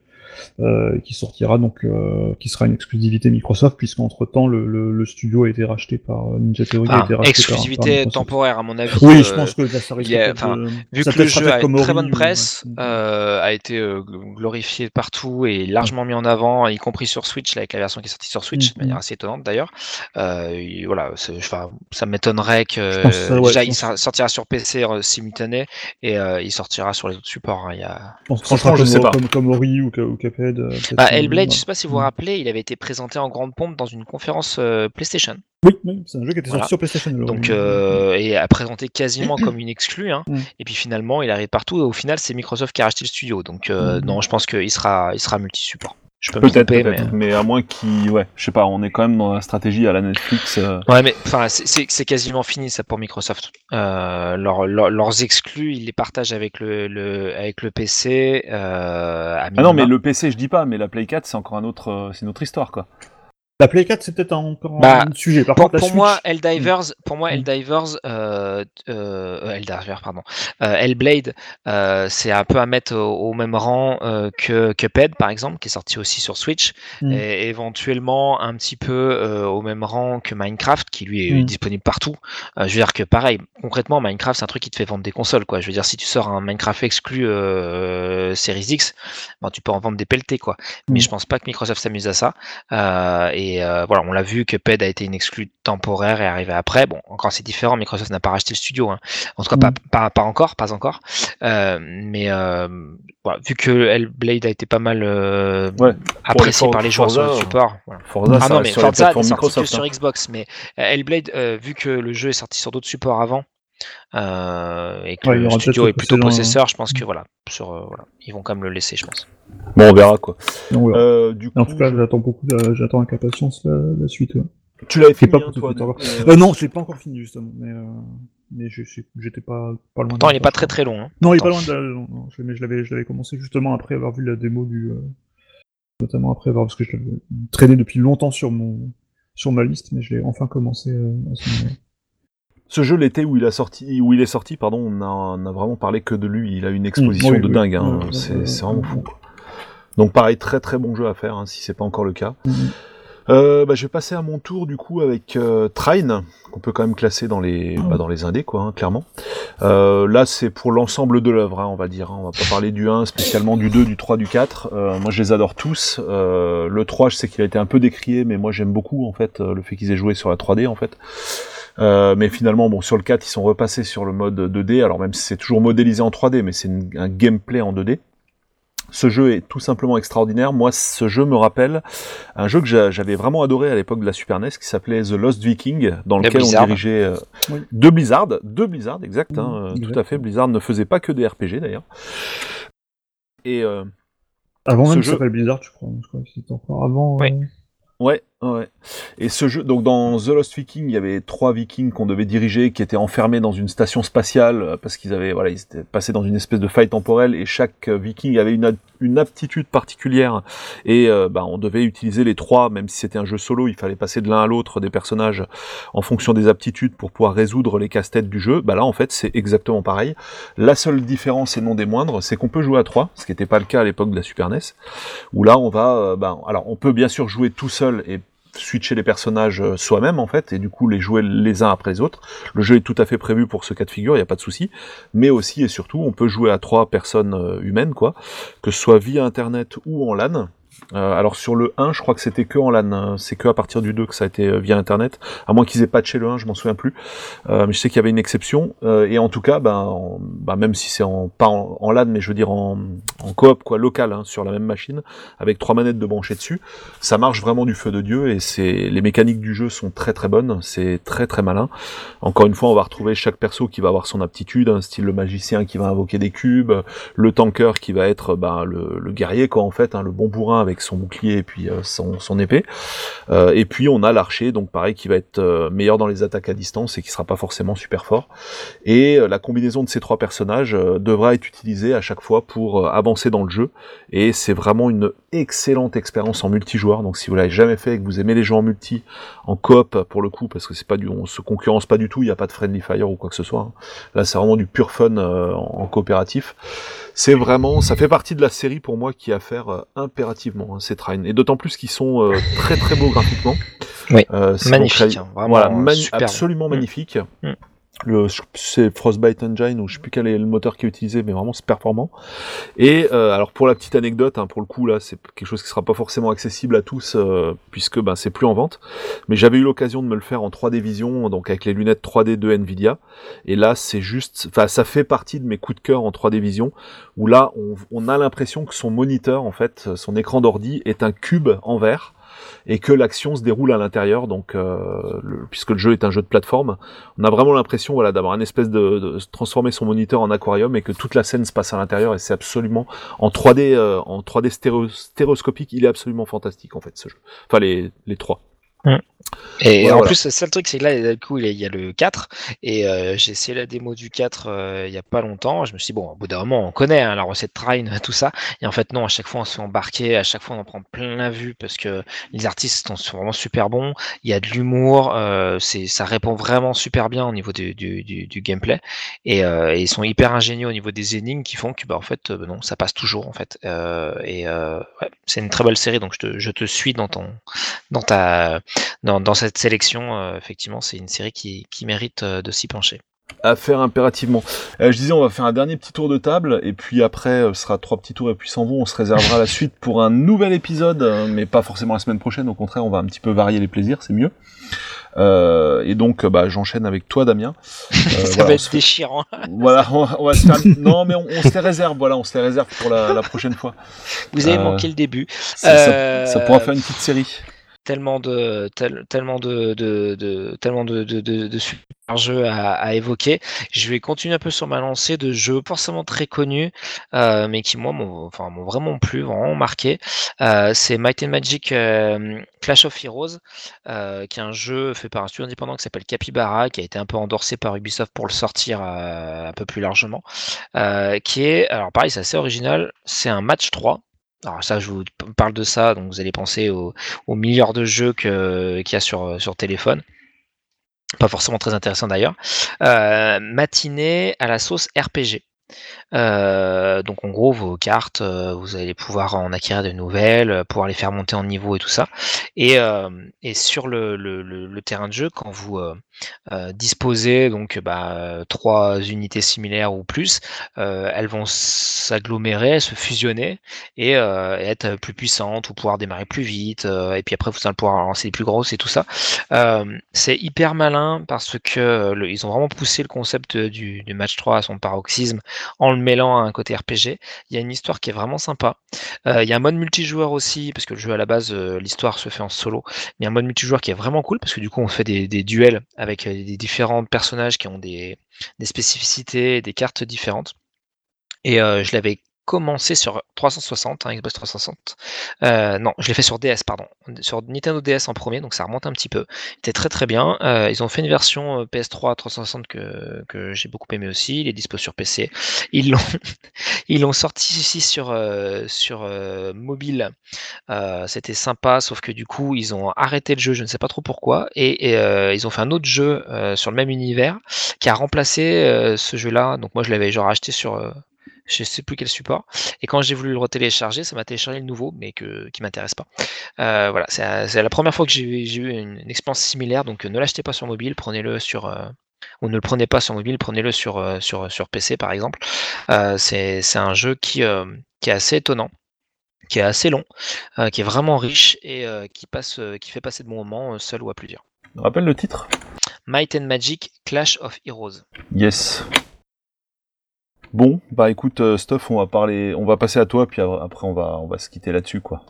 euh, qui sortira donc, euh, qui sera une exclusivité Microsoft, puisqu'entre temps le, le, le studio a été racheté par euh, Ninja Theory. a Enfin, été racheté par- par exclusivité temporaire, à mon avis. Oui, euh, je pense que il y a- de- Vu ça que le jeu a une très bonne ou- presse, ouais. euh, a été euh, gl- glorifié partout et largement mis en avant, y compris sur Switch, là, avec la version qui est sortie sur Switch, de manière assez étonnante d'ailleurs. Euh, voilà, ça m'étonnerait que ça, ouais, déjà il sortira sur PC euh, simultané et euh, il sortira sur les autres supports. hein, y a... Je pense que Franchement, ça je sera sais comme, pas. Comme, comme Ori ou, Ca- Cuphead. euh, Bah, Hellblade, je sais pas si vous vous Mhm. rappelez, il avait été présenté en grande pompe dans une conférence euh, PlayStation. Oui, oui, c'est un jeu qui était Voilà. sorti sur PlayStation. alors, Donc, oui. euh, et a présenté quasiment comme une exclue. hein. Mm. Et puis finalement, il arrive partout. Et au final, c'est Microsoft qui a racheté le studio. Donc, Mm. non, je pense qu'il sera, il sera multi-support. Je peux Peut-être, peut-être. mais. Mais... à moins qu'il. Ouais, je sais pas, on est quand même dans la stratégie à la Netflix. euh, Ouais, mais enfin, c'est- c'est c'est quasiment fini ça pour Microsoft. Euh, leur- leur- leurs exclus, ils les partagent avec le, le avec le PC. Euh, à Ah non, mais le PC, je dis pas, mais la Play 4, c'est encore un autre, euh, c'est une autre histoire, quoi. La Play 4, c'est peut-être encore Bah, un sujet. Par pour, contre, la pour Switch, moi, Helldivers, pour moi, Mm. Helldivers, euh, euh, euh, Helldivers, pardon, euh, Hellblade, euh, c'est un peu à mettre au, au même rang euh, que Cuphead, par exemple, qui est sorti aussi sur Switch, Mm. et éventuellement un petit peu au même rang que Minecraft, qui lui est Mm. disponible partout. Je veux dire que pareil, concrètement, Minecraft, c'est un truc qui te fait vendre des consoles, quoi. Je veux dire, si tu sors un Minecraft exclu Series X, ben, tu peux en vendre des pelletés, quoi. Mais Mm. je pense pas que Microsoft s'amuse à ça. Euh, et euh, voilà, on l'a vu que PED a été une exclue temporaire et est arrivé après. Bon, encore c'est différent. Microsoft n'a pas racheté le studio, hein. en tout cas pas, Mm. pas, pas encore, pas encore. Euh, mais euh, voilà, vu que Hellblade a été pas mal euh, Ouais, apprécié par les joueurs sur le support. voilà. Forza, Ah non, mais Forza plateformes sorti que sur hein. Xbox, mais euh, Hellblade, euh, vu que le jeu est sorti sur d'autres supports avant. Euh, et que Ouais, le studio est plutôt possesseur, je pense que voilà, sur, euh, voilà, ils vont quand même le laisser, je pense. Bon, on verra, quoi. non. Euh, du coup, En tout cas, j'attends beaucoup, j'attends avec impatience la, la suite. ouais. tu l'avais fait pas pas pour tout toi, de euh, Euh, non, je l'ai pas encore fini justement, mais, euh, j'étais pas, pas loin. Pourtant, il est pas très très long. hein. Non, il est pas loin de la... non, non, je, mais je l'avais, je l'avais commencé justement après avoir vu la démo du, euh, notamment après avoir parce que je l'avais traîné depuis longtemps sur mon, sur ma liste, mais je l'ai enfin commencé euh, à ce moment-là. Ce jeu, l'été où il a sorti, où il est sorti, pardon, on a, on a vraiment parlé que de lui. Il a une exposition oui, de oui. dingue. hein. C'est vraiment fou. quoi. Donc pareil, très très bon jeu à faire, hein, si c'est pas encore le cas. Mhm. Euh, bah, je vais passer à mon tour du coup avec euh, Trine, qu'on peut quand même classer dans les, bah, dans les indés, quoi, hein, clairement. Euh, là, c'est pour l'ensemble de l'œuvre, hein, on va dire. hein. On va pas parler du 1, spécialement du 2, du 3, du 4. Euh, moi, je les adore tous. Euh, le 3, je sais qu'il a été un peu décrié, mais moi, j'aime beaucoup en fait le fait qu'ils aient joué sur la 3D en fait. Euh, mais finalement, bon, sur le 4, ils sont repassés sur le mode 2D. Alors même si c'est toujours modélisé en 3D, mais c'est un gameplay en 2D. Ce jeu est tout simplement extraordinaire. Moi, ce jeu me rappelle un jeu que j'a- j'avais vraiment adoré à l'époque de la Super NES, qui s'appelait The Lost Viking, dans lequel on dirigeait euh, Oui. de Blizzard, de Blizzard, exact, hein, euh, exact. tout à fait. Blizzard ne faisait pas que des RPG d'ailleurs. Et euh, Avant même jeu- ça s'appelle Blizzard, je crois. Je crois que c'était encore avant. Oui. euh, Ouais, ouais. Et ce jeu, donc dans The Lost Viking, il y avait trois Vikings qu'on devait diriger, qui étaient enfermés dans une station spatiale euh, parce qu'ils avaient, voilà, ils étaient passés dans une espèce de faille temporelle et chaque euh, Viking avait une, aptitude particulière et euh, bah, on devait utiliser les trois, même si c'était un jeu solo, il fallait passer de l'un à l'autre des personnages en fonction des aptitudes pour pouvoir résoudre les casse-têtes du jeu. Bah là, en fait, c'est exactement pareil. La seule différence et non des moindres, c'est qu'on peut jouer à trois, ce qui n'était pas le cas à l'époque de la Super NES où là on va, euh, ben, alors on peut bien sûr jouer tout seul et switcher les personnages euh, soi-même en fait et du coup les jouer les uns après les autres. Le jeu est tout à fait prévu pour ce cas de figure, il n'y a pas de souci. Mais aussi et surtout, on peut jouer à trois personnes euh, humaines quoi, que ce soit via internet ou en LAN. Euh, alors sur le 1, je crois que c'était que en LAN, hein. c'est que à partir du 2 que ça a été euh, via internet, à moins qu'ils aient patché le 1, je m'en souviens plus. Euh, mais je sais qu'il y avait une exception. Euh, et en tout cas, ben, même si c'est en pas en, en LAN, mais je veux dire en, en coop quoi, local, hein, sur la même machine, avec trois manettes de brancher dessus, ça marche vraiment du feu de dieu. Et c'est les mécaniques du jeu sont très très bonnes, c'est très très malin. Encore une fois, on va retrouver chaque perso qui va avoir son aptitude, un style le magicien qui va invoquer des cubes, le tanker qui va être ben, le, le guerrier quoi en fait, hein, le bon bourrin avec son bouclier et puis euh, son, épée. Euh, et puis on a l'archer, donc pareil, qui va être euh, meilleur dans les attaques à distance et qui sera pas forcément super fort. Et la combinaison de ces trois personnages devra être utilisée à chaque fois pour avancer dans le jeu. Et c'est vraiment une excellente expérience en multijoueur. Donc si vous l'avez jamais fait et que vous aimez les jeux en multi, en coop pour le coup, parce que c'est pas du, on se concurrence pas du tout, il n'y a pas de friendly fire ou quoi que ce soit. hein. Là c'est vraiment du pur fun en coopératif. C'est vraiment, ça fait partie de la série pour moi qui a à faire euh, impérativement hein, ces trains. Et d'autant plus qu'ils sont euh, très très beaux graphiquement. Oui, Euh, c'est Magnifique, hein, vraiment voilà, euh, mani- absolument Mm. magnifique. Mm. Le, c'est Frostbite Engine ou je sais plus quel est le moteur qui est utilisé, mais vraiment c'est performant. Et euh, alors pour la petite anecdote, hein, pour le coup là, c'est quelque chose qui sera pas forcément accessible à tous euh, puisque ben c'est plus en vente. Mais j'avais eu l'occasion de me le faire en 3D Vision, donc avec les lunettes 3D de Nvidia. Et là c'est juste, enfin ça fait partie de mes coups de cœur en 3D Vision, où là on, on a l'impression que son moniteur en fait, son écran d'ordi est un cube en verre et que l'action se déroule à l'intérieur, donc euh, puisque le jeu est un jeu de plateforme, on a vraiment l'impression voilà d'avoir un espèce de, transformer son moniteur en aquarium et que toute la scène se passe à l'intérieur et c'est absolument en 3D euh, en 3D stéréo- stéréoscopique, il est absolument fantastique en fait ce jeu. Enfin les les trois. Et Ouais, en voilà. plus, c'est le truc, c'est que là, du coup, il y a- le 4, et euh, j'ai essayé la démo du 4 euh, il y a pas longtemps. Je me suis dit, bon, au bout d'un moment, on connaît hein, la recette Train, tout ça. Et en fait, non, à chaque fois, on se fait embarquer, à chaque fois, on en prend plein la vue parce que les artistes sont- vraiment super bons. Il y a de l'humour, euh, ça répond vraiment super bien au niveau du, du, du, du gameplay. Et, euh, et ils sont hyper ingénieux au niveau des énigmes qui font que, bah, en fait, non, ça passe toujours, en fait. Et ouais, c'est une très belle série, donc je te, je te suis dans ton, dans ta, dans, dans cette sélection, euh, effectivement, c'est une série qui, qui mérite euh, de s'y pencher. à faire impérativement. Euh, je disais, on va faire un dernier petit tour de table, et puis après, euh, ce sera trois petits tours, et puis s'en vont. On se réservera la suite pour un nouvel épisode, euh, mais pas forcément la semaine prochaine. Au contraire, on va un petit peu varier les plaisirs, c'est mieux. Et donc, bah, j'enchaîne avec toi, Damien. Ça voilà, va être déchirant. Voilà, on va, on va se faire... Non, mais on, on se les réserve, voilà, on se les réserve pour la, la prochaine fois. Vous avez manqué le début. Ça, ça- ça pourra faire une petite série. Tellement de tel- tellement de, de, tellement de, de, super jeux à, évoquer. Je vais continuer un peu sur ma lancée de jeux forcément très connus, euh, mais qui moi m'ont vraiment plu, vraiment marqué. Euh, c'est Might and Magic euh, Clash of Heroes, qui est un jeu fait par un studio indépendant qui s'appelle Capybara, qui a été un peu endorsé par Ubisoft pour le sortir un peu plus largement. Qui est, alors pareil, c'est assez original. C'est un match 3. Alors ça, je vous parle de ça, donc vous allez penser au, aux milliards de jeux qu'il y a sur, sur téléphone. pas forcément très intéressant d'ailleurs. Euh, matinée à la sauce RPG. Euh, donc en gros, vos cartes, euh, vous allez pouvoir en acquérir de nouvelles, euh, pouvoir les faire monter en niveau et tout ça. Et, sur le, terrain de jeu, quand vous disposez donc bah, trois unités similaires ou plus, elles vont s'agglomérer, se fusionner et, être plus puissantes ou pouvoir démarrer plus vite. et puis après, vous allez pouvoir lancer les plus grosses et tout ça. c'est hyper malin parce que ils ont vraiment poussé le concept du, match 3 à son paroxysme mêlant à un côté RPG. Il y a une histoire qui est vraiment sympa. Euh, il y a un mode multijoueur aussi, parce que le jeu à la base, euh, l'histoire se fait en solo. il y a un mode multijoueur qui est vraiment cool, parce que du coup, on fait des, duels avec euh, des différents personnages qui ont des, des spécificités, des cartes différentes. Et je l'avais commencé sur 360, hein, Xbox 360. Euh, non, je l'ai fait sur DS, pardon. Sur Nintendo DS en premier, donc ça remonte un petit peu. C'était très très bien. Euh, ils ont fait une version euh, PS3 360 que, j'ai beaucoup aimé aussi. Il est dispo sur PC. Ils l'ont ils l'ont sorti ici sur, sur mobile. C'était sympa, sauf que du coup, ils ont arrêté le jeu, je ne sais pas trop pourquoi. Et, et ils ont fait un autre jeu sur le même univers qui a remplacé ce jeu-là. Donc moi, je l'avais genre acheté sur je sais plus quel support. Et quand j'ai voulu le retélécharger, ça m'a téléchargé le nouveau, mais que, qui m'intéresse pas. Euh, voilà, c'est la première fois que j'ai eu une, expérience similaire, donc euh, ne l'achetez pas sur mobile, prenez-le sur. Euh, ou ne le prenez pas sur mobile, prenez-le sur, sur, sur PC par exemple. c'est un jeu qui, qui est assez étonnant qui est assez long, qui est vraiment riche et qui, passe, qui fait passer de bons moments seul ou à plusieurs. Rappelle le titre? Might and Magic Clash of Heroes. Yes. Bon, bah écoute, euh, Stuff, on va parler, on va passer à toi, puis après on va, on va se quitter là-dessus, quoi.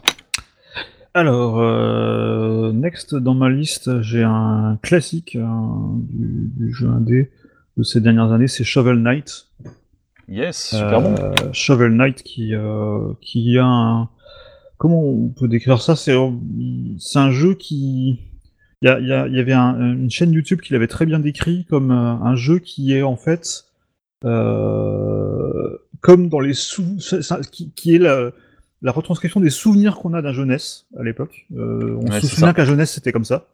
Alors, euh, next dans ma liste, j'ai un classique du, jeu indé de ces dernières années, c'est Shovel Knight. Yes, super bon. Euh, Shovel Knight qui, qui a un... Comment on peut décrire ça? C'est un jeu qui... Il y, y, avait une chaîne YouTube qui l'avait très bien décrit comme un jeu qui est en fait comme dans les sous, qui, qui, est la, la, retranscription des souvenirs qu'on a d'un jeunesse à l'époque. Euh, on se souvient qu'à jeunesse c'était comme ça.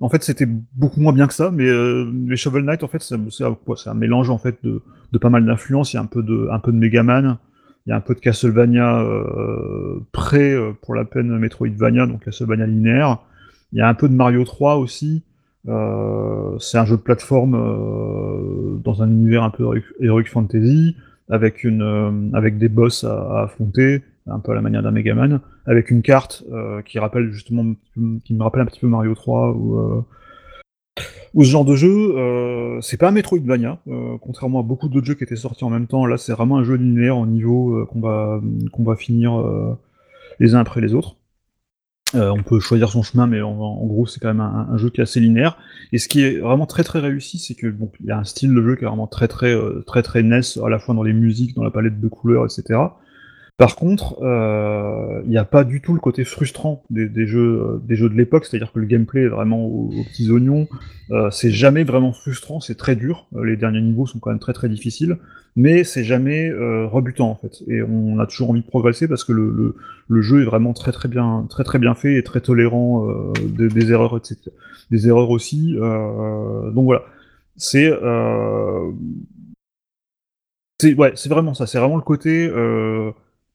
En fait, c'était beaucoup moins bien que ça, mais euh, les Shovel Knight, en fait, c'est un mélange en fait de, de pas mal d'influences. Il y a un peu de, un peu de Megaman, il y a un peu de Castlevania euh, près euh, pour la peine Metroidvania, donc Castlevania linéaire. Il y a un peu de Mario 3 aussi. Euh, c'est un jeu de plateforme euh, dans un univers un peu heroic fantasy, avec une euh, avec des boss à, affronter, un peu à la manière d'un Megaman, avec une carte qui rappelle justement qui me rappelle un petit peu Mario 3 ou ou ce genre de jeu, c'est pas un Metroidvania, contrairement à beaucoup d'autres jeux qui étaient sortis en même temps. Là, c'est vraiment un jeu linéaire en niveau qu'on va qu'on va finir les uns après les autres. Euh, on peut choisir son chemin, mais en, gros, c'est quand même un, jeu qui est assez linéaire. Et ce qui est vraiment très très réussi, c'est que bon, il y a un style de jeu qui est vraiment très très euh, très très NES, à la fois dans les musiques, dans la palette de couleurs, etc. Par contre, euh, il n'y a pas du tout le côté frustrant des, jeux, euh, des jeux de l'époque, c'est-à-dire que le gameplay est vraiment aux, petits oignons. Euh, c'est jamais vraiment frustrant, c'est très dur. les derniers niveaux sont quand même très très difficiles, mais c'est jamais rebutant en fait. Et on a toujours envie de progresser parce que le, le, jeu est vraiment très très bien, très très bien fait et très tolérant des, des, erreurs, etc. Des erreurs aussi. donc voilà, c'est c'est ouais, c'est vraiment ça. C'est vraiment le côté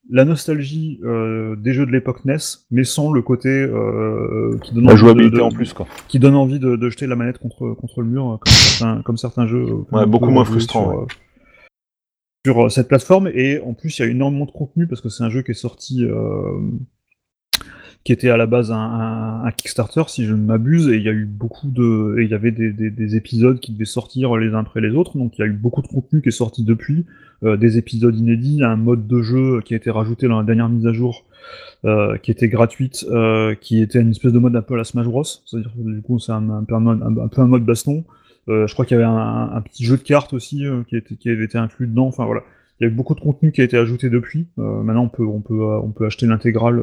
la nostalgie euh, des jeux de l'époque NES, mais sans le côté euh, qui donne la jouabilité en plus quoi. Qui donne envie de, jeter la manette contre contre le mur, comme certains, jeux. Ouais, beaucoup moins frustrant. Sur, sur, cette plateforme et en plus il y a énormément de contenu parce que c'est un jeu qui est sorti qui était à la base un, Kickstarter, si je ne m'abuse, et il y a eu beaucoup de, il y avait des, épisodes qui devaient sortir les uns après les autres, donc il y a eu beaucoup de contenu qui est sorti depuis, euh, des épisodes inédits, un mode de jeu qui a été rajouté dans la dernière mise à jour, euh, qui était gratuite, euh, qui était une espèce de mode un peu à la Smash Bros, c'est-à-dire que du coup c'est un, peu un, mode, baston. je crois qu'il y avait un, petit jeu de cartes aussi qui, était, qui avait été inclus dedans. Enfin voilà, il y a eu beaucoup de contenu qui a été ajouté depuis. maintenant on peut on peut on peut acheter l'intégrale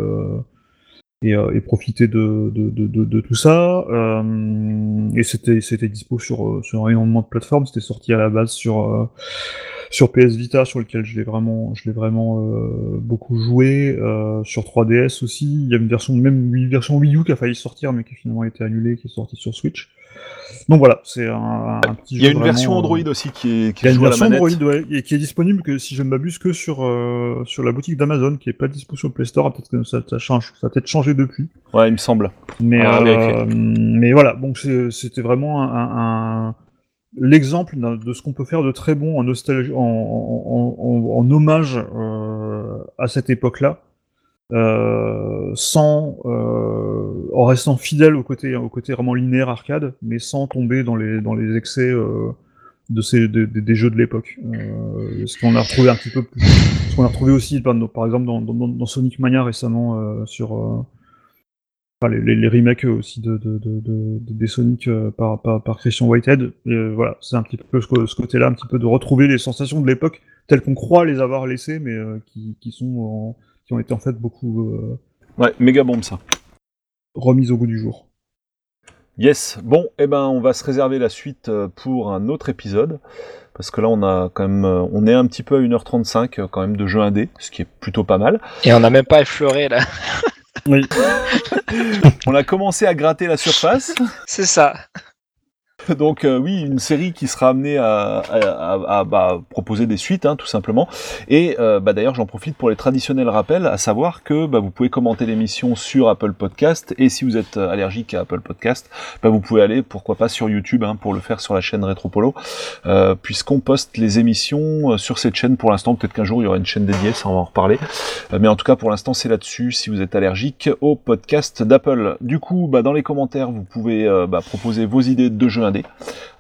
et, profiter de, tout ça. Euh, et c'était dispo sur sur énormément de plateformes. C'était sorti à la base sur sur PS Vita, sur lequel je l'ai vraiment, je l'ai vraiment beaucoup joué, sur 3DS aussi. Il y a une version, même une version Wii U qui a failli sortir, mais qui a finalement été annulée, qui est sortie sur Switch. Donc voilà, c'est un, petit jeu. Il y a une version Android aussi qui est qui Il y a une version. Android ouais, et qui est disponible que si je ne m'abuse que sur euh, sur la boutique d'Amazon, qui est pas dispo sur le Play Store. Peut-être que ça, ça change, ça a peut-être changé depuis. Ouais, il me semble. Mais Ah, euh, mais voilà, donc c'était vraiment un, un- un- l'exemple de ce qu'on peut faire de très bon en nostalgie, en, en, en- en hommage euh, à cette époque-là, euh, sans euh, en restant fidèle au côté au côté vraiment linéaire arcade, mais sans tomber dans les dans les excès euh, de ces de- de- des jeux de l'époque. Ce qu'on a retrouvé un petit peu ce qu'on a retrouvé aussi par, exemple dans, Sonic Mania récemment sur les, remakes aussi de, de, de, de- de- des Sonic par, par, Christian Whitehead. Voilà, c'est un petit peu ce, côté-là, un petit peu de retrouver les sensations de l'époque telles qu'on croit les avoir laissées, mais qui, qui sont qui ont été en fait beaucoup euh, Ouais, méga bombe ça. remises au goût du jour. Yes. Bon, eh ben, on va se réserver la suite euh, pour un autre épisode. Parce que là, on a quand même, euh, on est un petit peu à 1h35 euh, quand même de jeu indé, ce qui est plutôt pas mal. Et on n'a même pas effleuré là. Oui. On a commencé à gratter la surface. C'est ça. Donc euh, oui, une série qui sera amenée à, bah, proposer des suites, hein, tout simplement. Et euh, bah, d'ailleurs, j'en profite pour les traditionnels rappels, à savoir que bah, vous pouvez commenter l'émission sur Apple Podcast, et si vous êtes allergique à Apple Podcast, vous pouvez aller, pourquoi pas, sur YouTube, hein, pour le faire sur la chaîne Retropolo, euh, puisqu'on poste les émissions sur cette chaîne pour l'instant. Peut-être qu'un jour, il y aura une chaîne dédiée, ça on va en reparler. Mais en tout cas, pour l'instant, c'est là-dessus, si vous êtes allergique au podcast d'Apple. Du coup, dans les commentaires, vous pouvez proposer vos idées de jeux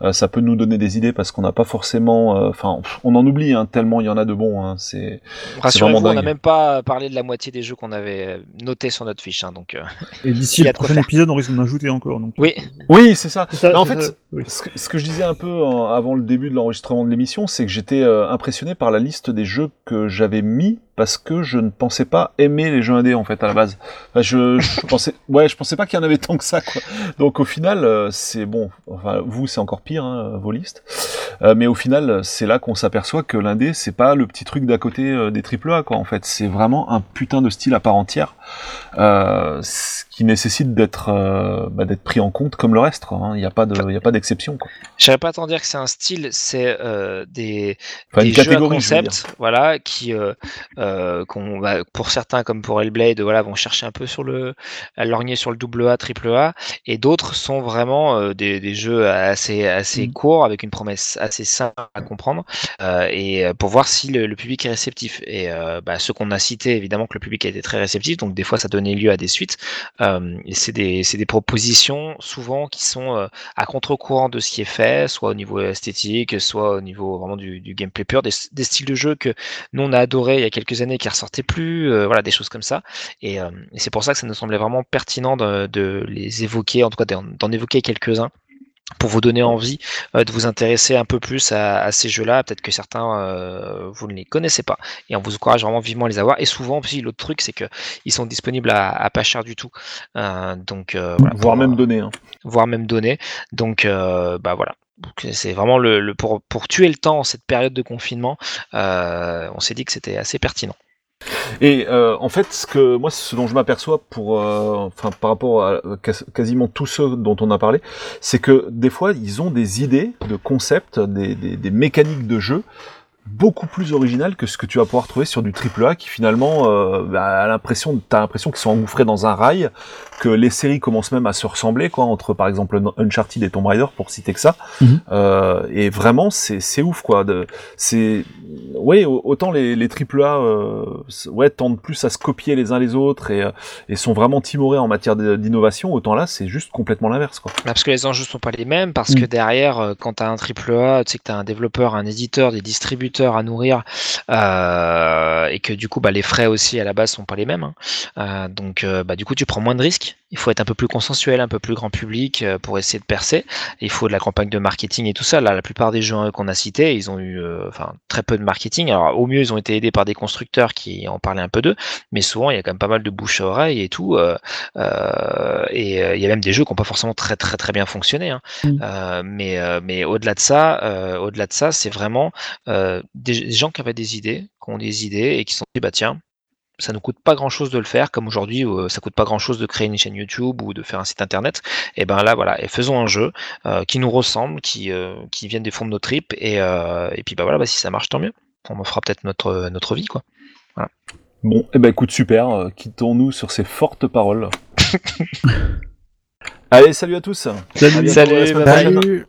Euh, ça peut nous donner des idées parce qu'on n'a pas forcément, euh, enfin, on en oublie hein, tellement il y en a de bons. Hein, c'est Rassurez-vous, vraiment on n'a dingue. même pas parlé de la moitié des jeux qu'on avait notés sur notre fiche. hein, donc, euh, Et d'ici le prochain épisode, on risque d'en ajouter encore. Donc, Oui, oui, c'est ça. En fait, ça, oui. Ce que, ce que je disais un peu avant le début de l'enregistrement de l'émission, c'est que j'étais euh, impressionné par la liste des jeux que j'avais mis parce que je ne pensais pas aimer les jeux indés en fait à la base. Enfin, je, je pensais, ouais, je pensais pas qu'il y en avait tant que ça quoi. Donc au final, euh, c'est bon. Enfin, vous c'est encore pire hein, vos listes. Euh, mais au final, c'est là qu'on s'aperçoit que l'indé c'est pas le petit truc d'à côté euh, des triple A quoi. En fait, c'est vraiment un putain de style à part entière euh, ce qui nécessite d'être bah, d'être pris en compte comme le reste. hein. Il n'y a pas de, y a pas d'exception. j'aimerais pas tant dire que c'est un style, c'est des, Enfin, des jeux à je concept, voilà, qui, qu'on pour certains comme pour Hellblade, voilà, vont chercher un peu sur le, à lorgner sur le double A, triple A, et d'autres sont vraiment des, des jeux assez, assez Mm. courts avec une promesse assez simple à comprendre, euh, et euh, pour voir si le, public est réceptif. Et euh, bah, ceux qu'on a cités, évidemment que le public a été très réceptif, donc des fois ça donnait lieu à des suites. Euh, c'est des, propositions souvent qui sont euh, à contre-courant de ce qui est fait, soit au niveau esthétique, soit au niveau vraiment du, gameplay pur, des, styles de jeu que nous on a adoré il y a quelques années qui ressortaient plus, voilà des choses comme ça. Et, c'est pour ça que ça nous semblait vraiment pertinent de, les évoquer, en tout cas d'en évoquer quelques-uns pour vous donner envie euh, de vous intéresser un peu plus à, à ces jeux-là. Peut-être que certains euh, vous ne les connaissez pas et on vous encourage vraiment vivement à les avoir. Et souvent aussi l'autre truc c'est que ils sont disponibles à, à pas cher du tout, Euh, donc voilà, voire pour, même donné. Hein. voire même donné. Donc, bah voilà. C'est vraiment le, le- pour, pour tuer le temps en cette période de confinement. on s'est dit que c'était assez pertinent. Et euh, en fait, ce que moi, ce dont je m'aperçois pour, euh, enfin, par rapport à euh, quas- quasiment tous ceux dont on a parlé, c'est que des fois, ils ont des idées de concepts, des, des mécaniques de jeu beaucoup plus originales que ce que tu vas pouvoir trouver sur du triple A qui finalement euh, bah, a l'impression t'as l'impression qu'ils sont engouffrés dans un rail que les séries commencent même à se ressembler quoi entre par exemple Uncharted et Tomb Raider pour citer que ça Mhm. euh, et vraiment c'est c'est ouf quoi de c'est ouais au- autant les les triple A euh, ouais tendent plus à se copier les uns les autres et euh, et sont vraiment timorés en matière d'innovation autant là c'est juste complètement l'inverse quoi Parce que les enjeux sont pas les mêmes, parce Mm. que derrière, euh, quand tu as un triple A, tu sais que tu as un développeur, un éditeur, des distributeurs à nourrir, euh, et que du coup, bah, les frais aussi à la base sont pas les mêmes. hein. Euh, donc, euh, bah, du coup, tu prends moins de risques. Il faut être un peu plus consensuel, un peu plus grand public pour essayer de percer. Il faut de la campagne de marketing et tout ça. Là, la plupart des jeux qu'on a cités, ils ont eu enfin très peu de marketing. Alors au mieux, ils ont été aidés par des constructeurs qui en parlaient un peu d'eux, mais souvent il y a quand même pas mal de bouche à oreille et tout. Et il y a même des jeux qui n'ont pas forcément très très très bien fonctionné. Hein. Mm. mais mais au-delà de ça, au-delà de ça, c'est vraiment des gens qui avaient des idées, qui ont des idées et qui se sont dit bah tiens ça ne coûte pas grand chose de le faire, comme aujourd'hui euh, ça coûte pas grand chose de créer une chaîne YouTube ou de faire un site internet. Et ben là voilà, et faisons un jeu euh, qui nous ressemble, qui, euh, qui vienne des fonds de nos tripes, et, euh, et puis bah voilà, bah, si ça marche tant mieux. On fera peut-être notre, notre vie quoi. Voilà. Bon, et eh ben écoute super, euh, quittons-nous sur ces fortes paroles. Allez, salut à tous. Salut. À. Salut